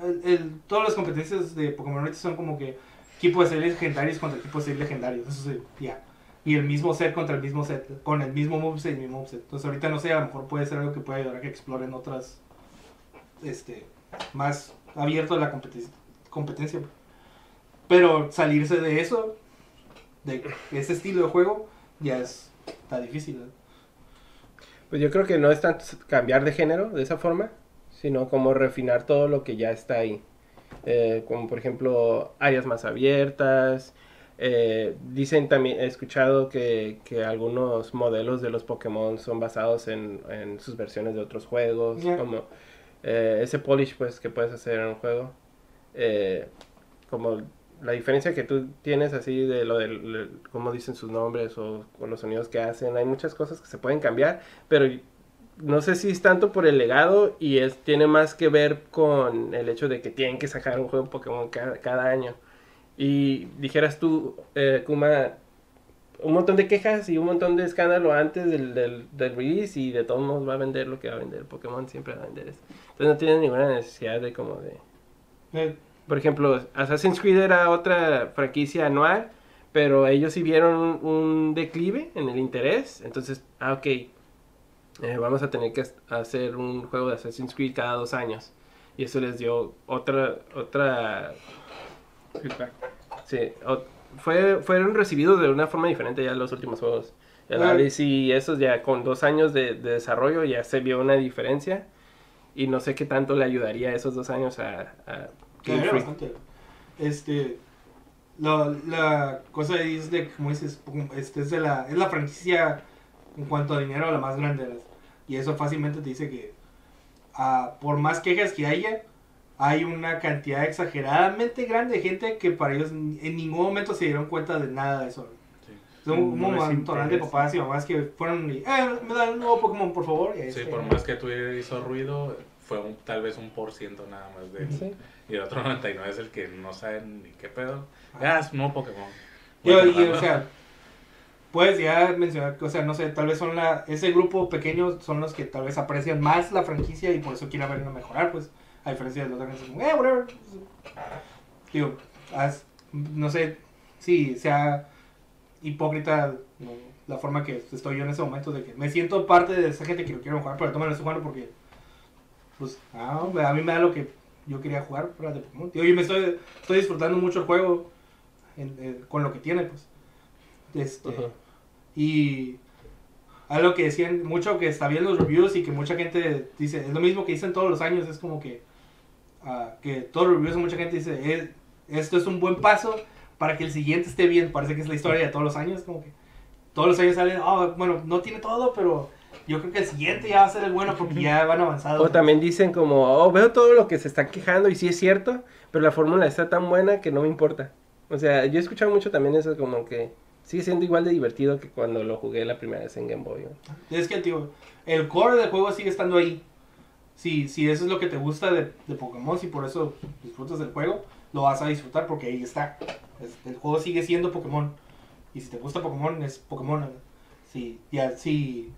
el, todas las competencias de Pokémon son como que equipos de ser legendarios contra equipos de ser legendarios. Eso sí, ya. Y el mismo set contra el mismo set, con el mismo moveset y el mismo moveset. Entonces ahorita no sé, a lo mejor puede ser algo que pueda ayudar a que exploren otras, este, más abierto a la competencia. competencia. Pero salirse de eso, de ese estilo de juego, ya es, está difícil.
Pues yo creo que no es tanto cambiar de género de esa forma, sino como refinar todo lo que ya está ahí. Eh, como por ejemplo áreas más abiertas. Eh, dicen también, he escuchado que, que, algunos modelos de los Pokémon son basados en, en sus versiones de otros juegos, como eh, ese polish pues que puedes hacer en un juego. como la diferencia que tú tienes así de lo de cómo dicen sus nombres o con los sonidos que hacen, hay muchas cosas que se pueden cambiar, pero no sé si es tanto por el legado y es tiene más que ver con el hecho de que tienen que sacar un juego Pokémon cada, año. Y dijeras tú, eh, Kuma, un montón de quejas y un montón de escándalo antes del, del, release y de todos modos va a vender lo que va a vender. Pokémon siempre va a vender eso. Entonces no tiene ninguna necesidad de como de... Eh. Por ejemplo, Assassin's Creed era otra franquicia anual, pero ellos sí vieron un, un declive en el interés. Entonces, ah, ok, eh, vamos a tener que hacer un juego de Assassin's Creed cada dos años. Y eso les dio otra, otra feedback. Sí, fue, fueron recibidos de una forma diferente ya los últimos juegos. y esos ya con dos años de, desarrollo ya se vio una diferencia. Y no sé qué tanto le ayudaría esos dos años a, a
bastante. Este, la cosa es de, como dices, este es, de la, es la franquicia en cuanto a dinero la más grande. Y eso fácilmente te dice que ah, por más quejas que haya, hay una cantidad exageradamente grande de gente que para ellos en ningún momento se dieron cuenta de nada de eso. Son un montón de papás y mamás que fueron y, eh, me dan un nuevo Pokémon, por favor.
sí, por más que tú hizo ruido, fue tal vez un por ciento nada más de Y el otro 99 es el que no saben ni qué pedo. Ah, es un nuevo Pokémon.
y, o sea, puedes ya mencionar que, o sea, no sé, tal vez son la, ese grupo pequeño son los que tal vez aprecian más la franquicia y por eso quieren verla mejorar, pues, a diferencia de los demás, como, eh, whatever. Digo, no sé si sea hipócrita la forma que estoy yo en ese momento de que me siento parte de esa gente que lo quiero jugar, pero tomen estoy jugando porque, pues, ah, a mí me da lo que yo quería jugar fuera de Pokémon. Digo, yo me estoy, estoy disfrutando mucho el juego con lo que tiene, pues. Este, Y algo que decían mucho que está bien los reviews y que mucha gente dice, es lo mismo que dicen todos los años, es como que, uh, que todos los reviews, mucha gente dice, esto es un buen paso para que el siguiente esté bien, parece que es la historia de todos los años, como que todos los años salen, oh, bueno, no tiene todo, pero yo creo que el siguiente ya va a ser el bueno porque ya van avanzados.
O también dicen como, oh, veo todo lo que se están quejando y sí es cierto, pero la fórmula está tan buena que no me importa. O sea, yo he escuchado mucho también eso como que sigue siendo igual de divertido que cuando lo jugué la primera vez en Game Boy.
Es que, tío, el core del juego sigue estando ahí. Si, si eso es lo que te gusta de, de Pokémon, si por eso disfrutas del juego, lo vas a disfrutar porque ahí está. el juego sigue siendo Pokémon. Y si te gusta Pokémon, es Pokémon. Si, ya, si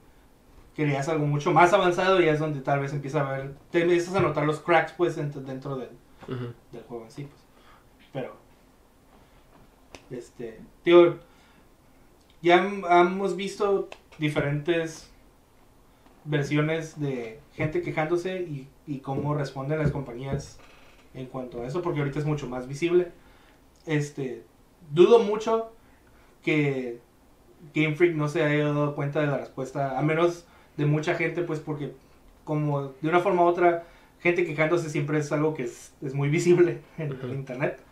querías algo mucho más avanzado, ya es donde tal vez empieza a ver, te empiezas a notar los cracks pues dentro, dentro del, del juego en sí. Pues. Pero, este, tío, ya hemos visto diferentes versiones de gente quejándose y, y, cómo responden las compañías en cuanto a eso, porque ahorita es mucho más visible. Este, dudo mucho que Game Freak no se haya dado cuenta de la respuesta, a menos de mucha gente, pues porque como de una forma u otra, gente quejándose siempre es algo que es, es muy visible [laughs] en el internet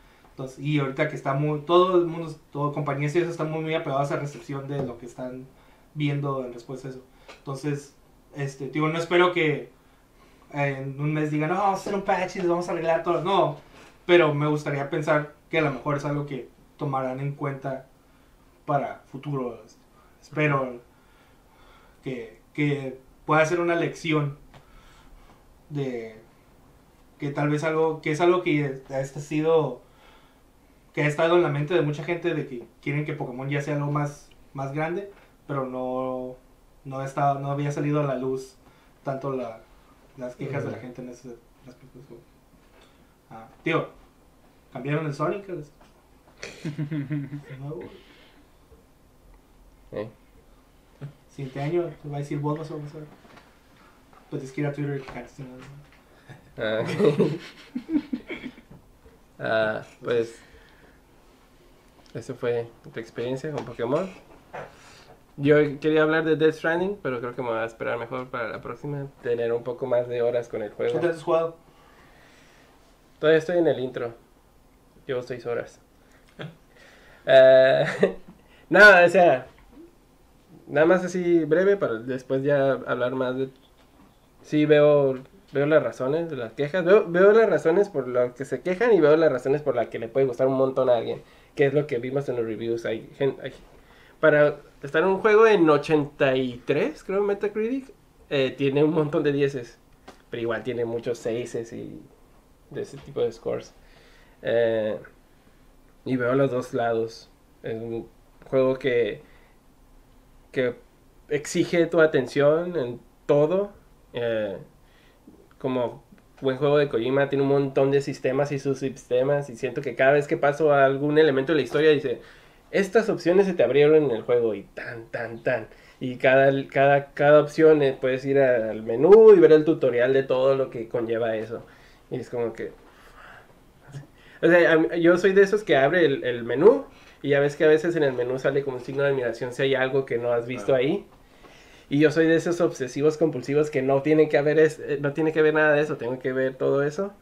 y ahorita que está muy, todo el mundo, todo compañías y eso están muy, muy apegados a recepción de lo que están viendo en respuesta a eso. Entonces, este, digo, no espero que en un mes digan, no, vamos a hacer un patch y vamos a arreglar todo. No, pero me gustaría pensar que a lo mejor es algo que tomarán en cuenta para futuro. Espero que, que pueda ser una lección de que tal vez algo, que es algo que ha sido, que ha estado en la mente de mucha gente de que quieren que Pokémon ya sea algo más, más grande, pero no, no, estaba, no había salido a la luz tanto la, las quejas de la gente en ese aspecto. Ah, tío, ¿cambiaron el Sonic? no, ¿Eh? Siguiente año va a decir Bulbasaur. Puedes ir a Twitter y
Ah, [laughs] ah, pues eso fue tu experiencia con Pokémon. Yo quería hablar de Death Stranding, pero creo que me voy a esperar mejor para la próxima. Tener un poco más de horas con el juego.
¿Qué has jugado?
Todavía estoy en el intro. Llevo seis horas. [laughs] [laughs] uh, nada, o sea, nada más así breve para después ya hablar más de... Sí, veo, veo las razones de las quejas. Veo, veo las razones por las que se quejan y veo las razones por las que le puede gustar un montón a alguien. Que es lo que vimos en los reviews. Hay, hay para estar en un juego en 83, creo, Metacritic, eh, tiene un montón de dieces. Pero igual tiene muchos seises y de ese tipo de scores. Eh, y veo los dos lados. Es un juego que que exige tu atención en todo. Eh, como buen juego de Kojima, tiene un montón de sistemas y subsistemas. Y siento que cada vez que paso a algún elemento de la historia, dice: Estas opciones se te abrieron en el juego. Y tan, tan, tan. Y cada, cada, cada opción eh, puedes ir al menú y ver el tutorial de todo lo que conlleva eso. Y es como que. O sea, yo soy de esos que abre el, el menú y ya ves que a veces en el menú sale como un signo de admiración si hay algo que no has visto ahí. Y yo soy de esos obsesivos compulsivos que no tiene que haber es, eh, no tiene que ver nada de eso, tengo que ver todo eso.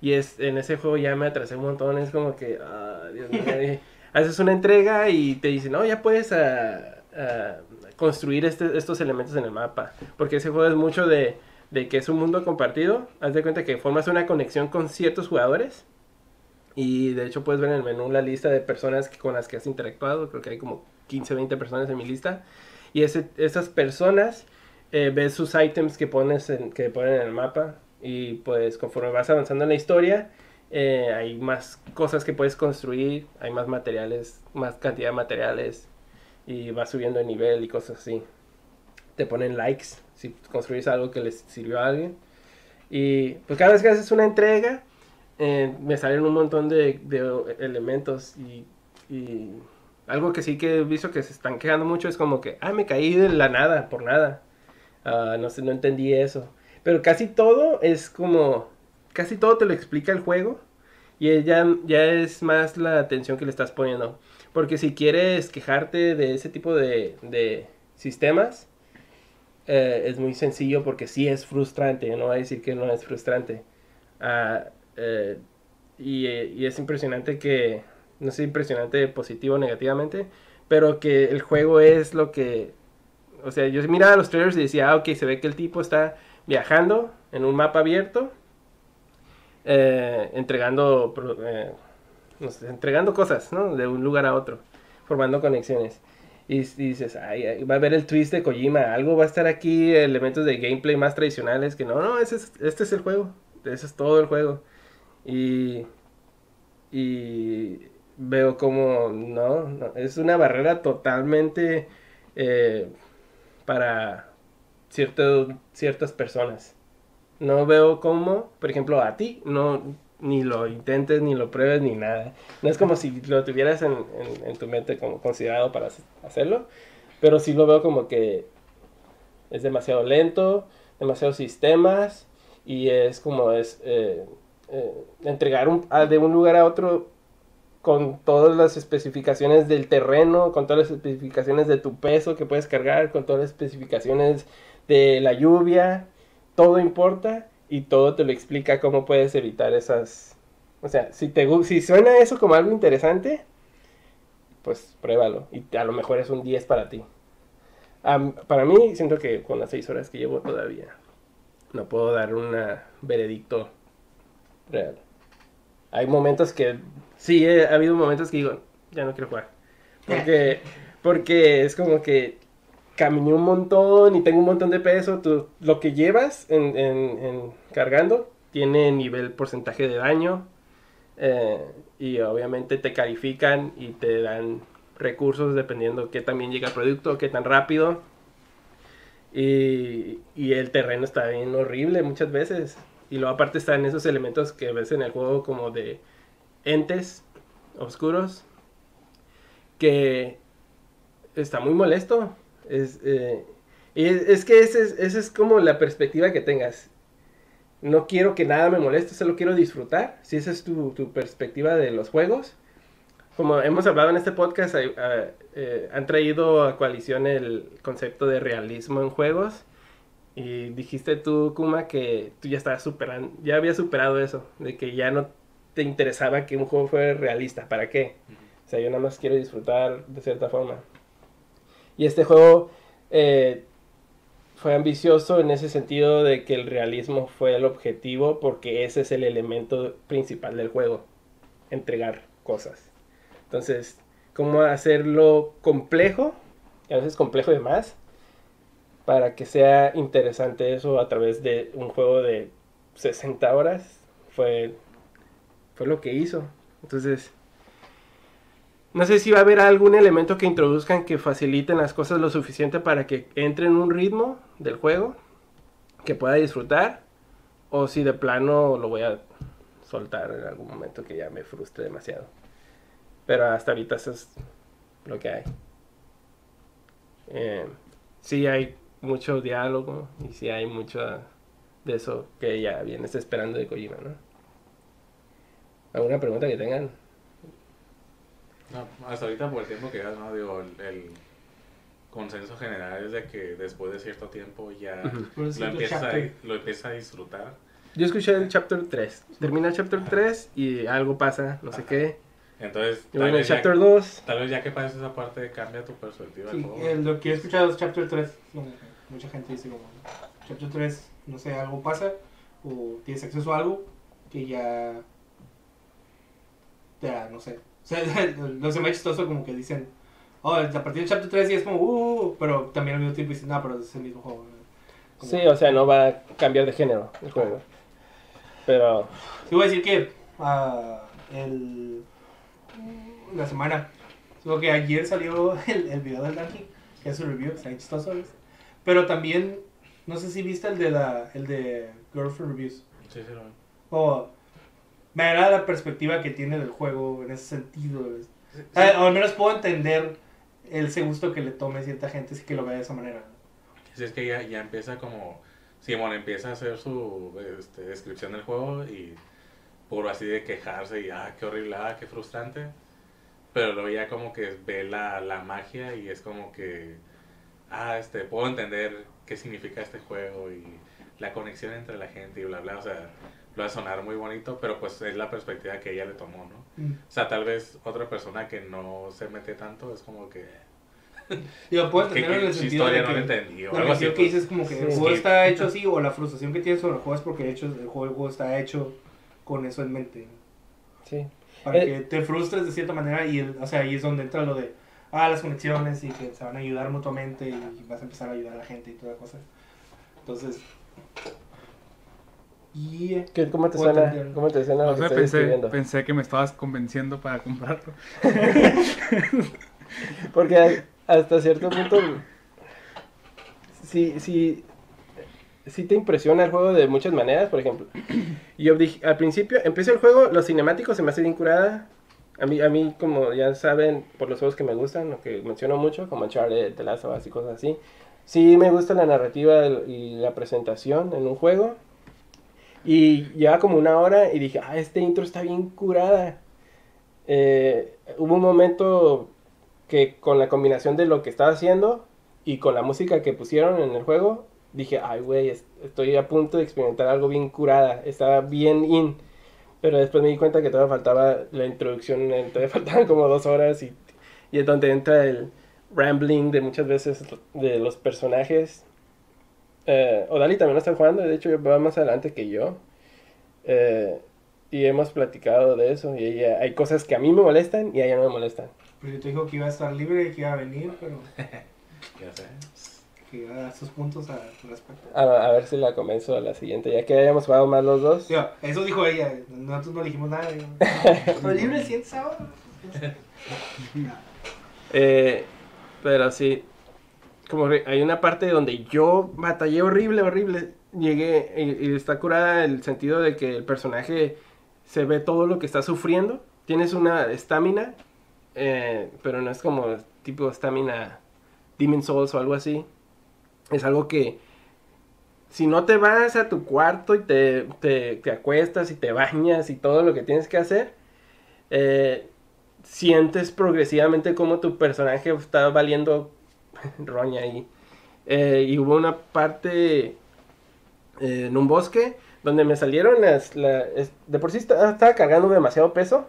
Y es en ese juego ya me atrasé un montón, es como que, ah, Dios mío, [laughs] haces una entrega y te dicen, no, ya puedes ah, ah, construir este, estos elementos en el mapa. Porque ese juego es mucho de, de que es un mundo compartido. Haz de cuenta que formas una conexión con ciertos jugadores y de hecho puedes ver en el menú la lista de personas con las que has interactuado. Creo que hay como 15, 20 personas en mi lista. Y ese, esas personas eh, ves sus ítems que pones que ponen en el mapa. Y pues conforme vas avanzando en la historia, eh, hay más cosas que puedes construir, hay más materiales, más cantidad de materiales. Y vas subiendo de nivel y cosas así. Te ponen likes si construís algo que les sirvió a alguien. Y pues cada vez que haces una entrega, eh, me salen un montón de, elementos y, algo que sí que he visto que se están quejando mucho es como que, ah, me caí de la nada, por nada. Ah, no sé, no entendí eso. Pero casi todo es como, casi todo te lo explica el juego y ya, ya es más la atención que le estás poniendo. Porque si quieres quejarte de ese tipo de, de sistemas, eh, es muy sencillo porque sí es frustrante, no voy a decir que no es frustrante. Uh, eh, y, es impresionante que, no sé, impresionante positivo o negativamente, pero que el juego es lo que, o sea, yo miraba los trailers y decía, ah, ok, se ve que el tipo está viajando en un mapa abierto, eh, entregando, eh, entregando cosas. De un lugar a otro, formando conexiones. Y, dices, va a haber el twist de Kojima, algo va a estar aquí, elementos de gameplay más tradicionales que no, no, este es el juego, ese es todo el juego. Y, y veo como, no, es una barrera totalmente eh, para cierto, ciertas personas. No veo cómo, por ejemplo, a ti, no, ni lo intentes, ni lo pruebes, ni nada. No es como si lo tuvieras en, tu mente como considerado para hacerlo, pero sí lo veo como que es demasiado lento, demasiados sistemas, y es como es... Eh, eh, entregar de un lugar a otro con todas las especificaciones del terreno, con todas las especificaciones de tu peso que puedes cargar, con todas las especificaciones de la lluvia, todo importa y todo te lo explica cómo puedes evitar esas... O sea, si, te, si suena eso como algo interesante, pues pruébalo y a lo mejor es un 10 para ti. para mí, siento que con las 6 horas que llevo todavía no puedo dar un veredicto real. Hay momentos que, sí, ha habido momentos que digo, ya no quiero jugar. Porque, Porque es como que caminé un montón y tengo un montón de peso. Tú, lo que llevas en, en- en cargando tiene nivel porcentaje de daño. eh, y obviamente te califican y te dan recursos dependiendo qué tan bien llega el producto, qué tan rápido. Y, y el terreno está bien horrible muchas veces. Y luego aparte están esos elementos que ves en el juego como de entes oscuros. Que está muy molesto. Es, eh, y es, es que esa es, esa es como la perspectiva que tengas. No quiero que nada me moleste, solo quiero disfrutar. Si esa es tu, tu perspectiva de los juegos. Como hemos hablado en este podcast, hay- ah, eh, han traído a coalición el concepto de realismo en juegos. Y dijiste tú, Kuma, que tú ya estabas superando, ya habías superado eso, de que ya no te interesaba que un juego fuera realista. ¿Para qué? O sea, yo nada más quiero disfrutar de cierta forma. Y este juego eh, fue ambicioso en ese sentido de que el realismo fue el objetivo porque ese es el elemento principal del juego, entregar cosas. Entonces, ¿cómo hacerlo complejo? A veces complejo de más, para que sea interesante eso a través de un juego de 60 horas, fue, fue lo que hizo. Entonces, no sé si va a haber algún elemento que introduzcan que faciliten las cosas lo suficiente para que entre en un ritmo del juego que pueda disfrutar o si de plano lo voy a soltar en algún momento que ya me frustre demasiado. Pero hasta ahorita eso es lo que hay. Eh, sí hay mucho diálogo y sí hay mucho de eso que ya vienes esperando de Kojima, ¿no? ¿Alguna pregunta que tengan?
No, hasta ahorita por el tiempo que ya, ¿no? Digo, el, el consenso general es de que después de cierto tiempo ya lo,
el
empiezas a, lo empiezas a disfrutar.
Yo escuché el chapter 3. Termina el chapter 3 y algo pasa, no sé
Ajá.
qué.
Entonces,
Y bueno, el
vez ya-
chapter 2.
tal vez ya que pases esa parte cambia tu perspectiva
Sí,
juego.
eh, lo que he escuchado es Chapter 3. donde mucha gente dice como, Chapter 3, no sé, algo pasa, o tienes acceso a algo que ya, ya, no sé. O sea, [laughs] no se me ha chistoso como que dicen, oh, a partir del Chapter 3 y es como, uh, pero también al mismo tiempo dicen, no, pero es el mismo juego. Como-
Sí, o sea, no va a cambiar de género el juego. Pero
Sí, voy a decir que ah, el, la semana, digo que ayer salió [laughs] el, el video del ranking, que es su review, está bien chistoso, ¿ves? Pero también, no sé si viste el de la, el de Girlfriend Reviews.
Sí, sí, lo veo.
Como, me agrada la perspectiva que tiene del juego en ese sentido, ¿ves? O sea, al menos puedo entender ese gusto que le tome cierta gente si que lo vea de esa manera.
Sí, es que ya, ya empieza como... Simón empieza a hacer su este, descripción del juego y por así de quejarse y ah, qué horrible, ah, qué frustrante. Pero luego ya como que ve la, la magia y es como que, ah, este, puedo entender qué significa este juego y la conexión entre la gente y bla, bla. O sea, lo va a sonar muy bonito, pero pues es la perspectiva que ella le tomó, ¿no?
Mm.
O sea, tal vez otra persona que no se mete tanto es como que... [laughs]
Digo, puedo
¿Qué,
entender en el sentido de
historia no
que...
le entendí? O algo así.
que
pues.
dices como que el
Sí.
juego
Sí.
está hecho así o la frustración que tienes sobre el juego es porque de hecho el juego, el juego está hecho con eso en mente.
sí.
Para
Eh.
que te frustres de cierta manera y el, o sea, ahí es donde entra lo de ah, las conexiones y que se van a ayudar mutuamente y vas a empezar a ayudar a la gente y toda cosa. Entonces, y
¿Qué- ¿Cómo te suena? ¿Cómo te suena lo
O
que
sea,
estoy
pensé, pensé que me estabas convenciendo para comprarlo. [laughs]
Porque hasta cierto punto sí, sí, sí te impresiona el juego de muchas maneras, por ejemplo. Yo dije, al principio, empecé el juego, los cinemáticos se me hace bien curada. A mí, a mí, como ya saben, por los juegos que me gustan, lo que menciono mucho, como Uncharted, The Last of Us y cosas así. Sí me gusta la narrativa y la presentación en un juego. Y lleva como una hora y dije, ah, este intro está bien curada. Eh, hubo un momento que con la combinación de lo que estaba haciendo y con la música que pusieron en el juego, dije, ay, güey, es- estoy a punto de experimentar algo bien curada, estaba bien in. Pero después me di cuenta que todavía faltaba la introducción, eh, todavía [laughs] faltaban como dos horas y, y es donde entra el rambling de muchas veces de los personajes. Eh, Odali también lo está jugando, de hecho va más adelante que yo. Eh, y hemos platicado de eso. Y ella, hay cosas que a mí me molestan y a ella no me molestan.
Porque te dijo que iba a estar libre, que iba a venir, pero [laughs]
Ya sé.
que iba a dar sus puntos al respecto.
A, a ver si la convenzo a la siguiente, ya que hayamos jugado más los dos.
Digo, eso dijo ella, nosotros no dijimos nada. [laughs] Estoy libre el siguiente sábado.
Eh, pero sí, como hay una parte donde yo batallé horrible, horrible. Llegué y, está curada el sentido de que el personaje se ve todo lo que está sufriendo. Tienes una estamina, eh, pero no es como tipo estamina Demon Souls o algo así. Es algo que si no te vas a tu cuarto y te, te, te acuestas y te bañas y todo lo que tienes que hacer, eh, sientes progresivamente como tu personaje está valiendo [laughs] roña ahí. Eh, y hubo una parte eh, en un bosque donde me salieron las... de por sí esta- estaba cargando demasiado peso.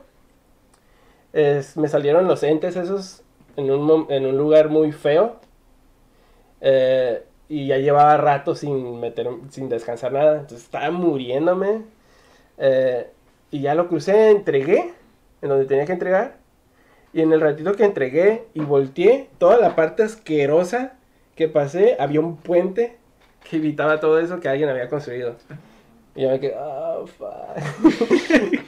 Es- me salieron los entes esos en un, en un lugar muy feo. Eh, y ya llevaba rato sin, meter, sin descansar nada. Entonces estaba muriéndome. Y ya lo crucé, entregué en donde tenía que entregar. Y en el ratito que entregué y volteé, toda la parte asquerosa que pasé, había un puente que evitaba todo eso que alguien había construido. Y yo me quedé, oh, fuck. [laughs]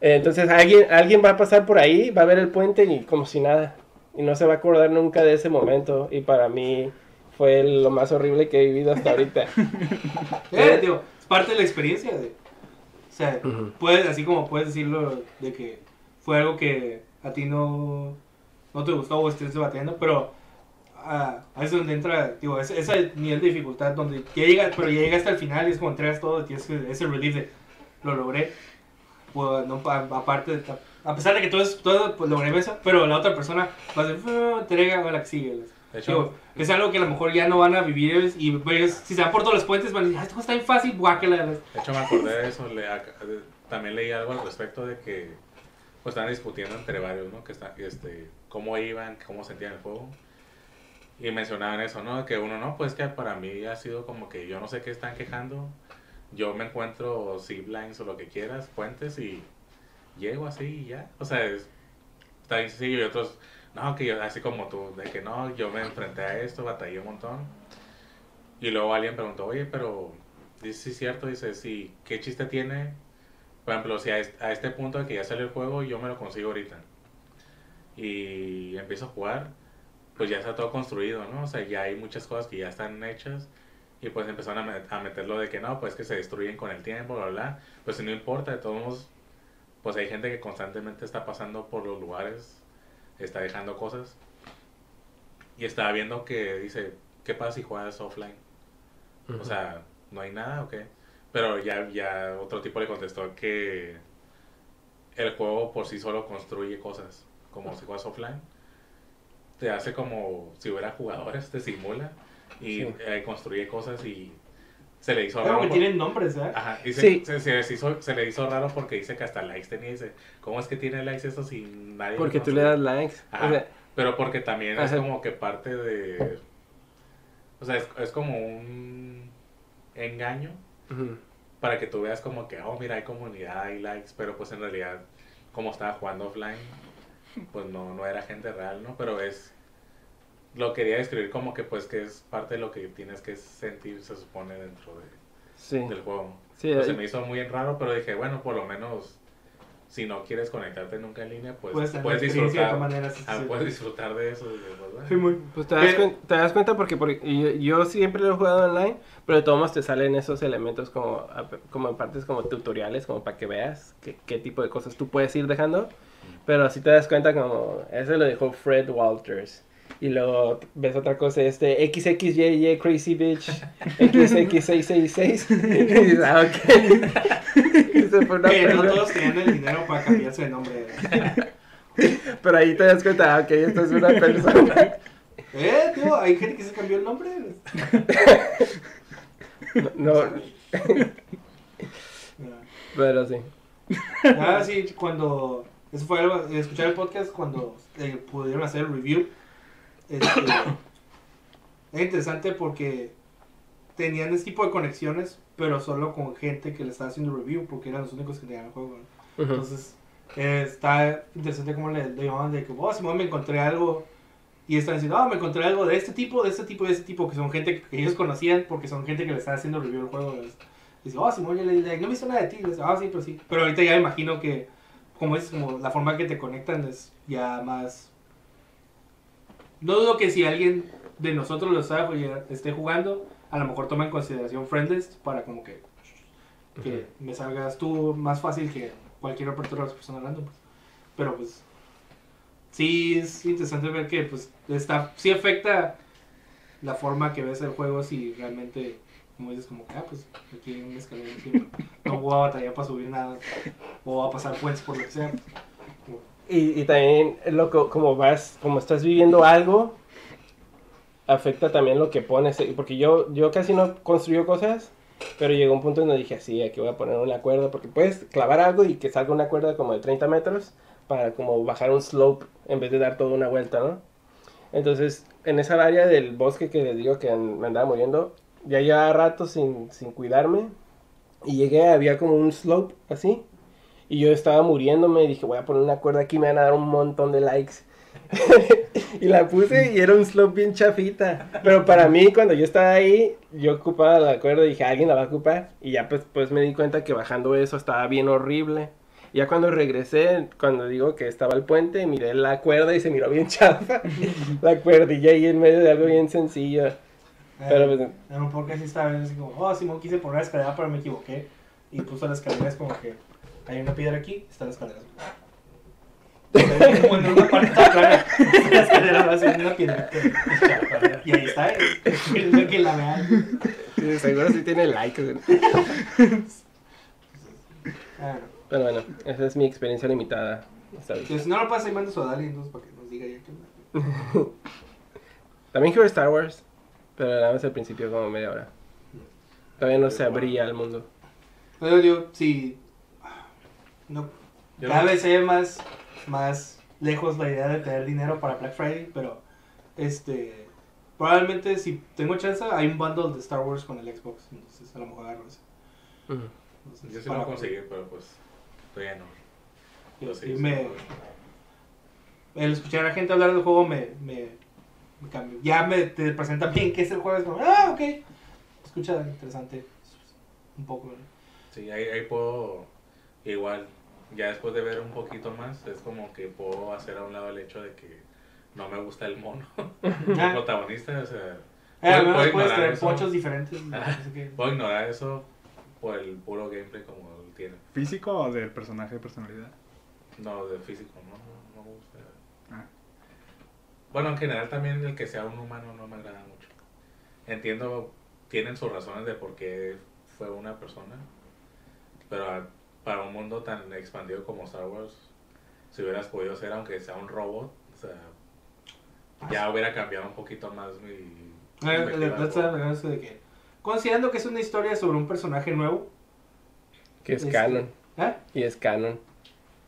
Entonces alguien, alguien va a pasar por ahí, va a ver el puente y como si nada. Y no se va a acordar nunca de ese momento. Y para mí fue lo más horrible que he vivido hasta ahorita. [laughs]
Eh, digo, es parte de la experiencia. De, o sea,
Ujú.
puedes, así como puedes decirlo de que fue algo que a ti no, no te gustó o estés debatiendo, pero ah, ahí es donde entra, digo, ese, ese nivel de dificultad donde ya llega, pero ya llega hasta el final y es como entregas todo y que- ese relief de lo logré. Pues, no, pa- aparte, a pesar de que todo, es, todo pues, logré eso, pero la otra persona va a decir, "Ah, entrega a la que sigue. Digo, es algo que a lo mejor ya no van a vivir y pues, si se van por todos los puentes van a decir, "Ah, esto está bien fácil, guácala.
de hecho me acordé de eso. le- también leí algo al respecto de que pues estaban discutiendo entre varios, ¿no? Que está, este, cómo iban, cómo sentían el juego. Y mencionaban eso, ¿no? Que uno, no, pues que para mí ha sido como que yo no sé qué están quejando. Yo me encuentro ziplines o lo que quieras, puentes y llego así y ya. O sea, es, está bien sencillo. Y otros, no, que yo, así como tú, de que no, yo me enfrenté a esto, batallé un montón. Y luego alguien preguntó, oye, pero, dice, sí, cierto, dice, sí, ¿qué chiste tiene? Por ejemplo, si a este, a punto de que ya salió el juego, yo me lo consigo ahorita. Y empiezo a jugar, pues ya está todo construido, ¿no? O sea, ya hay muchas cosas que ya están hechas. Y pues empezaron a, met- a meterlo de que no, pues que se destruyen con el tiempo, bla, bla. Pues no importa, de todos modos, pues hay gente que constantemente está pasando por los lugares, está dejando cosas. Y estaba viendo que dice, ¿qué pasa si juegas offline? O sea, ¿no hay nada o qué? Pero ya, ya otro tipo le contestó que el juego por sí solo construye cosas, como si juegas offline. Te hace como si hubiera jugadores, te simula y
Sí.
eh, construye cosas y se le hizo
Claro
raro.
que
por-
tienen nombres, ¿verdad?
Ajá, dice-
Sí.
se, se les hizo, se le hizo raro porque dice que hasta likes tenía. Dice, ¿cómo es que tiene likes esto si nadie
Porque tú le das likes.
Ajá.
O sea,
Pero porque también es como que parte de... O sea, es, es como un engaño para que tú veas como que, oh, mira, hay comunidad, hay likes, pero pues en realidad, como estaba jugando offline, pues no, no era gente real, ¿no? Pero es... Lo quería describir como que pues que es parte de lo que tienes que sentir, se supone, dentro de,
Sí.
del juego.
Sí,
Pues se
eh,
me hizo muy raro, pero dije, bueno, por lo menos si no quieres conectarte nunca en línea, pues
Puedes
puedes, disfrutar,
sí,
ah,
sí.
puedes disfrutar de eso. verdad.
Sí, muy.
Pues te das, te das cuenta porque, porque yo, yo siempre lo he jugado online, pero de todos modos te salen esos elementos como, como en partes como tutoriales, como para que veas qué, qué tipo de cosas tú puedes ir dejando. Pero así te das cuenta como, eso lo dejó Fred Walters. Y luego ves otra cosa, este XXYY Crazy Bitch XX666. [laughs] y dices, ah, ok. [laughs] Eso fue una
Que no todos tenían el dinero para cambiarse de nombre. [laughs]
Pero ahí te das cuenta, ah, ok, esto es una persona.
Eh, tío, hay gente que se cambió el nombre.
No, no, pero sí.
Ah, sí, cuando. Eso fue algo. Escuchar el podcast cuando eh, pudieron hacer el review. Este, [coughs] es interesante porque tenían ese tipo de conexiones, pero solo con gente que le estaba haciendo review, porque eran los únicos que tenían el juego. Entonces, eh, está interesante como le, le llamaban de que, oh, Simón, me encontré algo. Y están diciendo, ah, me encontré algo de este tipo, de este tipo, de este tipo, que son gente que, ellos conocían, porque son gente que le estaba haciendo review del juego. Les- Dice, oh, Simón, ya le dije, no me hizo nada de ti. Les, ah, sí, pero sí. Pero ahorita ya imagino que, como es, como la forma que te conectan es ya más. No dudo que si alguien de nosotros lo sabe, oye, esté jugando, a lo mejor toma en consideración Friendlist para como que, que me salgas tú más fácil que cualquier apertura de las personas random. pues. Pero pues sí es interesante ver que pues está, sí afecta la forma que ves el juego si realmente, como dices, como que, ah, pues aquí hay escalera encima. No voy a batallar para subir nada. O a pasar puentes por lo que sea.
Y, y también lo que- como vas, como estás viviendo algo, afecta también lo que pones. eh, Porque yo, yo casi no construyo cosas, pero llegó un punto donde dije, sí, aquí voy a poner una cuerda, porque puedes clavar algo y que salga una cuerda como de 30 metros para como bajar un slope en vez de dar toda una vuelta, ¿no? Entonces, en esa área del bosque que les digo que me andaba muriendo, ya llevaba rato sin, sin cuidarme y llegué, había como un slope así. Y yo estaba muriéndome y dije, voy a poner una cuerda aquí, me van a dar un montón de likes. [laughs] y la puse y era un slope bien chafita. Pero para mí, cuando yo estaba ahí, yo ocupaba la cuerda y dije, alguien la va a ocupar. Y ya pues, pues me di cuenta que bajando eso estaba bien horrible. Y ya cuando regresé, cuando digo que estaba el puente, miré la cuerda y se miró bien [laughs] chafa. la cuerdilla ahí en medio de algo bien sencillo. Pero,
Eh,
pues,
en un podcast sí estaba así como, oh, Simón quise poner la escalera, pero me equivoqué. Y puso la escalera, es como que hay una piedra aquí, está la escalera. Como en una parte plana, la escalera va a una piedra. Y ahí está, eh, es lo que la vean.
Seguro sí tiene like. güey.
Ah,
Pero bueno, esa es mi experiencia limitada. esta vez.
no. Si no lo pasa, ahí manda su Adali, entonces para que nos diga ya qué onda.
También quiero Star Wars, pero nada más al principio como media hora. Todavía no se abría el mundo.
Pero yo, sí. No, cada
no-
vez se ve más, más lejos la idea de tener dinero para Black Friday, pero este. Probablemente si tengo chance, hay un bundle de Star Wars con el Xbox, entonces a lo mejor agarro ese. Entonces,
Yo sí lo conseguir, pero pues todavía no.
yo me-
a-
el escuchar a la gente hablar del juego me, me, me cambia. Ya me te presentan bien qué es el juego, es como, ah, ok. Escucha interesante. Un poco, ¿no?
Sí, ahí, ahí puedo, igual, ya después de ver un poquito más, es como que puedo hacer a un lado el hecho de que no me gusta el mono, [laughs] el
Ah,
protagonista, o sea,
eh,
puedo- puedo
puedes
ignorar
tener
eso.
pochos diferentes.
Ah. puedo ignorar eso por el puro gameplay como lo tiene.
¿Físico o del personaje de personalidad?
No, de físico, no, no, no me gusta.
Ah.
Bueno, en general también el que sea un humano no me agrada mucho. Entiendo, tienen sus razones de por qué fue una persona, pero para un mundo tan expandido como Star Wars, si hubieras podido ser, aunque sea un robot, o sea, ya hubiera cambiado un poquito más mi...
De que, Considerando que es una historia sobre un personaje nuevo.
Que es
Este-
canon.
¿eh?
Y es canon.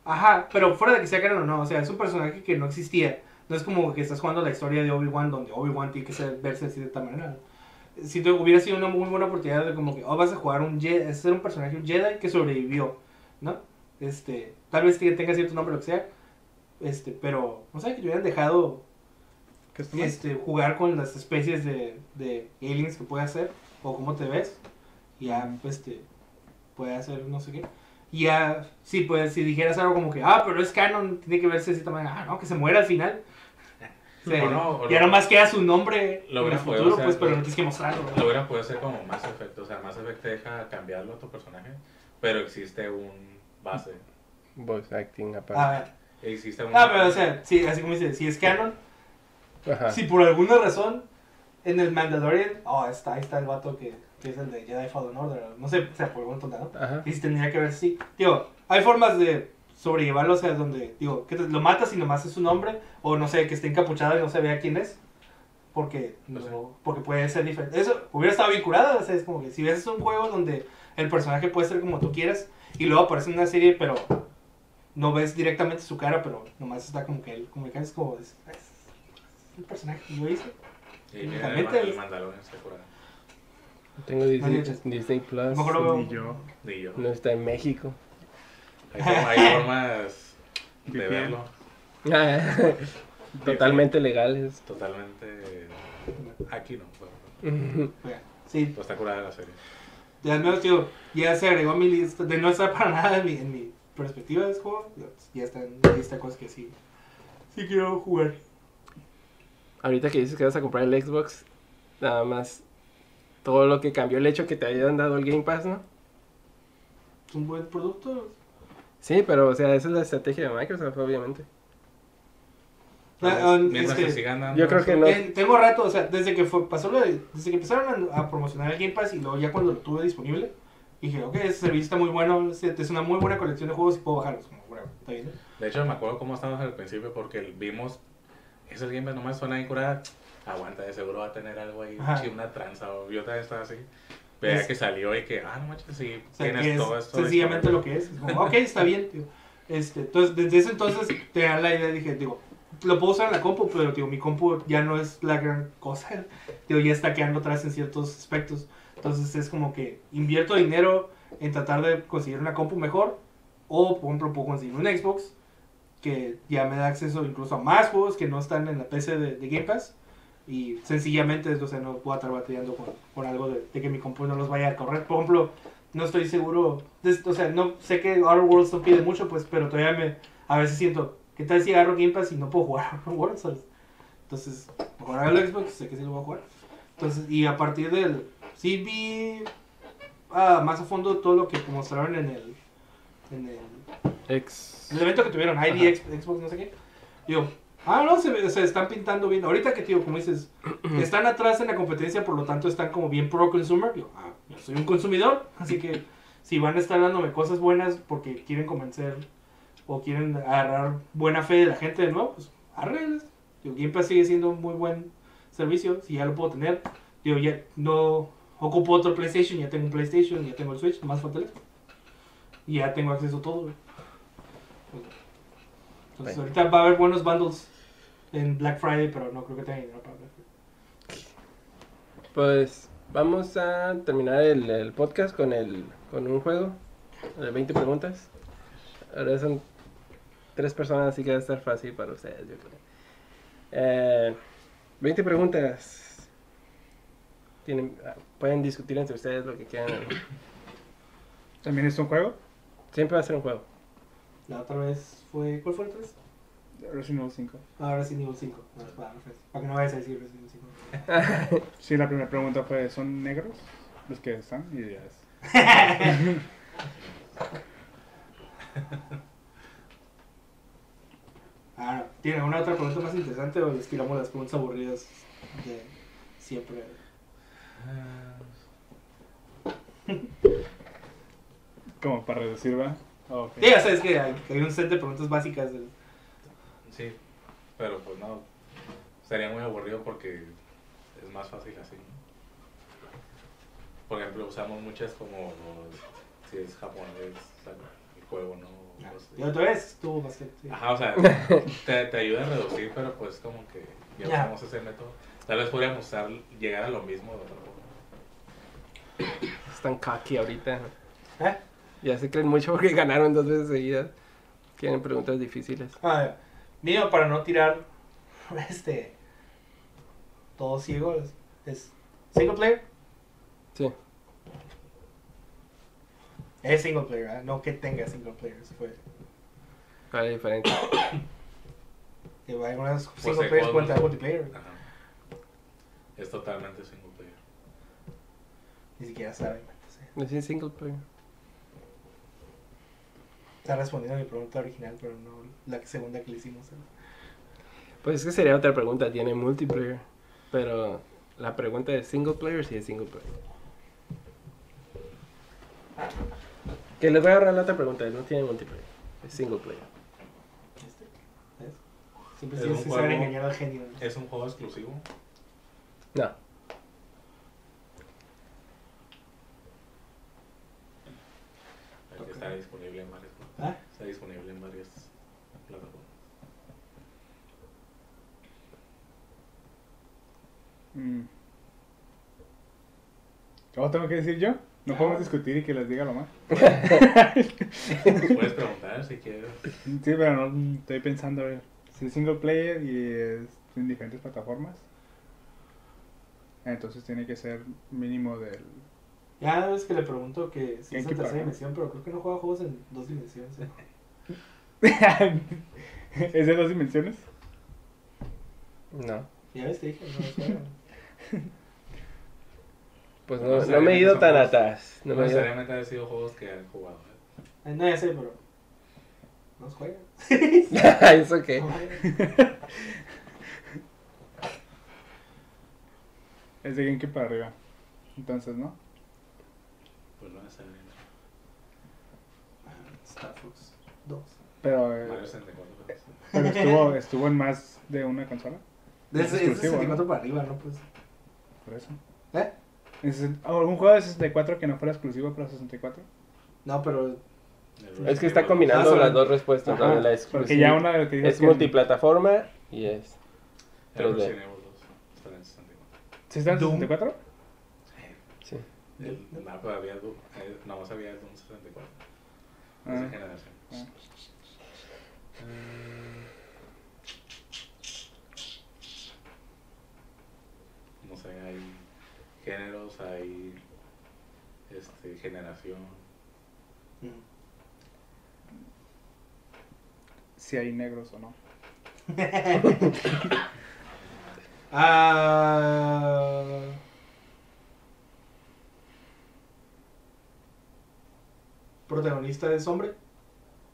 Ajá, pero fuera de que sea canon o no, o sea, es un personaje que no existía. No es como que estás jugando la historia de Obi-Wan, donde Obi-Wan tiene que ser, verse así de tal manera. Si te hubiera sido una muy buena oportunidad de como que, oh, vas a jugar un Jedi, ser un personaje, un Jedi que sobrevivió, ¿no? Este, tal vez que tenga cierto nombre o lo que sea, este, pero, no sé, que te hubieran dejado este, jugar con las especies de, de aliens que puede hacer o cómo te ves y ya pues te puede hacer no sé qué y ya sí pues si dijeras algo como que ah pero es canon tiene que verse de manera ah no que se muera al final O sea,
O no, o
ya
no.
nomás queda su nombre
Lo
en el
hubiera podido
futuro
hacer,
pues pero
lo-
no tienes que mostrarlo ¿no?
Lo hubiera podido hacer como Mass Effect, o sea, Mass Effect te deja cambiarlo a tu personaje, pero existe un base,
Voice acting aparte.
ah,
existe un...
ah, pero o sea sí así como dice si es canon
Ajá.
si por alguna razón en el Mandalorian oh está ahí está el vato que, que es el de Jedi Fallen Order no sé o sea por alguna tonta ¿no?
Ajá.
Y si tendría que ver así. Digo, hay formas de sobrellevarlo, o sea, donde, digo, que te- lo matas y nomás es su nombre, o no sé, que esté encapuchado y no se vea quién es, porque,
No sé.
no- porque puede ser diferente. Eso hubiera estado bien curado, o sea, es como que si ves un juego donde el personaje puede ser como tú quieras, y luego aparece en una serie, pero no ves directamente su cara, pero nomás está como que él, como que es como, es, es el personaje que yo hice.
Y el,
Únicamente
el Mandalorian está curado.
Tengo Disney,
te-
Disney Plus.
Me acuerdo-
Ni yo.
Ni yo.
No está en México.
Hay, hay [laughs] formas de verlo. [laughs]
Totalmente legales.
Totalmente. Aquí no. pero-
Sí,
pero está curada la serie.
Al menos, tío, ya se agregó a mi lista. De no estar para [laughs] nada en mi, en mi perspectiva de juego, ya está en mi lista cosas que sí. Sí quiero jugar.
Ahorita que dices que vas a comprar el Xbox, nada más todo lo que cambió el hecho que te hayan dado el Game Pass, ¿no?
Es un buen producto.
Sí, pero o sea, esa es la estrategia de Microsoft, obviamente.
Ah, ah,
Mientras
es
que
que-
sigan dando.
Yo creo que no.
Tengo rato, o sea, desde que fue, pasó lo de, desde que empezaron a, a promocionar el Game Pass y luego ya cuando lo tuve disponible, dije, ok, ese servicio está muy bueno, es, es una muy buena colección de juegos y puedo bajarlos. Como, bueno, está bien.
De hecho, me acuerdo cómo estábamos al principio porque vimos. Esos games nomás suena bien curada. Aguanta, de seguro va a tener algo ahí, una tranza. O yo también estaba así. Veía
Es-
que salió y que, ah, no manches, sí,
O sea,
tienes
que es
todo esto.
sencillamente lo que es. Es como, ok, está bien, tío. Este, entonces, desde ese entonces te dan la idea, dije, digo, lo puedo usar en la compu, pero digo, mi compu ya no es la gran cosa. Digo, ya está quedando atrás en ciertos aspectos. Entonces es como que invierto dinero en tratar de conseguir una compu mejor. O, por ejemplo, puedo conseguir un Xbox que ya me da acceso incluso a más juegos que no están en la PC de, de Game Pass. Y sencillamente, o sea, no a estar batallando con, con algo de, que mi compu no los vaya a correr. Por ejemplo, no estoy seguro, o sea, no sé que Outer Worlds no pide mucho, pues, pero todavía me, a veces siento, ¿qué tal si agarro Game Pass y no puedo jugar? [laughs] ¿sabes? Entonces, mejor agarro el Xbox, sé que sí lo voy a jugar. Entonces, y a partir del, sí vi ah, más a fondo todo lo que mostraron en el, en el
Ex.
el evento que tuvieron, ID, Xbox, no sé qué. Digo, ah, no, se, se están pintando bien. Ahorita que, tío, como dices, [clears throat] están atrás en la competencia, por lo tanto están como bien pro consumer. Digo, ah, yo soy un consumidor, así que si van a estar dándome cosas buenas porque quieren convencer o quieren agarrar buena fe de la gente de nuevo, pues arregles. Digo, Game Pass sigue siendo un muy buen servicio, si ya lo puedo tener. Digo, ya no ocupo otro PlayStation, ya tengo un PlayStation, ya tengo el Switch, más falta el. Y ya tengo acceso a todo, güey. Entonces
Bueno.
ahorita va a haber buenos bundles en Black Friday, pero no creo que tenga dinero para Black Friday.
Pues vamos a terminar el, el podcast con el con un juego de 20 preguntas. Ahora son tres personas, así que va a estar fácil para ustedes, yo creo. Eh, 20 preguntas. Tienen, ah, pueden discutir entre ustedes lo que quieran.
¿También es un juego?
Siempre va a ser un juego.
La otra vez fue. ¿Cuál fue la otra vez?
Resident Evil 5.
Ahora sí, nivel 5. Para, para que no vayas a decir Resident Evil 5. [laughs]
Sí, la primera pregunta fue, ¿son negros los que están? Y ya es. [laughs] [laughs]
Ah, ¿Tienen alguna otra pregunta más interesante o les tiramos las preguntas aburridas de siempre? [laughs]
Como para reducir, ¿va? Oh, ok.
Sí, ya sabes que hay, hay un set de preguntas básicas. del-
Sí, pero pues no. Sería muy aburrido porque es más fácil así. Por ejemplo, usamos muchas como si es japonés el juego, ¿no?
Y otra vez estuvo bastante. sí.
Ajá, o sea, [laughs] te, te ayuda a reducir, pero pues como que ya
Ya.
usamos ese método. Tal vez podríamos usar, llegar a lo mismo de otra forma.
Están cocky ahorita.
¿Eh?
Ya se creen mucho porque ganaron dos veces seguidas. Quieren preguntas difíciles.
Ah, mío, para no tirar [laughs] este. Todo ciego, es single player.
Sí.
Es single player, ¿eh? no que tenga single player. Eso fue.
¿Cuál es la diferencia? [coughs]
Que algunas
Pues
single
hay
players
más-
multiplayer.
Ajá. Es totalmente single player.
Ni siquiera saben. entonces.
Es single player.
Está respondiendo a mi pregunta original, pero no la segunda que le hicimos.
Pues es que sería otra pregunta. Tiene multiplayer. Pero la pregunta es single player sí es single player. Que les voy a ahorrar la otra pregunta. No tiene multiplayer. Es single player.
Este, ¿ves? Siempre
Es
se saben
juego-
engañar al genio. ¿no?
¿Es un juego exclusivo?
No.
Que está disponible en varias
¿Ah?
Está disponible en varias plataformas.
Mm. ¿Cómo tengo que decir yo? No podemos discutir y que les diga lo más. [laughs]
Puedes preguntar si quieres.
Sí, pero no mm, estoy pensando, a ver, si es single player y es en diferentes plataformas, entonces tiene que ser mínimo del...
Ya ves que le pregunto que si es
¿En
tercera dimensión, pero creo que no juega juegos en dos dimensiones. ¿eh? [laughs]
¿Es de dos dimensiones?
No.
Ya ves, te dije, no juega. [laughs]
Pues
No
no, no me he ido tan
juegos-
atrás. No
No necesariamente han sido juegos que han jugado. ¿eh?
Eh, No, ya sé, pero. No los juega. [laughs]
¿Eso qué?
Es de GameCube para arriba. Entonces, ¿no?
Pues no necesariamente.
Star Fox 2.
Pero, eh,
Mario 64.
pero estuvo, estuvo en más de una consola.
De
Es
ese- es de
exclusivo,
64 para arriba, ¿no? Pues.
Por eso.
¿Eh?
Sesen- ¿Algún juego de 64 que no fuera exclusivo para 64?
No, pero.
El
Es que está
Evil
combinando
Ah,
las dos respuestas. la de la
porque ya
exclusiva.
una de las que dices
Es
que-
multiplataforma y es.
El
3D.
Resident Evil 2. Está en 64.
¿Sí está en
Doom.
64?
Sí.
El, no, pero había, eh, no, más había Doom 64.
Ah.
Esa generación.
Ah.
No sé, hay géneros, hay este, generación.
mm.
Si hay negros o no. [laughs]
Ah. ¿Protagonista es hombre?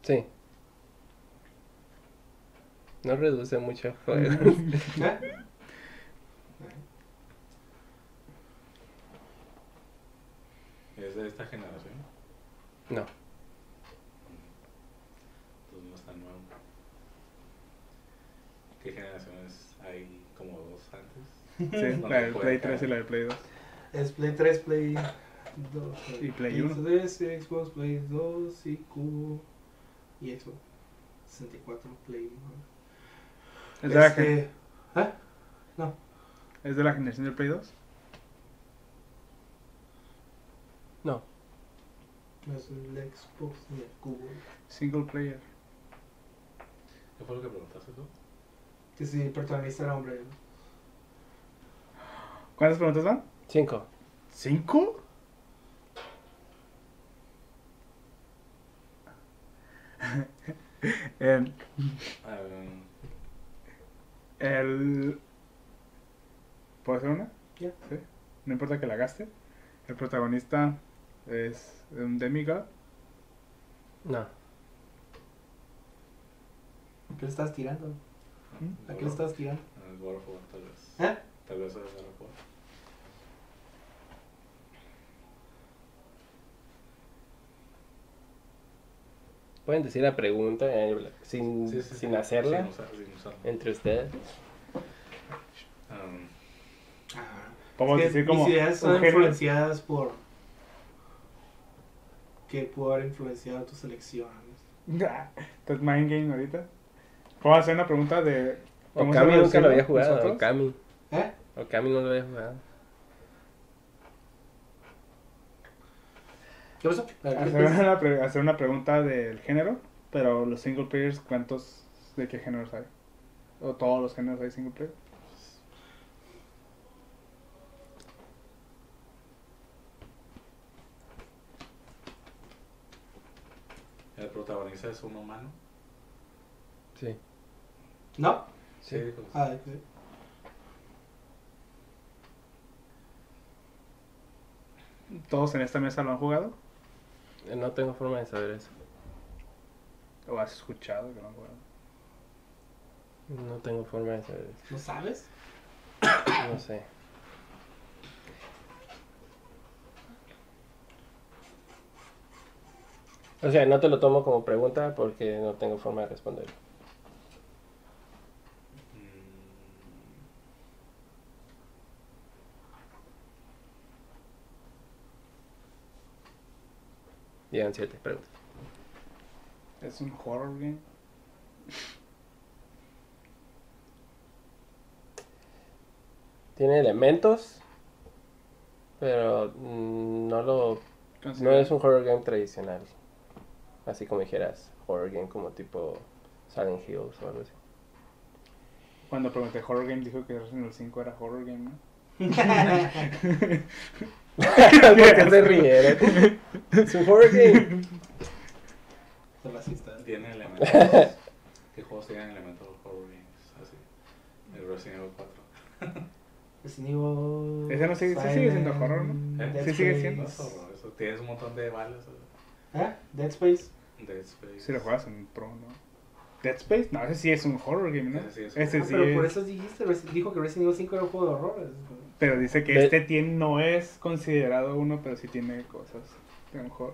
Sí. No reduce mucho. [laughs]
¿Eh?
¿Es de esta generación?
No.
Entonces no es tan nuevo. ¿Qué generaciones hay como dos antes?
Sí,
No
la del Play
caer.
3 y la del Play 2.
Es Play 3, Play 2.
Y Play 1.
3, Xbox, Play 2 y Cubo. Y Xbox. 64, Play 1.
¿Es de, la,
Este,
gen-
¿eh?
¿Es de la generación del Play 2?
No.
No es el Xbox ni el Cubo.
Single player.
¿Qué fue lo que preguntaste tú?
Que si el protagonista era hombre.
¿Cuántas preguntas van?
Cinco.
¿Cinco? [laughs] el, el... ¿Puedo hacer una? Sí. No importa que la gaste. El protagonista es un demigod.
No.
¿A qué le estás tirando?
¿Mm?
¿A qué le estás tirando?
El God of War, tal vez.
¿Eh?
Tal vez es God of War.
Pueden decir la pregunta eh, sin,
Sí, sí,
sin
sí.
hacerla
Sin usar- sin usarla.
entre ustedes.
Um,
Es que
decir como
mis ideas son influenciadas por. Que pudo haber influenciado tus elecciones. [laughs]
Estás mind game ahorita. ¿Puedo hacer una pregunta de... ¿cómo
Okami
se
nunca lo había jugado.
nosotros?
Okami.
¿Eh?
Okami no lo había jugado.
¿Qué pasó? A ver, ¿qué
Hacer una, pre- hacer una pregunta del género, pero los single players, ¿cuántos de qué géneros hay? ¿O todos los géneros hay single player?
Es un humano.
Sí.
¿No?
Sí, pues,
Ah, sí.
¿Todos en esta mesa lo han jugado?
Eh, No tengo forma de saber eso.
¿O has escuchado que lo han jugado?
No tengo forma de saber eso.
¿No sabes?
No sé. O sea, no te lo tomo como pregunta porque no tengo forma de responder. Llegan siete preguntas.
¿Es un horror game?
Tiene elementos Pero mm, no lo. No es un horror game tradicional. Así como dijeras, horror game como tipo Silent Hills o algo así.
Cuando pregunté horror game dijo que Resident Evil 5 era horror game, ¿no? [laughs]
¿Por qué se rieron? Es un horror game.
Tiene elementos. [laughs] ¿Qué juegos tienen elementos horror games? Así. El Resident Evil 4.
Resident Evil.
Ese no sigue- sigue siendo horror, ¿no?
Silent,
Sí
sigue siendo.
No es horror, eso. Tienes un montón de balas.
¿Eh? Dead Space.
Dead Space.
Si lo juegas en Pro, ¿no? Dead Space, no, ese sí es un horror game, ¿no?
Ese sí es
Ese
Ah,
sí
pero por
es-
eso dijiste, dijo que Resident Evil 5 era un juego de horror.
Pero dice que
De-
este tiene, no es considerado uno, pero sí tiene cosas de un horror.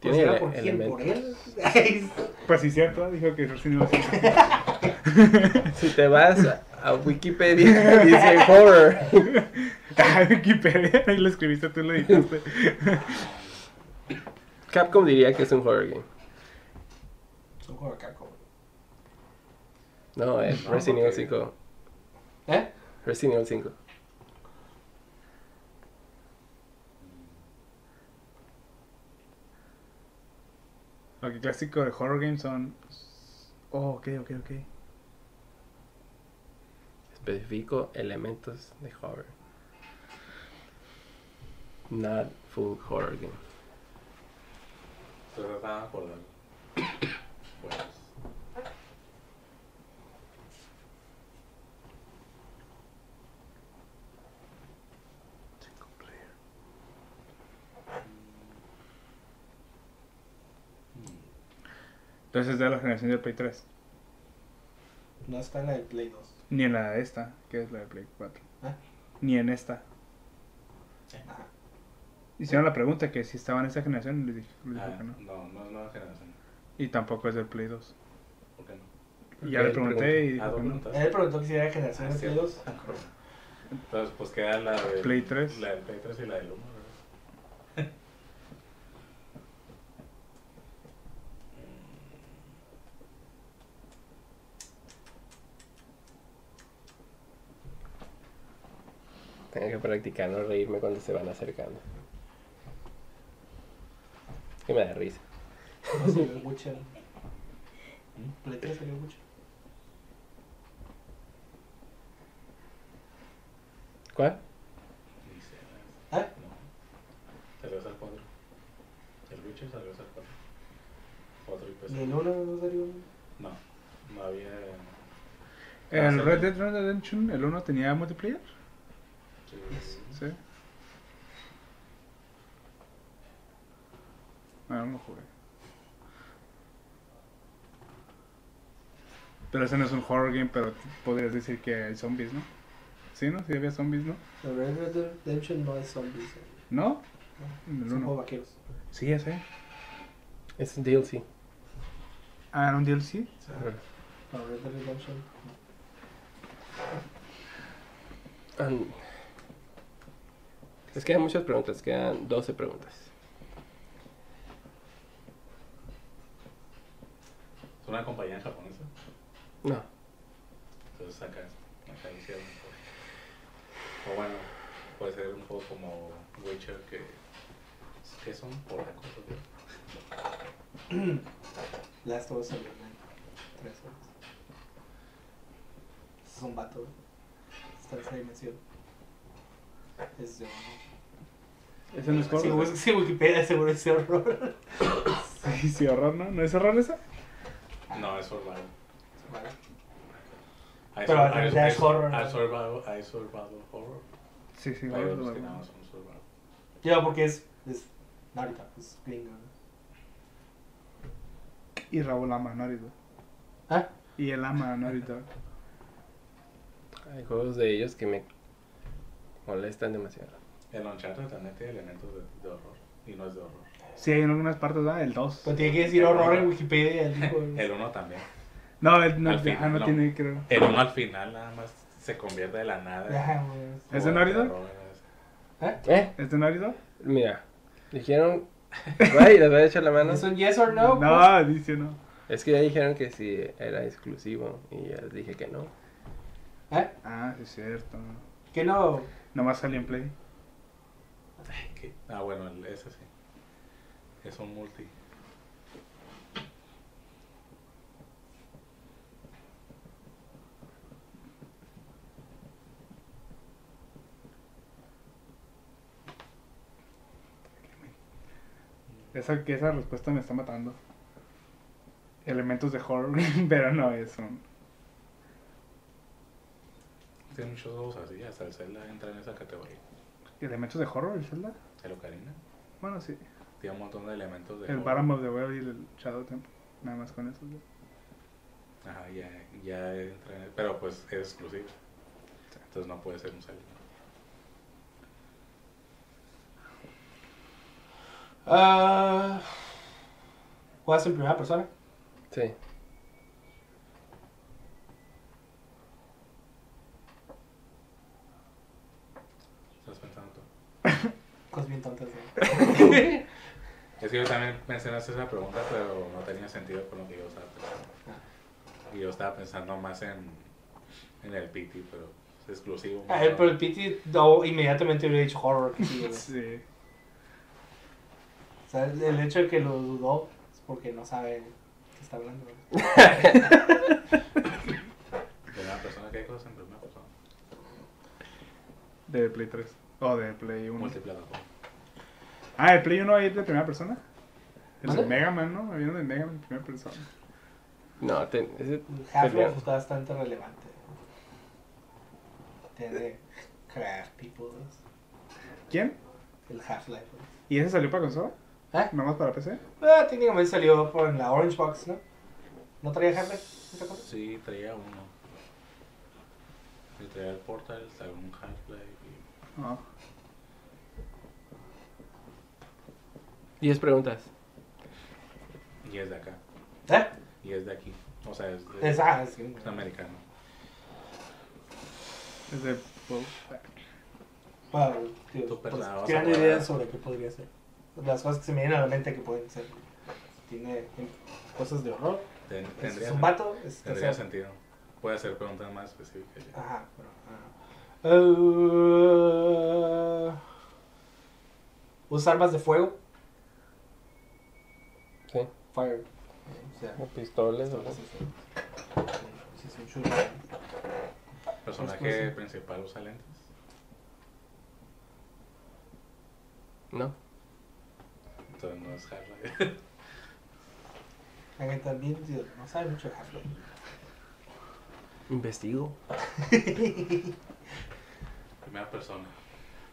Tiene
¿Será
ele-
por quién? ¿Por él? [laughs]
Pues sí, cierto, dijo que Resident Evil 5. [laughs]
Si te vas a, a Wikipedia, [laughs] dice horror.
Ah, Wikipedia, ahí lo escribiste, tú lo editaste.
Capcom diría que es un horror game.
Es un juego de Capcom.
No, es
No,
Resident Evil
porque-
5.
¿Eh?
Resident Evil 5.
Ok, clásico de horror games son. Oh, ok, ok, ok.
Especifico elementos de horror. Not full horror game.
Por. Pues.
Entonces es de la generación del Play 3.
No está en la de Play 2.
Ni en la de esta, que es la de Play 4.
Ah.
Ni en esta.
Ajá.
Hicieron la pregunta que si estaba en esta generación y les dije, les dije
Ah,
que no.
no, no es nueva generación.
Y tampoco es del Play 2.
¿Por qué no?
Y ya le pregunté y
Ah,
dijo
dos
que no.
Él preguntó que si era generación
Ah,
de. Play 2.
Entonces, pues queda la de.
Play 3.
La del Play 3 y la del 1, ¿verdad?
Tengo que practicar no reírme cuando se van acercando. Que me da risa.
No salió el Witcher. Play 3 salió el Witcher.
¿Cuál?
¿Eh?
No. Salió hasta el 4. El Witcher salió hasta el 4. 4 y PC.
Ni el 1 no salió.
No, no había.
¿El
Ah,
Red. Dead Redemption, el 1 tenía multiplayer?
Sí.
Sí. Ah, no lo jugué. Pero ese no es un horror game, pero podrías decir que hay zombies, ¿no? Sí, ¿no? Sí había zombies, ¿no?
El Red Dead Redemption no es zombies. eh.
¿No?
Un juego
1.
vaqueros.
Sí, ya sé.
Es un DLC.
Ah, ¿era un DLC?
No, Red Dead Redemption.
Um, les quedan muchas preguntas, quedan 12 preguntas.
Es una compañía japonesa.
No,
Entonces acá, acá hicieron. pues. O bueno, puede ser un juego como Witcher que. que son polacos o qué?
Last of Us salió en 3 horas. Es un vato. Está en esa dimensión. Es de horror.
¿Ese no es
Si
horror?
buscas en Wikipedia seguro es horror. [coughs]
Sí, sí, horror, ¿no? ¿No es horror esa?
No, es survival. Hay
Pero
sur-
en
hay-
realidad es horror.
Hay survival, hay survival horror.
Sí, sí,
Hay
horror.
otros que no son survival.
Ya, porque es. Es. Narita, es gringo. ¿no?
Y Raúl ama a Dog.
¿Ah?
Y él ama a Dog.
hay juegos de ellos que me molestan demasiado.
El Uncharted también tiene elementos de, de horror. Y no es de horror.
Sí, hay en algunas partes, ¿verdad? El 2.
Pues tiene que decir horror en Wikipedia. El tipo, [laughs]
El 1 también.
No, el, no,
Al
ah,
final,
no
no.
tiene, creo.
El 1 al final nada más se convierte de la nada.
Ya.
¿Es de?
Horror,
¿Eh?
¿Eh?
¿Es de Dog?
Mira, dijeron... Güey, les voy a echar la mano.
¿Es un yes or no?
No, dice no.
Es que ya dijeron que sí era exclusivo y ya les dije que no.
¿Eh?
Ah, sí es cierto.
Que no.
Nomás salió en Play.
Ay, ¿qué? Ah, bueno, ese sí. Es un multi.
Esa, que esa respuesta me está matando. Elementos de horror, [laughs] pero no es un...
Tiene muchos juegos así, hasta el Zelda entra en esa categoría.
¿Elementos de horror el Zelda?
El Ocarina.
Bueno, sí.
Tiene un montón de elementos de
El
horror.
Bottom of the Well y el Shadow Temple. Nada más con eso. ya.
Ajá, ya, ya entra en el- Pero pues es exclusivo. Entonces no puede ser un Zelda.
Ah, ¿Juegas en primera persona?
Sí.
¿Estás pensando tú? [laughs]
Cosas bien tontas. [laughs]
Es que yo también mencionaste esa pregunta, pero no tenía sentido con lo que yo estaba pensando. Y yo estaba pensando más en, en el PT, pero es exclusivo.
Ah,
¿no?
eh, pero el PT no, inmediatamente hubiera dicho horror. que sí.
Sí.
O sea, el, hecho de que lo dudó es porque no sabe qué está hablando. güey.
Primera persona, ¿qué hay cosas en primera persona?
De Play 3. O de Play 1.
Multiplataforma.
Ah, ¿el Play 1 ahí es de primera persona? El de
¿Mande?
Mega Man, ¿no? Había uno de Mega Man en primera persona.
No, te- ese-
El Half-Life
Pelear.
está bastante relevante. Tiene craft people.
¿Quién?
El Half-Life.
¿Y ese salió para consola?
¿Eh?
¿No más para PC?
Ah, técnicamente salió por la Orange Box, ¿no? ¿No traía Half-Life?
Sí, traía uno. Y traía el Portal, algún Half-Life. y-
No.
10 preguntas.
Y es de acá.
¿Eh?
Y es de aquí. O sea, es, de,
Es, ah, sí.
es americano.
Es de...
Bueno, tío, pues,
nada, vas
crean
a guardar.
ideas sobre qué podría ser. Las cosas que se me vienen a la mente que pueden ser. Tiene, tiene cosas de horror.
Ten-
Es,
tendría
es un vato. Es,
tendría
es-
sentido. Puede hacer preguntas más específicas. ya.
Ajá, pero. ajá. Eh, ¿Usas armas de fuego? Fire. O sea,
O pistolas o
sí, sí. Sí, es un shooter.
Personaje principal usa lentes.
No.
Entonces no es Half-Life.
Alguien también tío, no sabe mucho de Half-Life.
Investigo. [laughs]
Primera persona.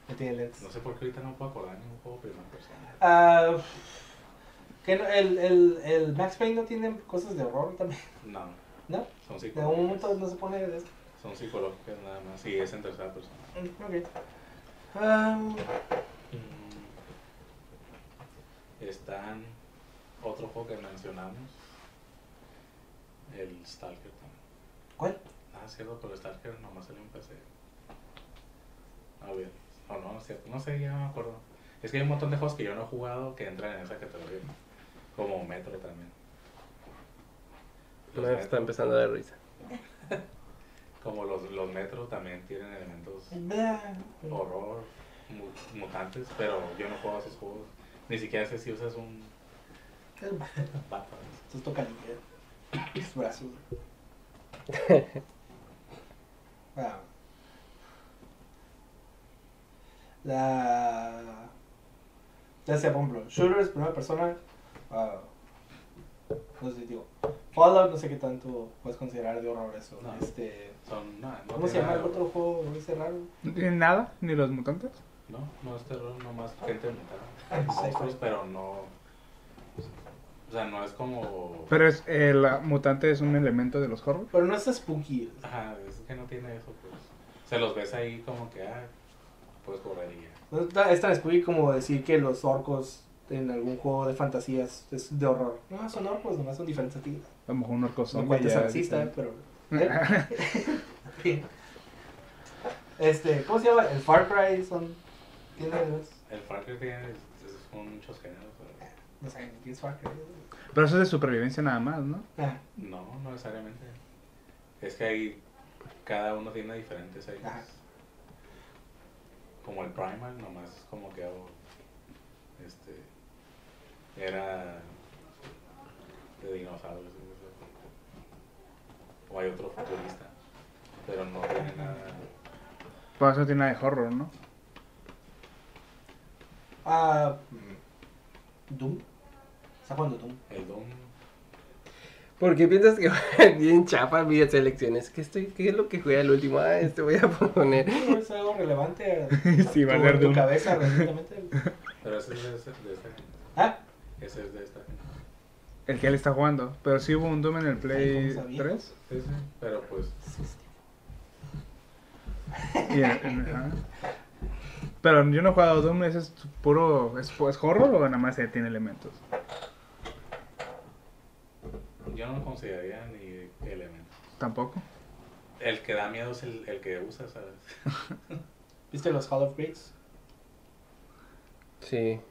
No tiene lentes.
No sé por qué ahorita no puedo acordar ningún juego primera persona.
Ah, ¿que el, el, el Max Payne no tiene cosas de horror también?
No,
¿No?
son
De un momento
psicológicas.
no se pone de eso.
Son psicológicas nada más. Y es en tercera persona.
Mm, Ok. Um,
Están otro juego que mencionamos. El Stalker también.
¿Cuál?
Ah, es cierto, pero Stalker nomás salió en PC. A ver, o no, no es cierto. No sé, ya no me acuerdo. Es que hay un montón de juegos que yo no he jugado que entran en esa categoría. Como Metro también. Los
Me está
Metro,
empezando a dar risa. [laughs]
como los, los Metro también tienen elementos horror, mu- mutantes, pero yo no juego a esos juegos. Ni siquiera sé si usas un [laughs] bata.
Entonces toca limpiar los brazos. [laughs] Ah. La. Ya sea, por ejemplo, shooters, primera persona. Ah, no sé, digo. Fallout, no sé qué tanto puedes considerar de horror eso.
No.
Este.
Son, no, no
¿Cómo se llama el otro juego ese raro?
¿No tienen nada? ¿Ni los mutantes?
No, no es terror, nomás gente mutada. [laughs]
Sí,
Monstruos,
sí.
pero no. O sea, no es como.
Pero es, el mutante es un elemento de los horror.
Pero no es spooky.
Ajá, es que no tiene eso, pues. Se los ves ahí como que, ah, puedes correr y ya.
No es tan spooky como decir que los orcos en algún juego de fantasías es de horror. No, son orcos, nomás son diferentes a ti.
A lo mejor un orco
No
zombie
cuentes
ya
a
es
racista,
diferente.
pero. [laughs] ¿eh? Este, ¿cómo se llama? El Far Cry son. Tiene.
El Far Cry tiene es- es- son muchos géneros, pero
No sé, ¿qué es Far Cry?
Pero eso es de supervivencia nada más, ¿no?
Ah,
no, no necesariamente. Es que ahí cada uno tiene diferentes ahí.
Ajá.
como el Primal, nomás como que hago, este, era de dinosaurios. O hay otro futurista, pero no tiene nada.
Por eso tiene nada de horror, ¿no?
Ah, mm, Doom. ¿Está jugando Doom?
El Doom,
¿Por qué piensas que [laughs] bien chapa mi selección? Es que estoy, ¿qué es lo que juega el último? Ah, este voy a [laughs] poner.
No es algo relevante. [laughs]
Sí, va a
tu-
ser
cabeza recientemente.
pero ese es de, ese- de esta gente.
Ah,
Ese es de esta gente.
El que él está jugando. Pero sí hubo un Doom en el Play
¿cómo sabía?
3.
Sí, sí, pero pues
ajá. Pero yo no he jugado Doom, ese es puro. ¿Es, es horror o nada más eh, tiene elementos?
yo no lo consideraría ni elemento.
Tampoco.
El que da miedo es el, el que usa, ¿sabes? [laughs]
¿viste los Hall of Greats?
Sí,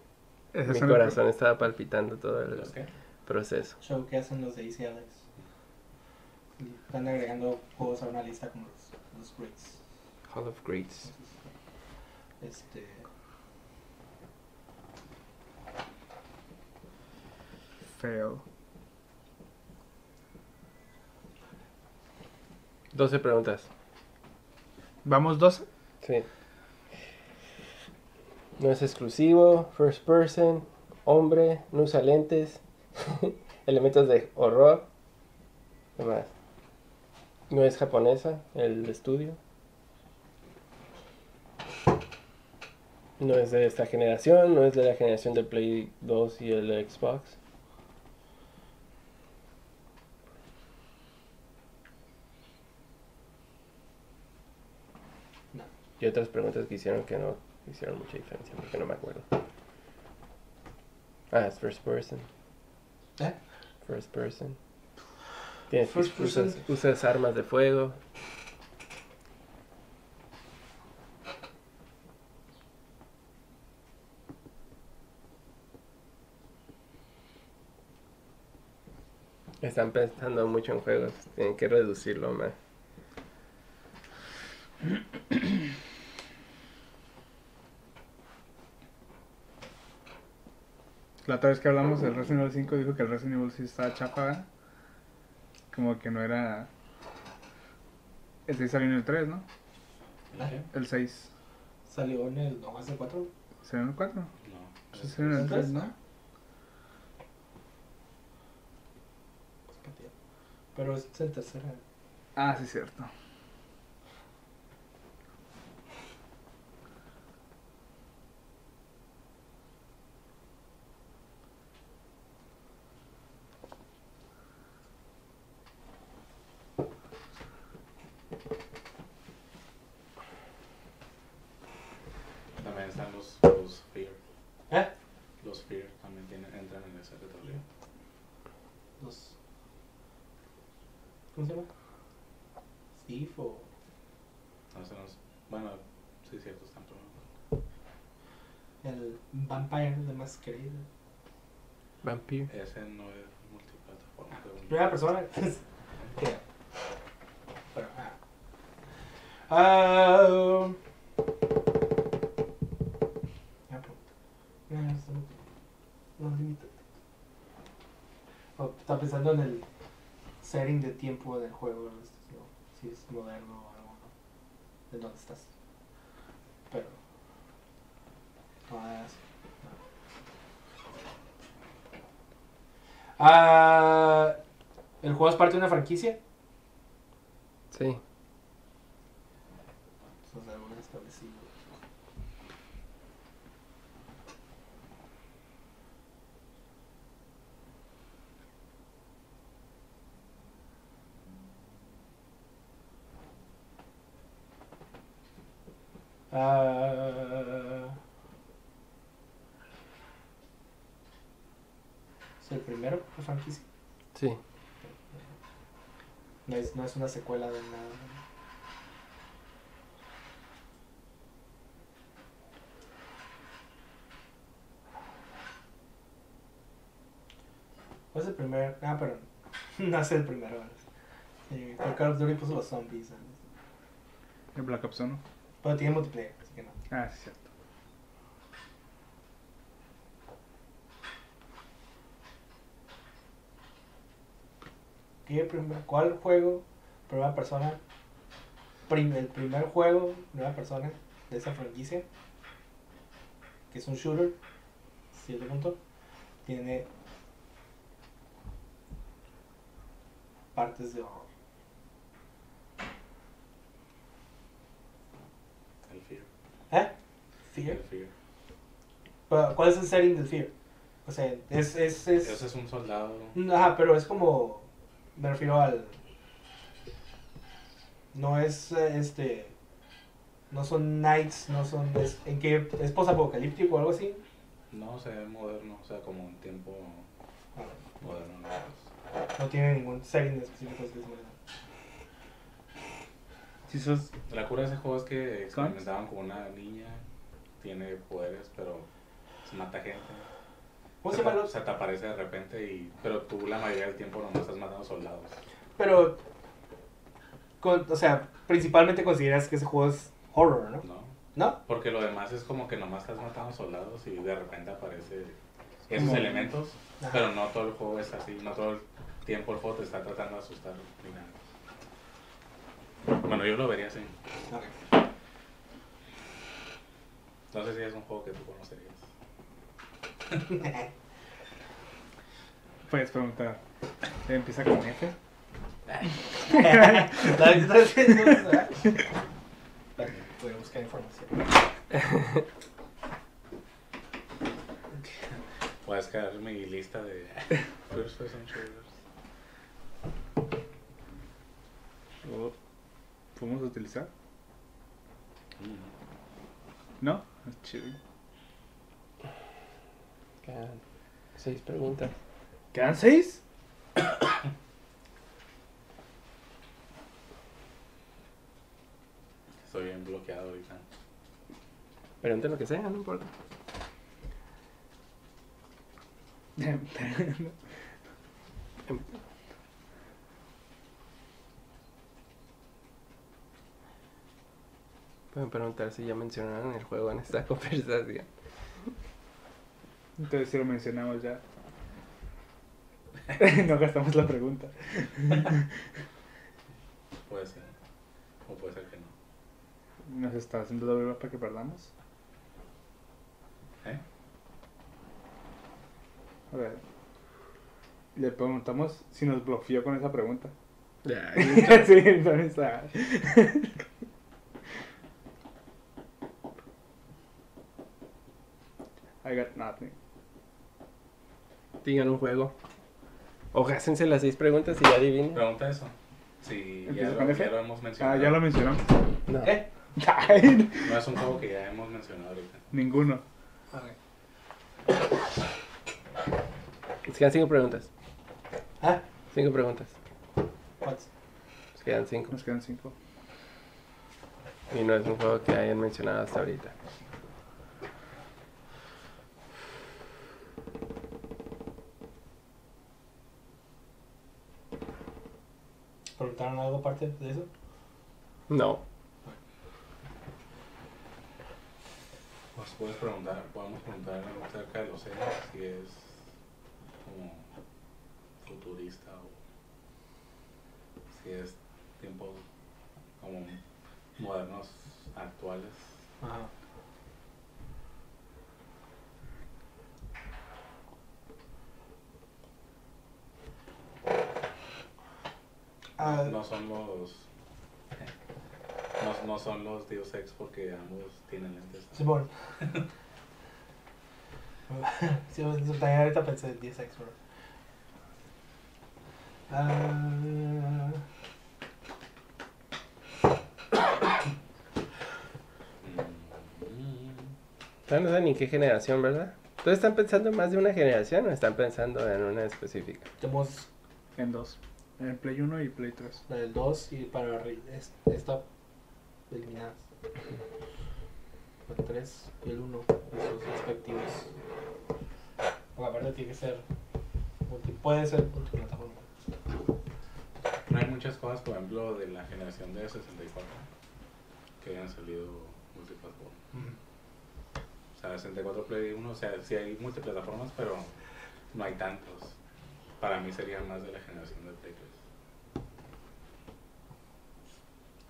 Ese
mi corazón estaba palpitando todo el
¿Los qué?
proceso.
Show que hacen los de Easy Alex. Están agregando juegos a una lista como los, los Greats.
Hall of Greats.
Este.
Fail.
12 preguntas.
Vamos 12.
Sí. No es exclusivo, first person, hombre, no usa lentes, [laughs] elementos de horror. ¿Qué más? No es japonesa, el estudio. No es de esta generación, no es de la generación del Play 2 y el Xbox. Y otras preguntas que hicieron que no hicieron mucha diferencia porque no me acuerdo. Ah, es first person.
¿Eh?
First person. Tienes,
First
usas,
person.
usas armas de fuego. Están pensando mucho en juegos. Tienen que reducirlo más.
La otra vez que hablamos del Resident Evil 5 dijo que el Resident Evil sí estaba chapa. Como que no era. El 6 salió en el 3, ¿no? El 6
Salió en el. ¿No hace cuatro?
salió en el 4.
No.
Sí, salió en el 3, ¿no?
Pues. Pero es en tercera.
Ah, sí, cierto.
También están los, los Fear.
¿Eh?
Los Fear también tienen, entran en esa categoría.
Los. ¿Cómo se llama? Steve o.
No sé, no sé. Bueno, sí, cierto, están pero
El Vampire.
Ese no es multiplataforma. yo.
Primera persona. [laughs] ¿Qué? Pero, ah. Ah. Ah, está. Oh, Estaba pensando en el setting de tiempo del juego. ¿no? Este, no, Si es moderno o algo, ¿no? De dónde estás. Pero. No, es- no. Ah, ¿El juego es parte de una franquicia?
Sí.
Eso es algo establecido. Ah, ¿Es el primero de franquicia?
Sí.
No es, una secuela de nada. ¿Cuál es el primer? Ah, pero [laughs] no es el primero. Sí, el Call of Duty puso los zombies. ¿sabes?
El Black Ops 1.
Pero tiene multiplayer, así que no.
Ah, sí, cierto.
¿Qué primer- ¿Cuál juego, primera persona, prim- el primer juego, primera persona de esa franquicia, que es un shooter, cierto punto, tiene partes de horror?
El Fear.
¿Eh? Fear.
El Fear.
Pero, ¿Cuál es el setting del Fear? O sea, es... es, es...
Es un soldado.
Ajá, pero es como. Me refiero al. No es eh, este. No son knights, no son. Es, ¿En qué? ¿Es posapocalíptico o algo así?
No, se ve moderno, o sea, como un tiempo
Ah,
moderno. ¿no?
No tiene ningún setting específico. es que es moderno.
Si sos...
La cura de ese juego es que experimentaban con una niña, tiene poderes, pero se mata gente.
¿Cómo se?
Se te aparece de repente, y, pero tú la mayoría del tiempo no estás matando soldados.
Pero. Con- o sea, principalmente consideras que ese juego es horror, ¿no?
¿No?
¿No?
Porque lo demás es como que nomás estás matando soldados y de repente aparece esos
Como-
elementos,
Ajá.
pero no todo el juego es así, no todo el tiempo el juego te está tratando de asustar ni nada. Bueno, yo lo vería así. No sé si es un juego que tú conocerías. [laughs]
Puedes preguntar. ¿Empieza con F?
Es Voy a buscar información.
Voy a descargar mi lista de first person shooters.
¿O podemos utilizar?
Mm.
¿No? Chido.
Quedan seis preguntas.
¿Quedan seis?
Estoy bien bloqueado ahorita.
Pregunten lo que sea, no importa. Pueden preguntar si ya mencionaron el juego en esta [laughs] conversación.
Entonces si lo mencionamos ya. [laughs] no gastamos la pregunta.
Puede ser. O puede ser que no.
Nos está haciendo doble para que perdamos.
¿Eh?
A ver. Le preguntamos si nos bloqueó con esa pregunta.
Ya, [laughs]
sí, entonces. ah. [laughs] I got nothing.
digan un juego. O gástense las seis preguntas y ya adivinen.
Pregunta eso. Si ya
¿Empieza
lo, ya lo hemos
Ah,
mencionado.
ya lo mencionamos.
No.
¿Eh? [laughs]
No es un juego que ya hemos mencionado ahorita.
Ninguno.
Ok.
Les quedan cinco preguntas.
¿Ah?
Cinco preguntas.
¿Cuántos?
Les quedan cinco.
Nos quedan cinco.
Y no es un juego que hayan mencionado hasta ahorita.
¿Preguntaron algo aparte de eso?
No.
Pues puedes preguntar, podemos preguntar algo acerca de los Zenos, si es futurista o si es tiempos como modernos actuales.
Ajá. Ah,
No son los no, no son los Deus Ex porque ambos tienen lentes.
Simón. [laughs] sí, también ahorita pensé en 10 x bro. Ah, [coughs]
no saben ni qué generación, ¿verdad? ¿Todos están pensando en más de una generación o están pensando en una específica?
tenemos
En dos. En Play 1 y Play 3.
la del 2 y para es- esta eliminadas. El 3 y el 1 y sus respectivos. Porque aparte tiene que ser. multi- puede ser
que hayan salido multiplataforma. O sea, 64 Play 1, o sea, sí hay multiplataformas, pero no hay tantos. Para mí sería más de la generación de Play 3.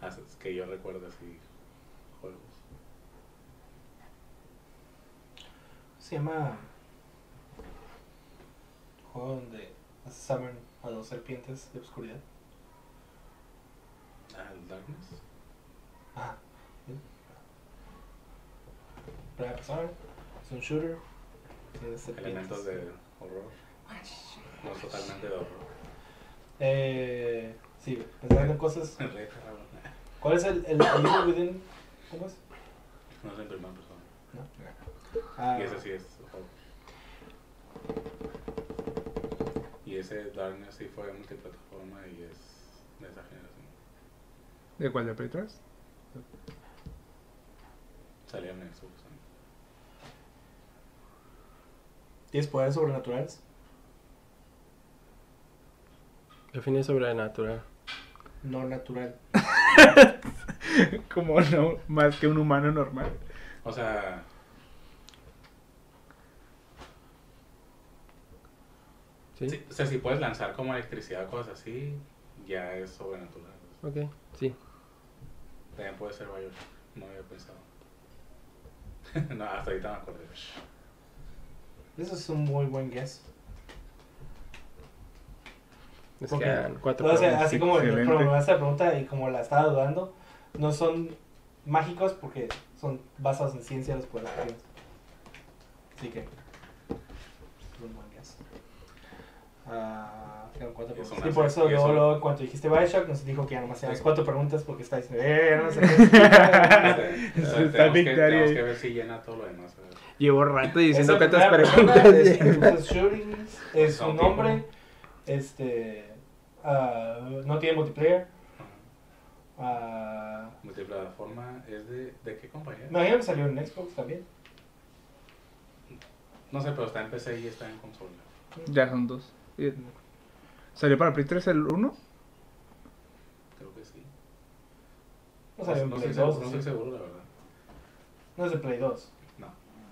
Así es que yo recuerdo así juegos.
Se llama. Juego donde summon a dos serpientes de oscuridad.
Ah, el Darkness.
Ajá. Primera persona, es un shooter. Tiene serpientes.
Elementos de horror. No totalmente de horror.
Eh, sí, pensar en cosas. [laughs] ¿Cuál es el, el, el Evil Within? ¿Cómo es?
No es en primera persona.
¿No? Ah,
Y ese sí es horror. Y ese Darkness sí fue multiplataforma y es de esa generación.
¿De cuál? ¿De Play 3?
Salía en Xbox.
¿Tienes poderes sobrenaturales?
Define sobrenatural.
No natural. [laughs]
Como no, más que un humano normal.
O sea,
¿Sí?
sí, o sea, si puedes lanzar como electricidad o cosas así, ya es sobrenatural.
Ok, sí.
También puede ser Bioshock, no había pensado. [laughs] no, hasta ahorita me acordé.
Eso es un muy buen guess.
Nos
Ok.
quedan cuatro
O sea, así como la pregunta y como la estaba dudando, no son mágicos porque son basados en ciencia los poderes que. Así que. es un buen guess. Ah, quedan cuatro preguntas. Y por eso
y
luego, cuanto dijiste Bioshock, nos dijo que ya nomás
Sí.
cuatro preguntas porque está diciendo, eh, no sé [laughs] qué.
Este,
Está
tenemos, que, tenemos que ver si llena todo lo demás. a.
Llevo rato diciendo cuántas
primera
preguntas.
pregunta es, un
tipo.
nombre, este, ah, no tiene multiplayer. ah,
Multiplataforma es de. ¿De qué compañía?
me imagino que salió en Xbox también.
No sé, pero está en PC y está en consola.
Ya son dos. ¿Salió para Play 3 el 1?
Creo que sí.
No salió en
no,
Play
estoy
2.
seguro, no
sí.
estoy seguro, la verdad.
No es de Play 2.
No,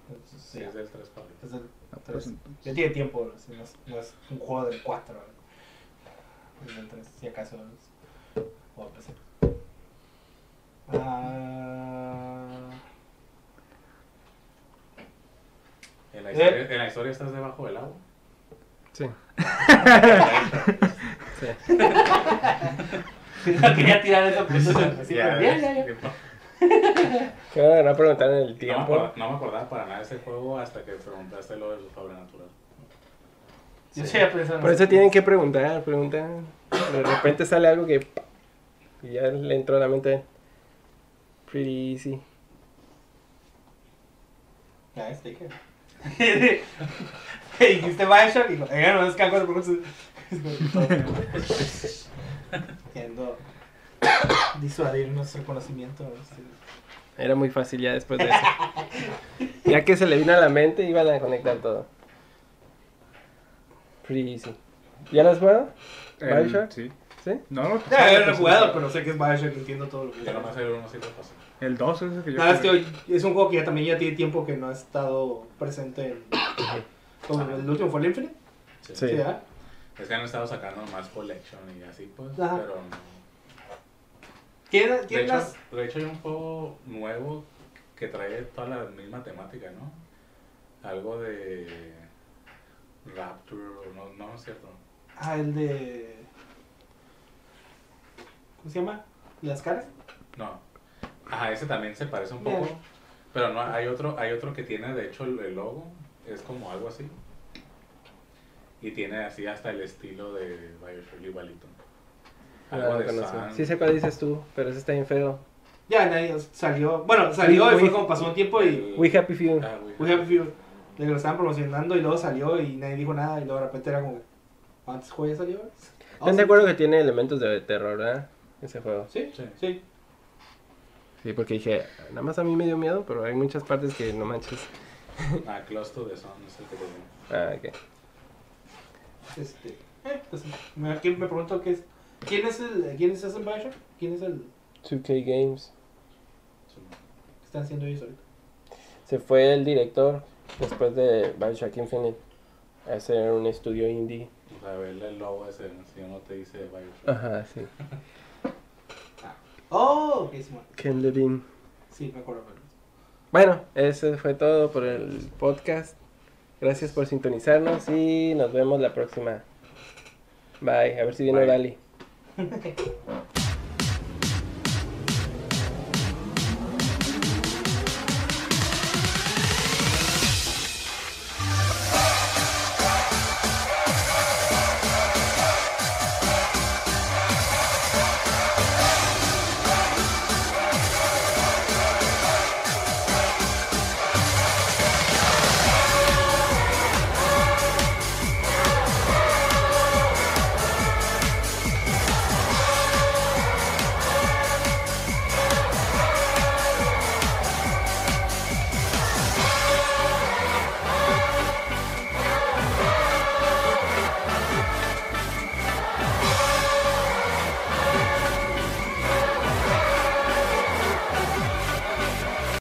Entonces,
sí,
sí,
es del 3 para
es del
Ah,
3.
pues.
Ya tiene tiempo, sí, no, es, no es un juego del 4. Es del 3, si acaso es de PC. Ah,
¿En la,
Eh.
historia, ¿En la historia estás debajo del agua?
Sí. Sí.
quería tirar esa pregunta. así,
Ya,
pero ya, ya, ya.
tiempo.
¿Qué a preguntar en el
No, me
tiempo?
acordaba, no me acordaba para nada de ese juego hasta que preguntaste lo de lo sobrenatural.
Yo sí en
Por eso
eso.
tienen que preguntar, preguntan. De repente sale algo que. Y ya le entró a la mente. Pretty easy.
Ya, este [laughs] que. Dijiste Bioshock y dijo, eh, no, es que hago preguntas. Queriendo disuadir nuestro conocimiento.
Era muy fácil ya después de eso. Ya que se le vino a la mente, iban a conectar todo. Pretty easy. ¿Ya lo has jugado? ¿Bioshock?
Sí.
¿Sí?
No, no.
No he jugado, pero sé que es Bioshock, entiendo todo lo que
Yo nomás el uno sí lo pasé.
El 2 es el que yo.
Nada, es
jugué.
que es un juego que ya también ya tiene tiempo que no ha estado presente en... [coughs] como el último fue el Infinite.
Sí. Es que han estado sacando más collection y así pues,
Ajá.
pero no.
¿Quién,
De hecho,
las-
de hecho hay un juego nuevo que trae toda la misma temática, ¿no? Algo de Rapture, o no, no es cierto.
Ah, el de... ¿Cómo se llama? ¿Las caras?
No. Ajá, ese también se parece un poco. Pero no, hay otro, hay otro que tiene de hecho el, el logo, es como algo así. Y tiene así hasta el estilo de Bioshock igualito.
Ah,
Algo de. Sun.
Sí sé cuál dices tú, pero ese está bien feo.
Ya, nadie salió... Bueno, salió
We-
y fue
we-
como pasó un tiempo y...
We Happy Few.
Ah, we-
We Have Few. De que lo estaban promocionando y luego salió y nadie dijo nada y luego de repente era como... ¿Antes juego ya salió?
¿Están de acuerdo que tiene elementos de terror, verdad? Ese juego.
Sí,
Sí.
sí.
Sí, porque dije, nada más a mí me dio miedo, pero hay muchas partes que no manches.
Ah, Close to the Sun es el que te.
Ah, ok.
Este, eh, pues, me, aquí me pregunto qué es, quién es el, quién es ese Bioshock, quién es el,
2K Games.
están haciendo ellos ahorita?
Se fue el director después de Bioshock Infinite a hacer un estudio indie.
O sea, verle el logo ese, si no te dice Bioshock.
Ajá, sí. [laughs]
Oh, ok, Simón.
Ken Levine.
Sí, me acuerdo.
Bueno, eso fue todo por el podcast. Gracias por sintonizarnos y nos vemos la próxima. Bye. A ver si viene. Dali. [laughs]